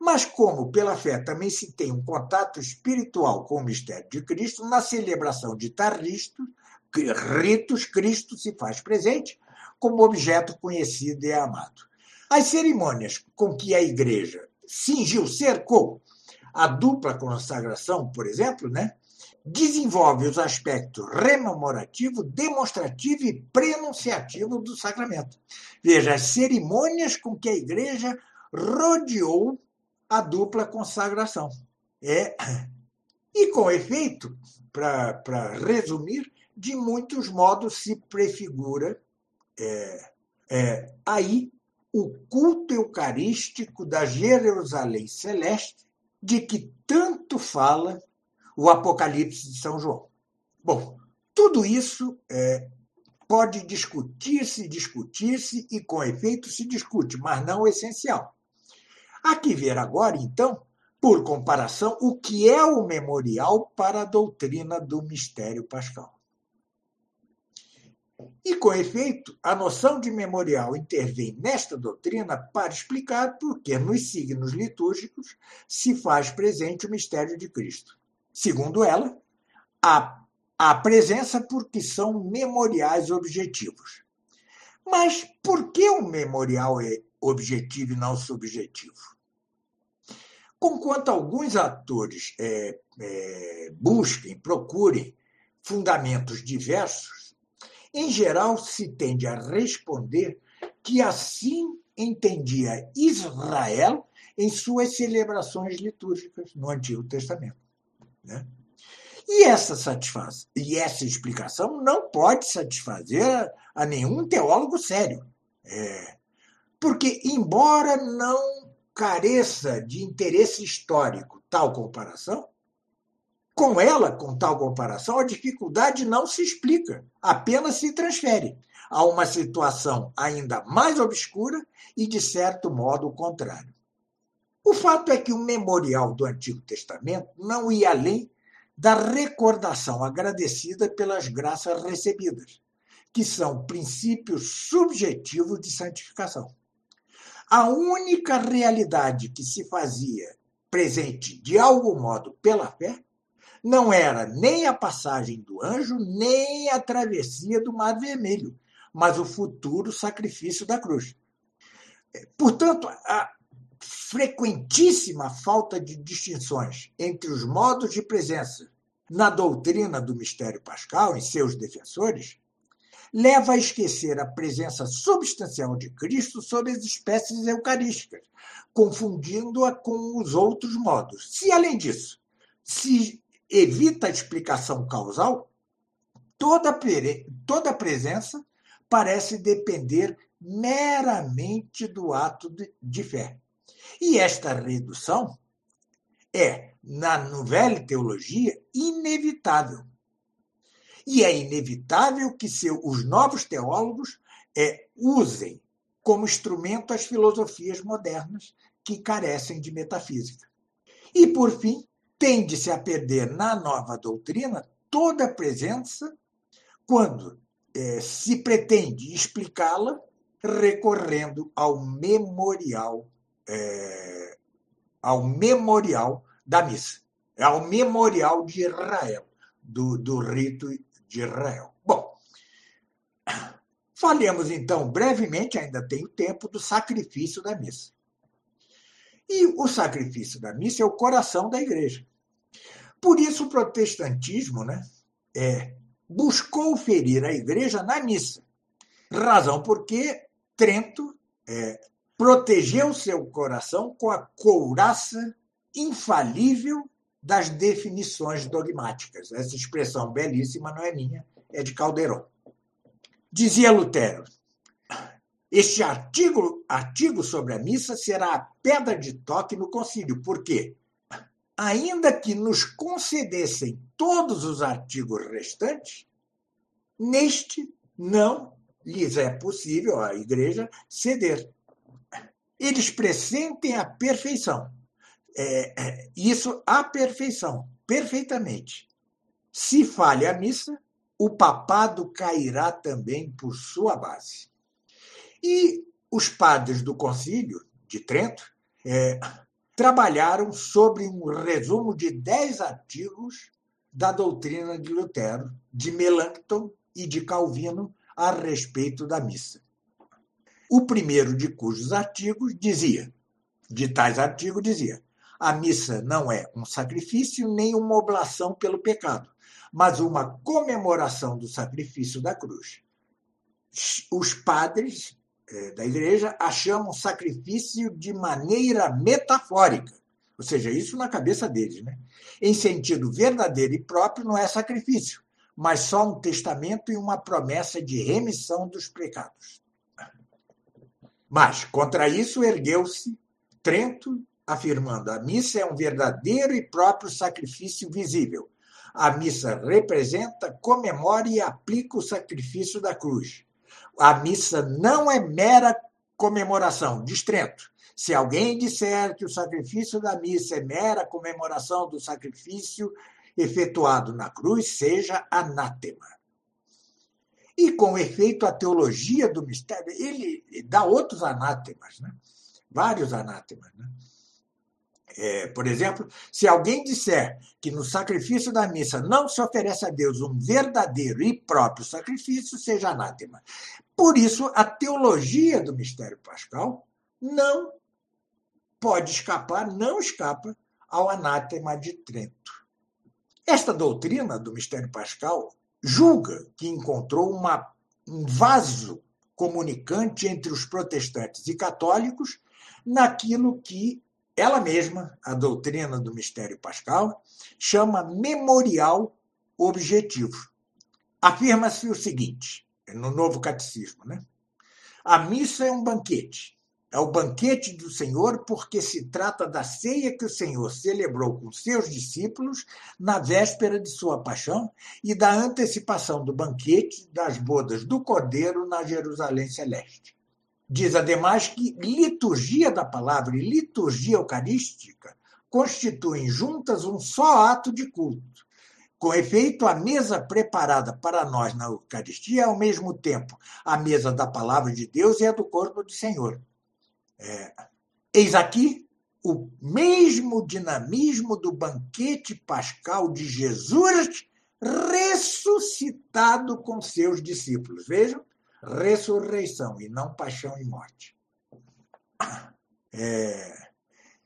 Mas, como pela fé também se tem um contato espiritual com o mistério de Cristo, na celebração de tarristos, ritos, Cristo se faz presente como objeto conhecido e amado. As cerimônias com que a igreja cingiu, cercou a dupla consagração, por exemplo, né, desenvolve os aspectos rememorativo, demonstrativo e prenunciativo do sacramento. Veja, as cerimônias com que a igreja rodeou a dupla consagração. É, e com efeito, para resumir, de muitos modos se prefigura é, é, aí o culto eucarístico da Jerusalém Celeste, de que tanto fala o Apocalipse de São João. Bom, tudo isso é, pode discutir-se, discutir-se e, com efeito, se discute, mas não o essencial. Há que ver agora, então, por comparação, o que é o memorial para a doutrina do mistério pascal. E, com efeito, a noção de memorial intervém nesta doutrina para explicar por que nos signos litúrgicos se faz presente o mistério de Cristo. Segundo ela, a a presença porque são memoriais objetivos. Mas por que o memorial é objetivo e não subjetivo? Conquanto alguns atores é, é, busquem, procurem fundamentos diversos, em geral se tende a responder que assim entendia Israel em suas celebrações litúrgicas no Antigo Testamento. Né? E essa satisfação e essa explicação não pode satisfazer a nenhum teólogo sério. É, porque, embora não careça de interesse histórico tal comparação, com ela, com tal comparação, a dificuldade não se explica, apenas se transfere a uma situação ainda mais obscura e, de certo modo, contrário. O fato é que o memorial do Antigo Testamento não ia além da recordação agradecida pelas graças recebidas, que são princípios subjetivos de santificação. A única realidade que se fazia presente de algum modo pela fé não era nem a passagem do anjo, nem a travessia do Mar Vermelho, mas o futuro sacrifício da cruz. Portanto, a frequentíssima falta de distinções entre os modos de presença na doutrina do mistério pascal, em seus defensores, leva a esquecer a presença substancial de Cristo sobre as espécies eucarísticas, confundindo-a com os outros modos. Se, além disso, se evita a explicação causal, toda, toda presença parece depender meramente do ato de, de fé. E esta redução é, na novela teologia, inevitável. E é inevitável que seu, os novos teólogos é, usem como instrumento as filosofias modernas que carecem de metafísica. E, por fim, tende-se a perder na nova doutrina toda a presença quando é, se pretende explicá-la recorrendo ao memorial é, ao memorial da missa, ao memorial de Israel, do, do rito de Israel. Bom, falemos então brevemente, ainda tenho tempo, do sacrifício da missa. E o sacrifício da missa é o coração da igreja. Por isso o protestantismo né, é, buscou ferir a igreja na missa. Razão porque Trento é, protegeu seu coração com a couraça infalível das definições dogmáticas. Essa expressão belíssima não é minha, é de Calderon. Dizia Lutero: Este artigo, artigo sobre a missa será a pedra de toque no concílio, porque, ainda que nos concedessem todos os artigos restantes, neste não lhes é possível, à igreja, ceder eles pressentem a perfeição. É, é, isso, a perfeição, perfeitamente. Se falha a missa, o papado cairá também por sua base. E os padres do concílio de Trento é, trabalharam sobre um resumo de dez artigos da doutrina de Lutero, de Melancton e de Calvino a respeito da missa. O primeiro de cujos artigos dizia, de tais artigos dizia, a missa não é um sacrifício nem uma oblação pelo pecado, mas uma comemoração do sacrifício da cruz. Os padres da igreja a chamam sacrifício de maneira metafórica, ou seja, isso na cabeça deles, né? Em sentido verdadeiro e próprio, não é sacrifício, mas só um testamento e uma promessa de remissão dos pecados. Mas, contra isso, ergueu-se Trento, afirmando: a missa é um verdadeiro e próprio sacrifício visível. A missa representa, comemora e aplica o sacrifício da cruz. A missa não é mera comemoração, diz Trento. Se alguém disser que o sacrifício da missa é mera comemoração do sacrifício efetuado na cruz, seja anátema. E, com efeito, a teologia do mistério, ele dá outros anátemas, né? vários anátemas. Né? É, por exemplo, se alguém disser que no sacrifício da missa não se oferece a Deus um verdadeiro e próprio sacrifício, seja anátema. Por isso, a teologia do mistério pascal não pode escapar, não escapa ao anátema de Trento. Esta doutrina do mistério pascal julga que encontrou uma, um vaso comunicante entre os protestantes e católicos naquilo que ela mesma, a doutrina do mistério pascal, chama memorial objetivo. Afirma-se o seguinte, no novo catecismo, né? A missa é um banquete. É o banquete do Senhor porque se trata da ceia que o Senhor celebrou com seus discípulos na véspera de sua paixão e da antecipação do banquete das bodas do Cordeiro na Jerusalém Celeste. Diz ademais que liturgia da palavra e liturgia eucarística constituem juntas um só ato de culto. Com efeito, a mesa preparada para nós na Eucaristia é, ao mesmo tempo, a mesa da palavra de Deus e a do corpo do Senhor. É, eis aqui o mesmo dinamismo do banquete pascal de Jesus ressuscitado com seus discípulos. Vejam, ressurreição e não paixão e morte. É,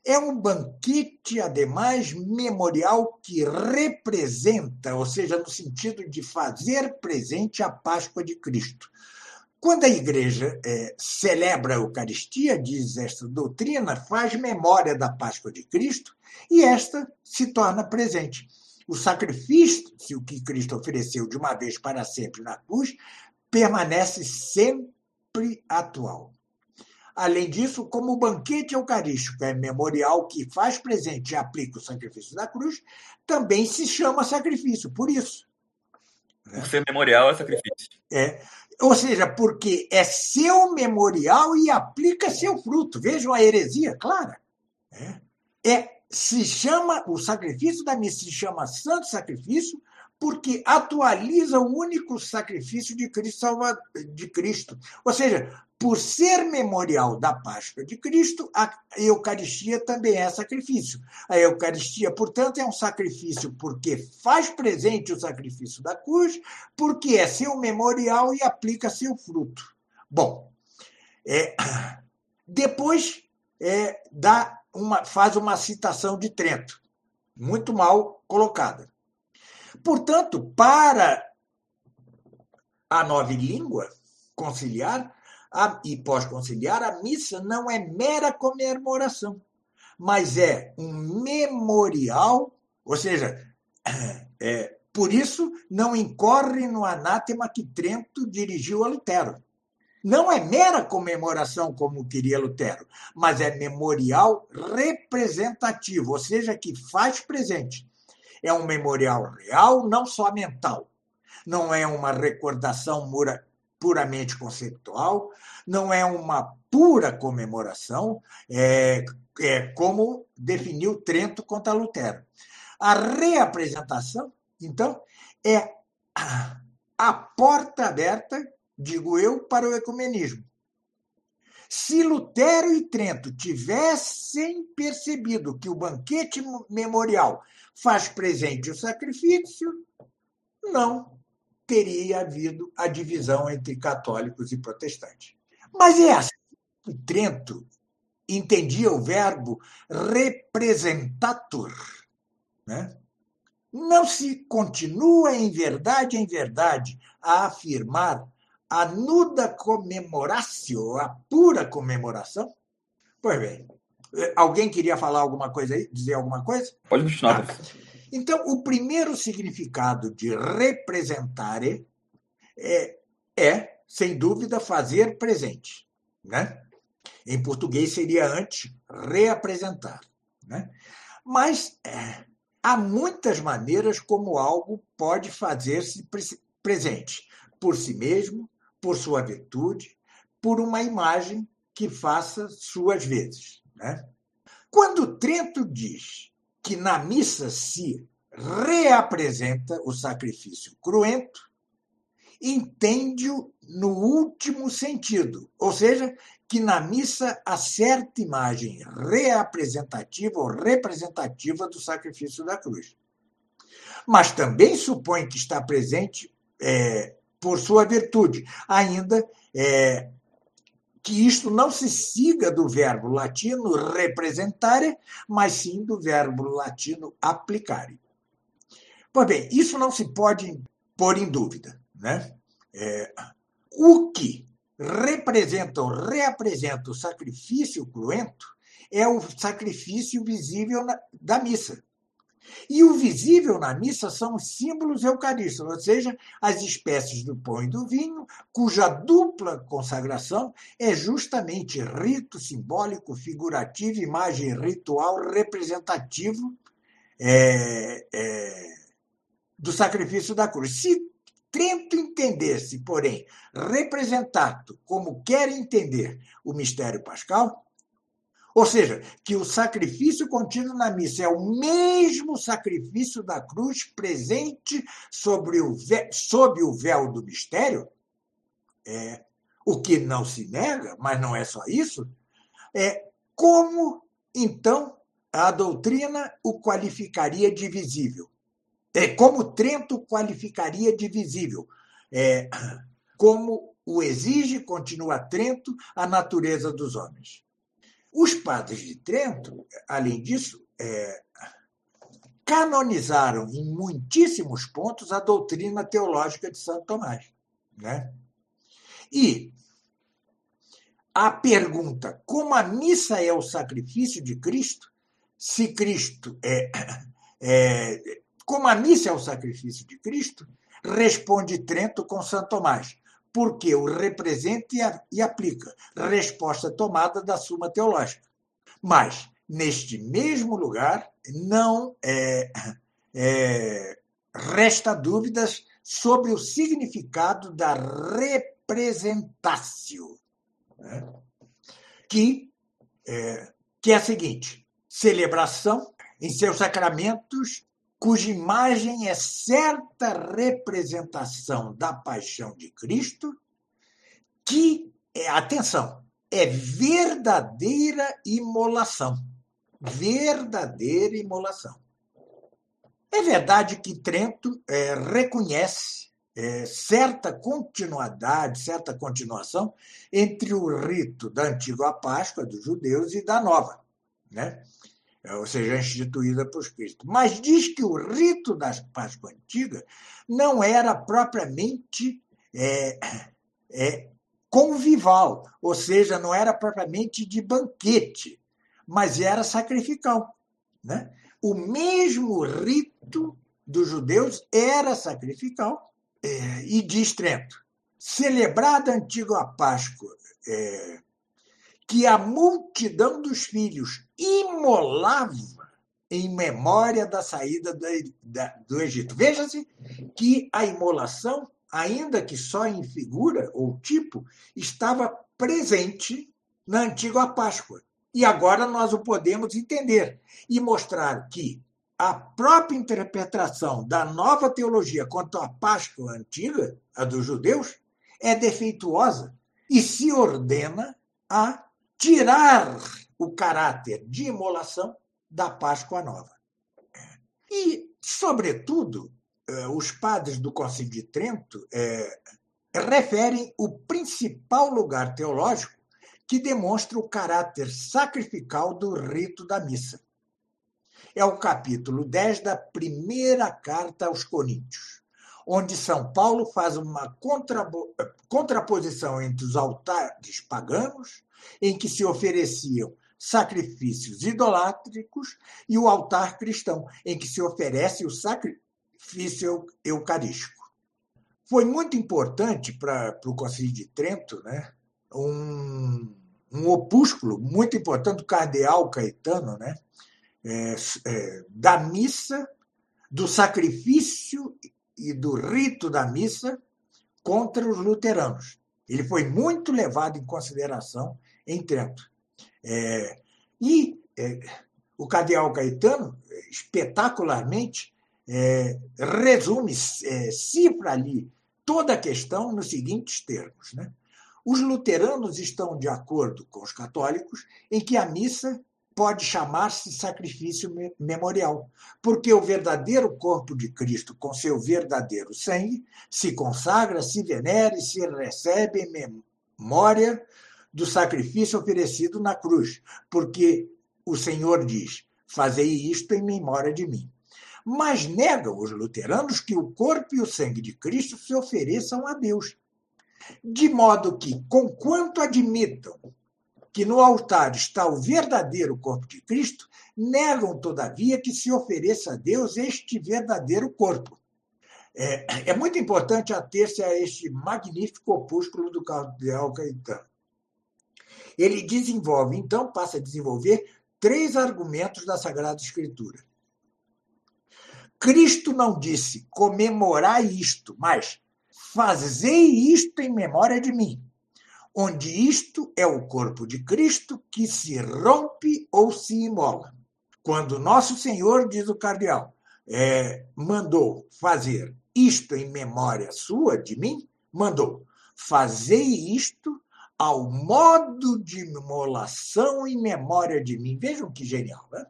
é um banquete, ademais, memorial que representa, ou seja, no sentido de fazer presente a Páscoa de Cristo. Quando a igreja é, celebra a Eucaristia, diz esta doutrina, faz memória da Páscoa de Cristo e esta se torna presente. O sacrifício que Cristo ofereceu de uma vez para sempre na cruz permanece sempre atual. Além disso, como o banquete eucarístico é memorial que faz presente e aplica o sacrifício da cruz, também se chama sacrifício, por isso. Por ser memorial é sacrifício. É. Ou seja, porque é seu memorial e aplica seu fruto. Vejam a heresia clara. É. é se chama, o sacrifício da missa se chama santo sacrifício, porque atualiza o único sacrifício de Cristo, de Cristo. Ou seja, por ser memorial da Páscoa de Cristo, a Eucaristia também é sacrifício. A Eucaristia, portanto, é um sacrifício porque faz presente o sacrifício da cruz, porque é seu memorial e aplica seu fruto. Bom, é, depois é, dá uma, faz uma citação de Trento, muito mal colocada. Portanto, para a nova língua conciliar a, e pós-conciliar, a missa não é mera comemoração, mas é um memorial, ou seja, é, por isso não incorre no anátema que Trento dirigiu a Lutero. Não é mera comemoração, como queria Lutero, mas é memorial representativo, ou seja, que faz presente. É um memorial real, não só mental. Não é uma recordação puramente conceitual, não é uma pura comemoração, é, é como definiu Trento contra Lutero. A reapresentação, então, é a porta aberta, digo eu, para o ecumenismo. Se Lutero e Trento tivessem percebido que o banquete memorial faz presente o sacrifício, não teria havido a divisão entre católicos e protestantes. Mas é assim que Trento entendia o verbo representator. Né? Não se continua em verdade em verdade a afirmar a nuda comemoratio, a pura comemoração? Pois bem, alguém queria falar alguma coisa aí, dizer alguma coisa? Pode continuar. Ah, então, o primeiro significado de representare é, é, sem dúvida, fazer presente. Né? Em português seria antes reapresentar. Né? Mas é, há muitas maneiras como algo pode fazer-se presente, por si mesmo, por sua virtude, por uma imagem que faça suas vezes. Né? Quando Trento diz que na missa se reapresenta o sacrifício cruento, entende-o no último sentido, ou seja, que na missa há certa imagem reapresentativa ou representativa do sacrifício da cruz. Mas também supõe que está presente é, por sua virtude, ainda é, que isto não se siga do verbo latino representare, mas sim do verbo latino applicare. Pois bem, isso não se pode pôr em dúvida. Né? É, o que representa ou reapresenta o sacrifício cruento é o sacrifício visível na, da missa. E o visível na missa são os símbolos eucarísticos, ou seja, as espécies do pão e do vinho, cuja dupla consagração é justamente rito simbólico, figurativo, imagem ritual representativo é, é, do sacrifício da cruz. Se Trento entendesse, porém, representado como quer entender o mistério pascal, ou seja, que o sacrifício contido na missa é o mesmo sacrifício da cruz presente sobre o, sob o véu do mistério, é, o que não se nega, mas não é só isso, é como, então, a doutrina o qualificaria de visível. É, como Trento qualificaria de visível? É, como o exige, continua Trento, a natureza dos homens. Os padres de Trento, além disso, é, canonizaram em muitíssimos pontos a doutrina teológica de Santo Tomás. Né? E a pergunta como a missa é o sacrifício de Cristo, se Cristo é, é como a missa é o sacrifício de Cristo, responde Trento com Santo Tomás, porque o representa e aplica, resposta tomada da Suma Teológica. Mas, neste mesmo lugar, não é, é, resta dúvidas sobre o significado da representácio, né? que, é, que é a seguinte: celebração em seus sacramentos cuja imagem é certa representação da paixão de Cristo, que, é, atenção, é verdadeira imolação. Verdadeira imolação. É verdade que Trento é, reconhece é, certa continuidade, certa continuação entre o rito da antiga Páscoa dos judeus e da nova. Né? É, ou seja, instituída por Cristo. Mas diz que o rito da Páscoa antiga não era propriamente é, é, convival, ou seja, não era propriamente de banquete, mas era sacrificial. Né? O mesmo rito dos judeus era sacrificial, é, e diz Trento, celebrada a antiga Páscoa é, que a multidão dos filhos imolava em memória da saída do Egito. Veja-se que a imolação, ainda que só em figura ou tipo, estava presente na antiga Páscoa. E agora nós o podemos entender e mostrar que a própria interpretação da nova teologia quanto à Páscoa antiga, a dos judeus, é defeituosa e se ordena a tirar o caráter de imolação da Páscoa Nova. E, sobretudo, eh, os padres do Concílio de Trento é, referem o principal lugar teológico que demonstra o caráter sacrificial do rito da missa. É o capítulo 10 da primeira carta aos Coríntios, onde São Paulo faz uma contraposição entre os altares paganos em que se ofereciam sacrifícios idolátricos, e o altar cristão, em que se oferece o sacrifício eucarístico. Foi muito importante para o Concílio de Trento né, um, um opúsculo muito importante do cardeal Caetano, né, é, é, da missa, do sacrifício e do rito da missa contra os luteranos. Ele foi muito levado em consideração em Trento. É, e é, o cardeal Caetano, espetacularmente, é, resume, é, cifra ali toda a questão nos seguintes termos. Né? Os luteranos estão de acordo com os católicos em que a missa pode chamar-se sacrifício memorial, porque o verdadeiro corpo de Cristo, com seu verdadeiro sangue, se consagra, se venera e se recebe em memória do sacrifício oferecido na cruz, porque o Senhor diz: Fazei isto em memória de mim. Mas negam os luteranos que o corpo e o sangue de Cristo se ofereçam a Deus. De modo que, conquanto admitam que no altar está o verdadeiro corpo de Cristo, negam, todavia, que se ofereça a Deus este verdadeiro corpo. É, é muito importante ater-se a este magnífico opúsculo do cardeal Caetano. Ele desenvolve, então, passa a desenvolver três argumentos da Sagrada Escritura. Cristo não disse comemorar isto, mas fazei isto em memória de mim, onde isto é o corpo de Cristo que se rompe ou se imola. Quando nosso Senhor, diz o cardeal, é, mandou fazer isto em memória sua, de mim, mandou, fazei isto ao modo de imolação em memória de mim. Vejam que genial, né?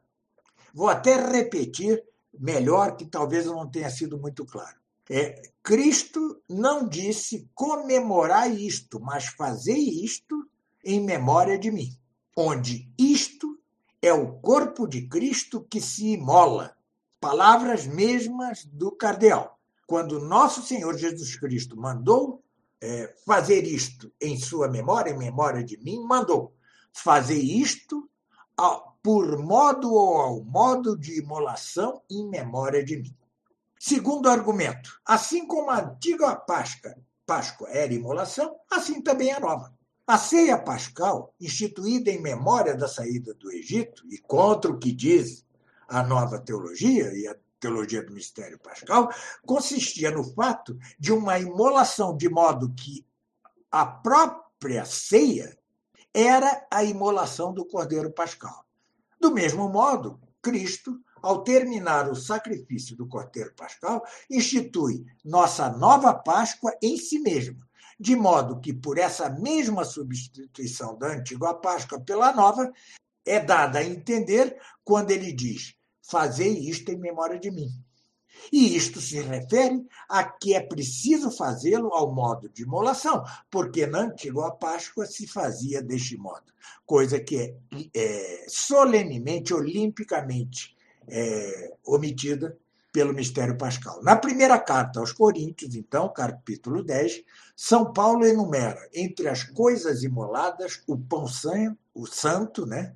Vou até repetir melhor, que talvez não tenha sido muito claro. É, Cristo não disse comemorar isto, mas fazer isto em memória de mim, onde isto é o corpo de Cristo que se imola. Palavras mesmas do cardeal. Quando nosso Senhor Jesus Cristo mandou é, fazer isto em sua memória, em memória de mim, mandou fazer isto por modo ou ao modo de imolação em memória de mim. Segundo argumento, assim como a antiga Páscoa, Páscoa era imolação, assim também a nova. A ceia pascal, instituída em memória da saída do Egito e contra o que diz a nova teologia e a teologia do mistério pascal, consistia no fato de uma imolação, de modo que a própria ceia era a imolação do cordeiro pascal. Do mesmo modo, Cristo, ao terminar o sacrifício do cordeiro pascal, institui nossa nova Páscoa em si mesma, de modo que, por essa mesma substituição da antiga Páscoa pela nova, é dada a entender quando ele diz: Fazei isto em memória de mim. E isto se refere a que é preciso fazê-lo ao modo de imolação, porque na antiga Páscoa se fazia deste modo, coisa que é, é solenemente, olimpicamente é, omitida pelo mistério pascal. Na primeira carta aos Coríntios, então, capítulo 10, São Paulo enumera entre as coisas imoladas o pão santo, o santo, né?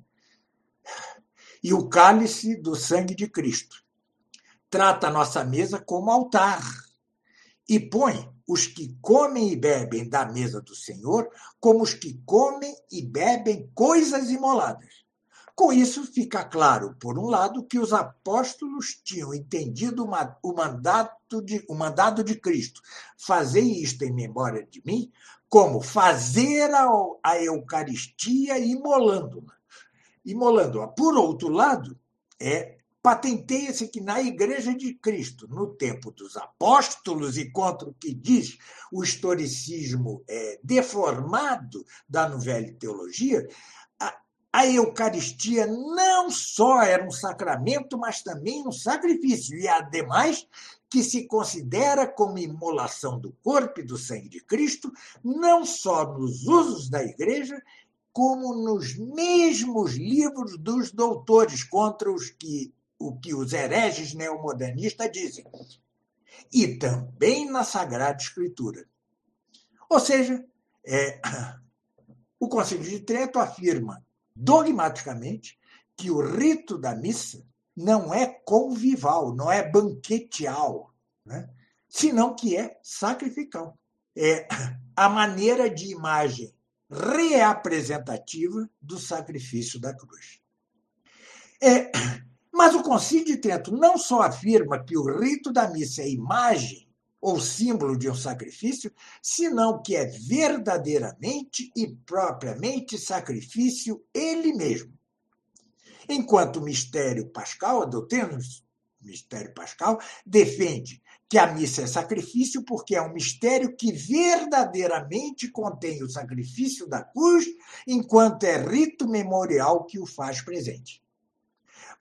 e o cálice do sangue de Cristo. Trata a nossa mesa como altar e põe os que comem e bebem da mesa do Senhor como os que comem e bebem coisas imoladas. Com isso, fica claro, por um lado, que os apóstolos tinham entendido o mandato de, o mandato de Cristo, fazer isto em memória de mim, como fazer a, a Eucaristia imolando-a imolando-a. Por outro lado, é patenteia-se que na Igreja de Cristo, no tempo dos apóstolos e contra o que diz o historicismo é, deformado da Novela Teologia, a, Eucaristia não só era um sacramento, mas também um sacrifício, e ademais que se considera como imolação do corpo e do sangue de Cristo, não só nos usos da igreja, como nos mesmos livros dos doutores contra os que o que os hereges neomodernistas dizem, e também na Sagrada Escritura. Ou seja, é, o Concílio de Trento afirma dogmaticamente que o rito da missa não é convival, não é banqueteal, né? senão que é sacrificial. É a maneira de imagem reapresentativa do sacrifício da cruz. É, mas o Concílio de Trento não só afirma que o rito da missa é imagem ou símbolo de um sacrifício, senão que é verdadeiramente e propriamente sacrifício ele mesmo. Enquanto o mistério pascal, a doutrina do mistério pascal, defende que a missa é sacrifício porque é um mistério que verdadeiramente contém o sacrifício da cruz, enquanto é rito memorial que o faz presente.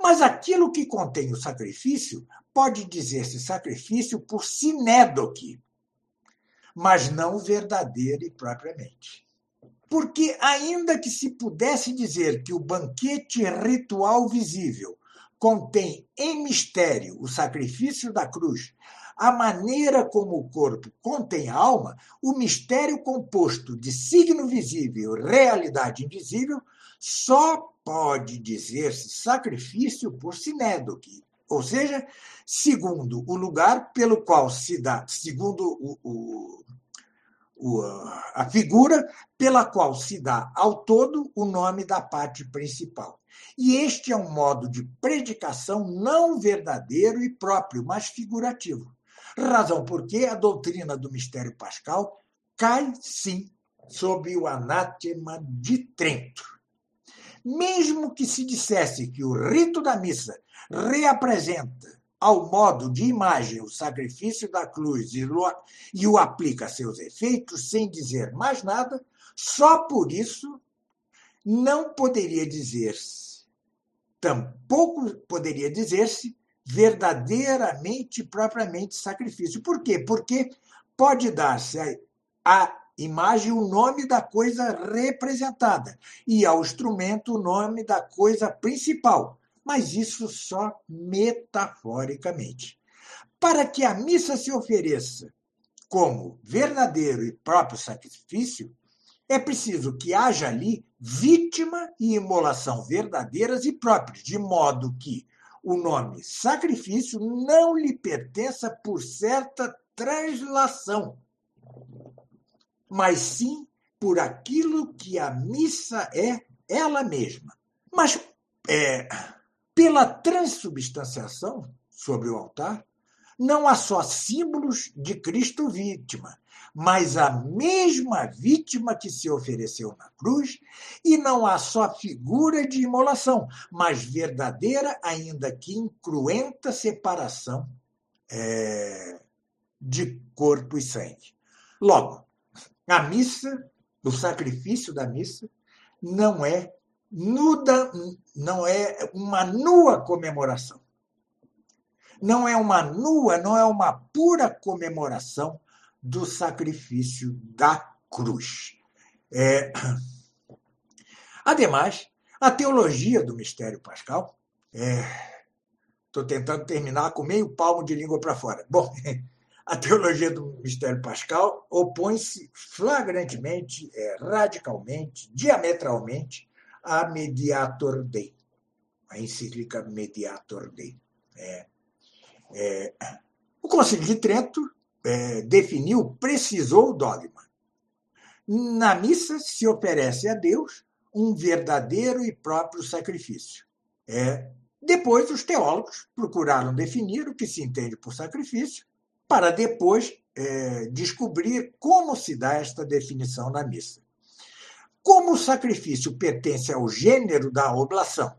Mas aquilo que contém o sacrifício pode dizer-se sacrifício por sinédoque, mas não verdadeiro e propriamente. Porque, ainda que se pudesse dizer que o banquete ritual visível contém em mistério o sacrifício da cruz, a maneira como o corpo contém a alma, o mistério composto de signo visível realidade invisível, só pode dizer-se sacrifício por sinédoque, ou seja, segundo o lugar pelo qual se dá, segundo o, o, o, a figura pela qual se dá ao todo o nome da parte principal. E este é um modo de predicação não verdadeiro e próprio, mas figurativo. Razão porque a doutrina do mistério pascal cai, sim, sob o anátema de Trento mesmo que se dissesse que o rito da missa reapresenta ao modo de imagem o sacrifício da cruz e o aplica a seus efeitos sem dizer mais nada, só por isso não poderia dizer-se, tampouco poderia dizer-se verdadeiramente propriamente sacrifício. Por quê? Porque pode dar-se a imagem o nome da coisa representada. E ao instrumento o nome da coisa principal, mas isso só metaforicamente. Para que a missa se ofereça como verdadeiro e próprio sacrifício, é preciso que haja ali vítima e imolação verdadeiras e próprias, de modo que o nome sacrifício não lhe pertença por certa translação mas sim por aquilo que a missa é ela mesma. Mas é, pela transubstanciação sobre o altar, não há só símbolos de Cristo vítima, mas a mesma vítima que se ofereceu na cruz, e não há só figura de imolação, mas verdadeira, ainda que incruenta separação é, de corpo e sangue. Logo, a missa, o sacrifício da missa, não é nuda, não é uma nua comemoração. Não é uma nua, não é uma pura comemoração do sacrifício da cruz. É... Ademais, a teologia do mistério pascal, estou é... tentando terminar com meio palmo de língua para fora. Bom, a teologia do mistério pascal opõe-se flagrantemente, é, radicalmente, diametralmente à Mediator Dei, a encíclica Mediator Dei. É, é, o Concílio de Trento é, definiu, precisou o dogma. Na missa se oferece a Deus um verdadeiro e próprio sacrifício. É, depois, os teólogos procuraram definir o que se entende por sacrifício para depois é, descobrir como se dá esta definição na missa. Como o sacrifício pertence ao gênero da oblação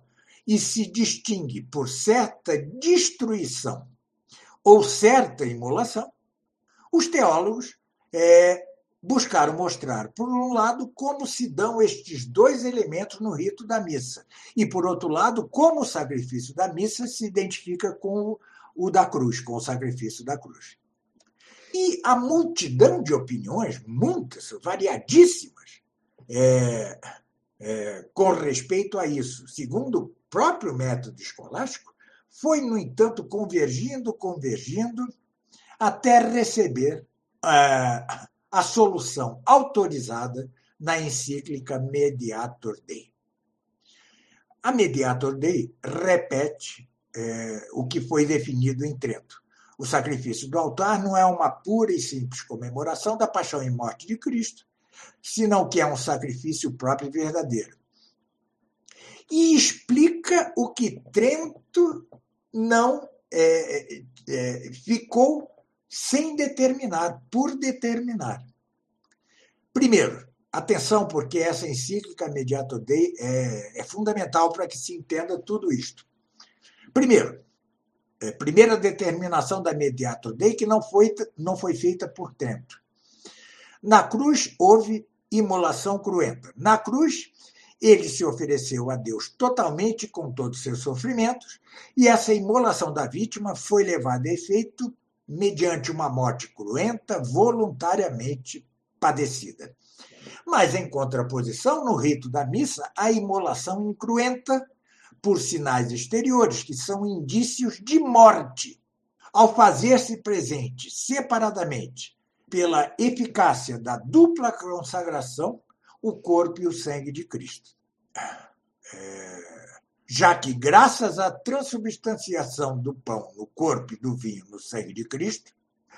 e se distingue por certa destruição ou certa imolação, os teólogos é, buscaram mostrar, por um lado, como se dão estes dois elementos no rito da missa, e, por outro lado, como o sacrifício da missa se identifica com o da cruz, com o sacrifício da cruz. E a multidão de opiniões, muitas, variadíssimas, é, é, com respeito a isso, segundo o próprio método escolástico, foi, no entanto, convergindo, convergindo, até receber é, a solução autorizada na encíclica Mediator Dei. A Mediator Dei repete é, o que foi definido em Trento. O sacrifício do altar não é uma pura e simples comemoração da paixão e morte de Cristo, senão que é um sacrifício próprio e verdadeiro. E explica o que Trento não é, é, ficou sem determinar, por determinar. Primeiro, atenção, porque essa encíclica Mediator Dei é, é fundamental para que se entenda tudo isto. Primeiro, é, primeira determinação da Mediator Dei que não foi, não foi feita por tempo. Na cruz houve imolação cruenta. Na cruz, ele se ofereceu a Deus totalmente com todos os seus sofrimentos, e essa imolação da vítima foi levada a efeito mediante uma morte cruenta, voluntariamente padecida. Mas, em contraposição, no rito da missa, a imolação incruenta por sinais exteriores, que são indícios de morte, ao fazer-se presente separadamente pela eficácia da dupla consagração, o corpo e o sangue de Cristo. É, já que, graças à transubstanciação do pão no corpo e do vinho no sangue de Cristo,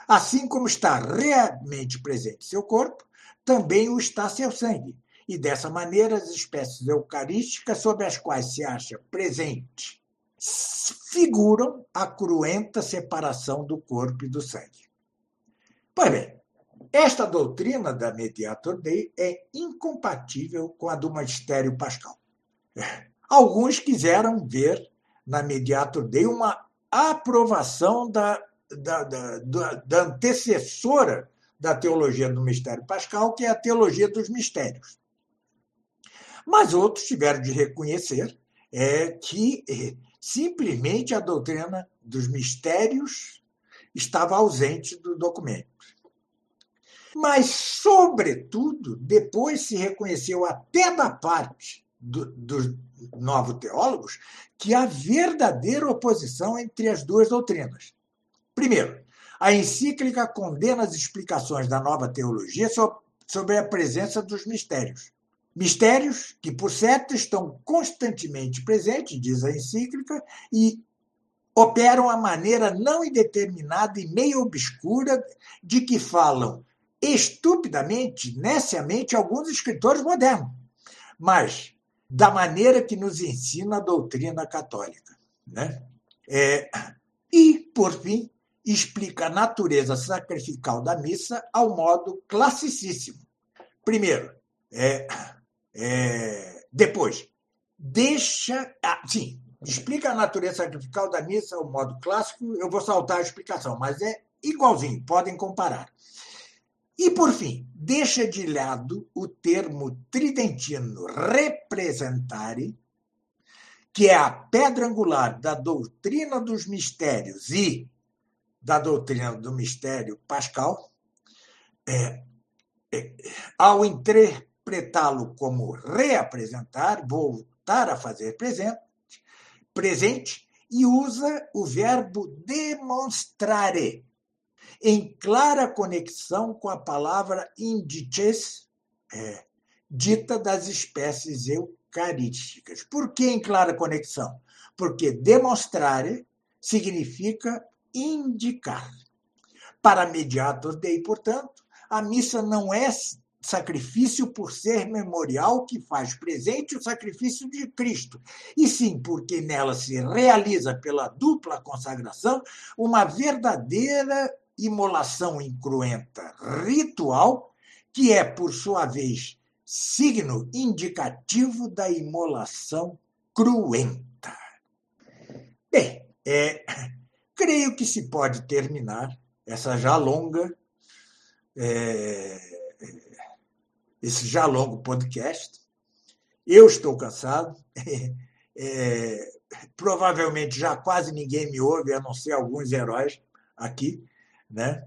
assim como está realmente presente seu corpo, também o está seu sangue, e dessa maneira as espécies eucarísticas sobre as quais se acha presente figuram a cruenta separação do corpo e do sangue. Pois bem, esta doutrina da Mediator Dei é incompatível com a do Magistério Pascal. Alguns quiseram ver na Mediator Dei uma aprovação da, da, da, da antecessora da teologia do mistério pascal, que é a teologia dos mistérios. Mas outros tiveram de reconhecer é, que é, simplesmente a doutrina dos mistérios estava ausente do documento. Mas, sobretudo, depois se reconheceu até da parte do, dos novos teólogos que há verdadeira oposição entre as duas doutrinas. Primeiro, a encíclica condena as explicações da nova teologia sobre a presença dos mistérios. Mistérios que, por certo, estão constantemente presentes, diz a encíclica, e operam a maneira não indeterminada e meio obscura de que falam estupidamente, neciamente, alguns escritores modernos, mas da maneira que nos ensina a doutrina católica. Né? É, e, por fim, explica a natureza sacrificial da missa ao modo classicíssimo. Primeiro, é, é, depois, deixa. Ah, sim, explica a natureza sacrificial da missa ao modo clássico. Eu vou saltar a explicação, mas é igualzinho, podem comparar. E, por fim, deixa de lado o termo tridentino representare, que é a pedra angular da doutrina dos mistérios e da doutrina do mistério pascal, é, é, ao interpretá-lo como reapresentar, voltar a fazer presente, presente, e usa o verbo demonstrare, em clara conexão com a palavra indices, é, dita das espécies eucarísticas. Por que em clara conexão? Porque demonstrare significa indicar. Para mediator dei, portanto, a missa não é sacrifício por ser memorial que faz presente o sacrifício de Cristo, e sim porque nela se realiza pela dupla consagração uma verdadeira imolação incruenta ritual, que é, por sua vez, signo indicativo da imolação cruenta. Bem, é, creio que se pode terminar essa já longa, é, esse já longo podcast. Eu estou cansado, é, provavelmente já quase ninguém me ouve, a não ser alguns heróis aqui, né?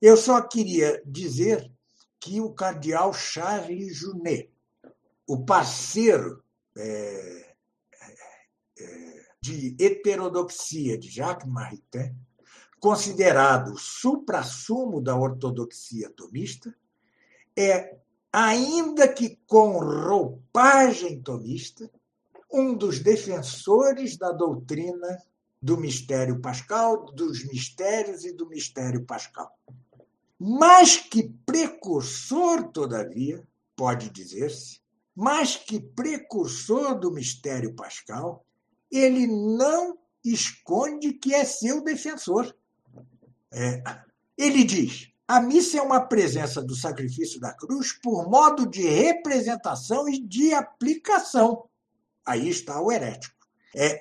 Eu só queria dizer que o cardeal Charles Junet, o parceiro é, é, de heterodoxia de Jacques Maritain, considerado o suprassumo da ortodoxia tomista, é, ainda que com roupagem tomista, um dos defensores da doutrina do mistério pascal, dos mistérios e do mistério pascal. Mas que precursor, todavia, pode dizer-se, mas que precursor do mistério pascal, ele não esconde que é seu defensor. É, ele diz: a missa é uma presença do sacrifício da cruz por modo de representação e de aplicação. Aí está o herético. É,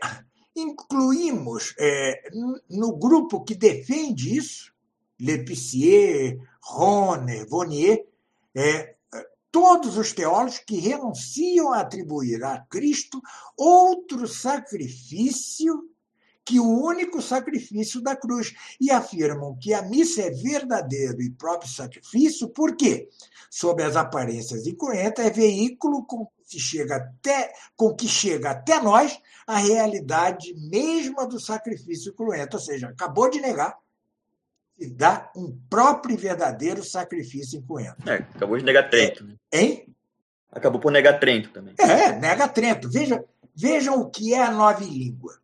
incluímos é, no grupo que defende isso, Lepicier, Roner, Vonnier, é, todos os teólogos que renunciam a atribuir a Cristo outro sacrifício que o único sacrifício da cruz e afirmam que a missa é verdadeiro e próprio sacrifício, porque, sob as aparências incruentas, é veículo com que chega até, com que chega até nós a realidade mesma do sacrifício cruento, ou seja, acabou de negar e dá um próprio e verdadeiro sacrifício incruento. É, acabou de negar Trento. É, hein? Acabou por negar Trento também. É, nega Trento. Veja, vejam o que é a nova língua.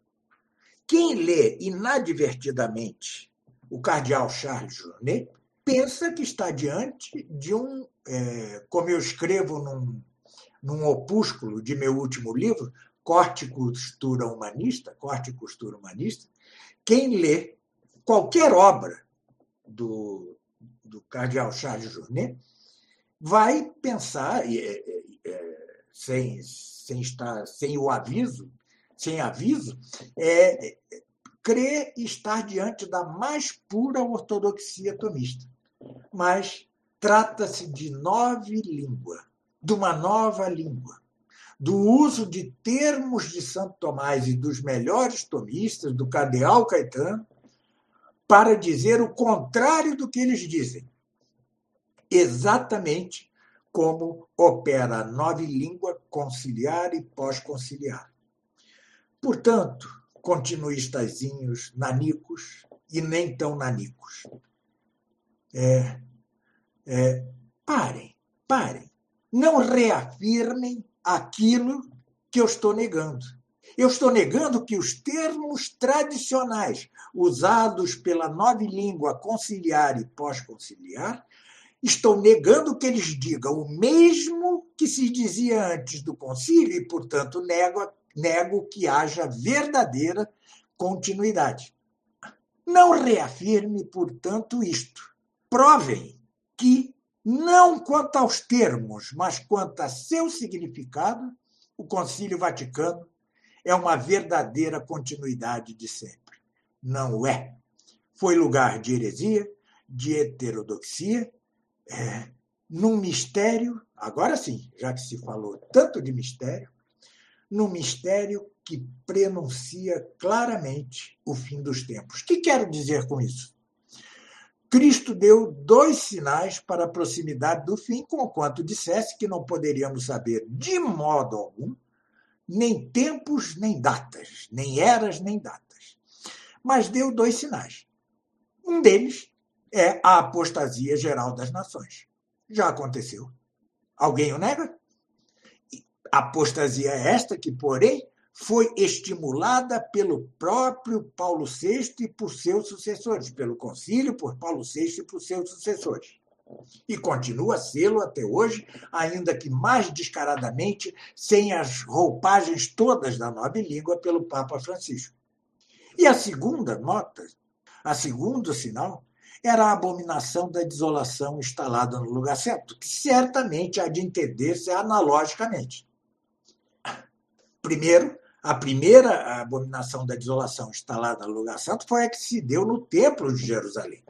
Quem lê inadvertidamente o cardeal Charles Journet pensa que está diante de um, é, como eu escrevo num, num opúsculo de meu último livro, Corte e Costura Humanista, Corte e Costura Humanista, quem lê qualquer obra do, do cardeal Charles Journet vai pensar, é, é, sem, sem, estar, sem o aviso, sem aviso, é, crê estar diante da mais pura ortodoxia tomista. Mas trata-se de nove língua, de uma nova língua, do uso de termos de Santo Tomás e dos melhores tomistas, do cardeal Caetano, para dizer o contrário do que eles dizem. Exatamente como opera a nova língua conciliar e pós-conciliar. Portanto, continuistazinhos, nanicos e nem tão nanicos. É, é, parem, parem. Não reafirmem aquilo que eu estou negando. Eu estou negando que os termos tradicionais usados pela nova língua conciliar e pós-conciliar, estou negando que eles digam o mesmo que se dizia antes do concílio e, portanto, nego nego que haja verdadeira continuidade. Não reafirme, portanto, isto. Provem que, não quanto aos termos, mas quanto a seu significado, o Concílio Vaticano é uma verdadeira continuidade de sempre. Não é. Foi lugar de heresia, de heterodoxia, é, num mistério, agora sim, já que se falou tanto de mistério, no mistério que prenuncia claramente o fim dos tempos. O que quero dizer com isso? Cristo deu dois sinais para a proximidade do fim, conquanto dissesse que não poderíamos saber de modo algum nem tempos, nem datas, nem eras, nem datas. Mas deu dois sinais. Um deles é a apostasia geral das nações. Já aconteceu. Alguém o nega? Apostasia esta que, porém, foi estimulada pelo próprio Paulo VI e por seus sucessores, pelo concílio, por Paulo VI e por seus sucessores. E continua sê-lo até hoje, ainda que mais descaradamente, sem as roupagens todas da nobre língua pelo Papa Francisco. E a segunda nota, a segundo sinal, era a abominação da desolação instalada no lugar certo, que certamente há de entender-se analogicamente. Primeiro, a primeira abominação da desolação instalada no lugar santo foi a que se deu no Templo de Jerusalém,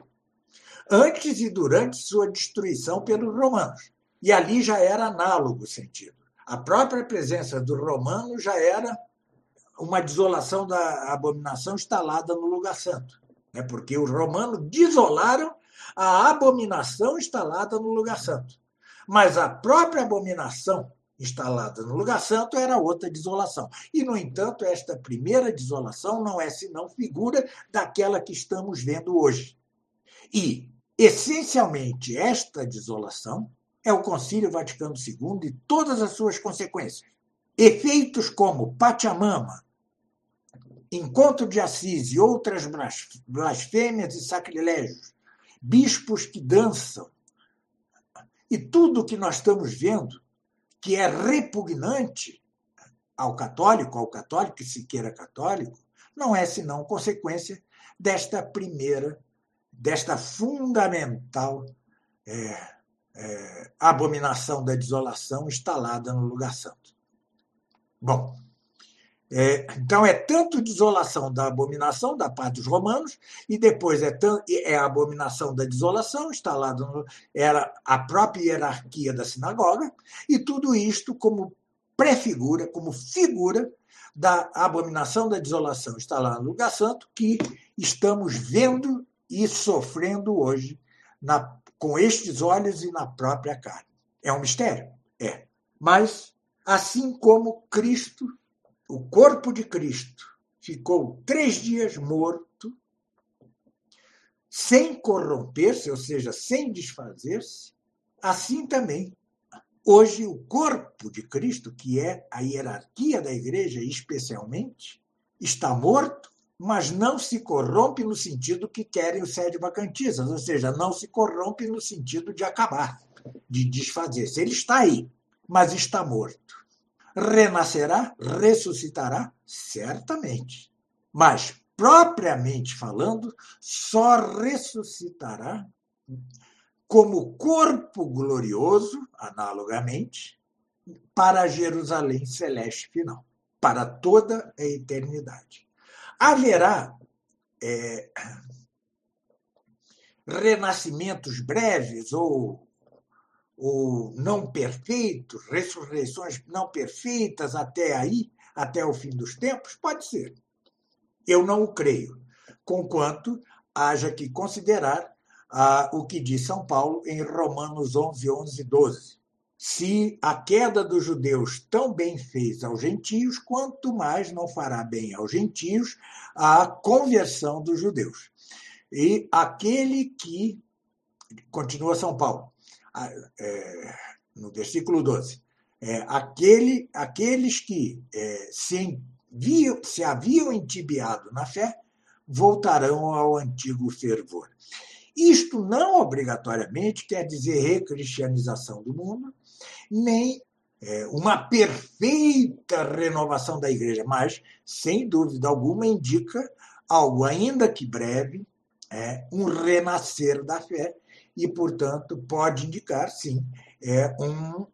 antes e durante sua destruição pelos romanos. E ali já era análogo o sentido. A própria presença do romano já era uma desolação da abominação instalada no lugar santo, né? porque os romanos desolaram a abominação instalada no lugar santo. Mas a própria abominação instalada no lugar santo era outra desolação. E, no entanto, esta primeira desolação não é senão figura daquela que estamos vendo hoje. E, essencialmente, esta desolação é o Concílio Vaticano II e todas as suas consequências. Efeitos como Pachamama, Encontro de Assis e outras blasfêmias e sacrilégios, bispos que dançam, e tudo o que nós estamos vendo que é repugnante ao católico, ao católico que se queira católico, não é senão consequência desta primeira, desta fundamental é, é, abominação da desolação instalada no lugar santo. Bom, É, então, é tanto desolação da abominação da parte dos romanos, e depois é, é a abominação da desolação, instalada no, era a própria hierarquia da sinagoga, e tudo isto como prefigura, como figura da abominação da desolação instalada no lugar santo, que estamos vendo e sofrendo hoje na, com estes olhos e na própria carne. É um mistério? É. Mas, assim como Cristo o corpo de Cristo ficou três dias morto, sem corromper-se, ou seja, sem desfazer-se, assim também. Hoje, o corpo de Cristo, que é a hierarquia da igreja, especialmente, está morto, mas não se corrompe no sentido que querem os sede vacantistas, ou seja, não se corrompe no sentido de acabar, de desfazer-se. Ele está aí, mas está morto renascerá, ressuscitará? Certamente. Mas, propriamente falando, só ressuscitará como corpo glorioso, analogamente, para Jerusalém celeste final, para toda a eternidade. Haverá é, renascimentos breves ou ou não perfeitos, ressurreições não perfeitas até aí, até o fim dos tempos? Pode ser. Eu não o creio, conquanto haja que considerar ah, o que diz São Paulo em Romanos 11, 11 e 12. Se a queda dos judeus tão bem fez aos gentios, quanto mais não fará bem aos gentios a conversão dos judeus. E aquele que, continua São Paulo, é, no versículo 12, é, aquele, aqueles que é, se, se haviam entibiado na fé voltarão ao antigo fervor. Isto não obrigatoriamente quer dizer recristianização do mundo, nem é, uma perfeita renovação da igreja, mas, sem dúvida alguma, indica algo, ainda que breve, é, um renascer da fé e, portanto, pode indicar, sim, é um,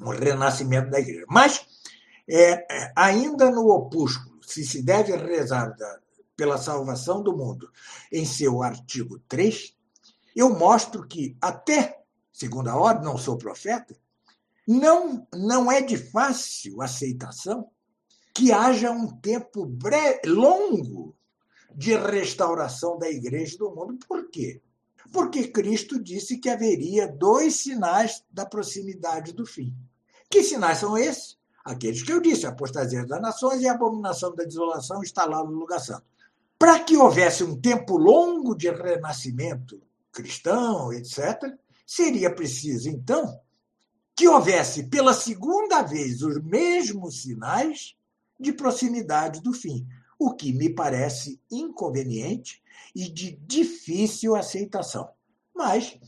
um renascimento da igreja. Mas, é, é, ainda no opúsculo, se se deve rezar da, pela salvação do mundo, em seu artigo 3, eu mostro que, até segunda ordem, não sou profeta, não, não é de fácil aceitação que haja um tempo breve, longo de restauração da igreja do mundo. Por quê? Porque Cristo disse que haveria dois sinais da proximidade do fim. Que sinais são esses? Aqueles que eu disse, a apostasia das nações e a abominação da desolação instalada no lugar santo. Para que houvesse um tempo longo de renascimento cristão, etc., seria preciso, então, que houvesse pela segunda vez os mesmos sinais de proximidade do fim, o que me parece inconveniente e de difícil aceitação. Mas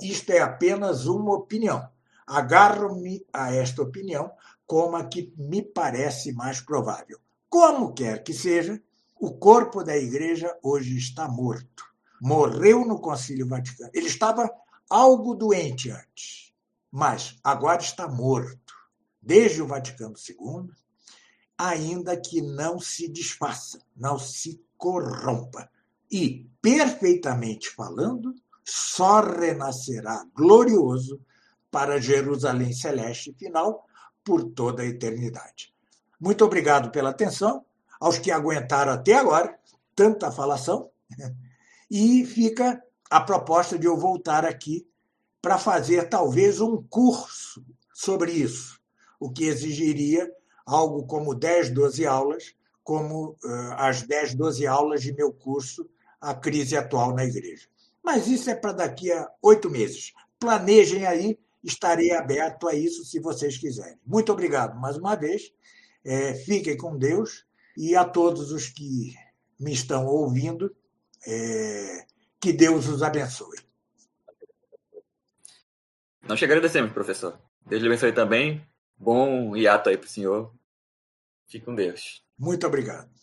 isto é apenas uma opinião. Agarro-me a esta opinião como a que me parece mais provável. Como quer que seja, o corpo da igreja hoje está morto. Morreu no Concílio Vaticano. Ele estava algo doente antes, mas agora está morto. Desde o Vaticano II, ainda que não se desfaça, não se corrompa. E, perfeitamente falando, só renascerá glorioso para Jerusalém celeste final por toda a eternidade. Muito obrigado pela atenção, aos que aguentaram até agora tanta falação, e fica a proposta de eu voltar aqui para fazer talvez um curso sobre isso, o que exigiria algo como 10, 12 aulas, como uh, as 10, 12 aulas de meu curso A Crise Atual na Igreja. Mas isso é para daqui a oito meses. Planejem aí, estarei aberto a isso se vocês quiserem. Muito obrigado mais uma vez. É, fiquem com Deus e a todos os que me estão ouvindo, é, que Deus os abençoe. Nós te agradecemos, professor. Deus lhe abençoe também. Bom hiato aí para o senhor. Fique com Deus. Muito obrigado.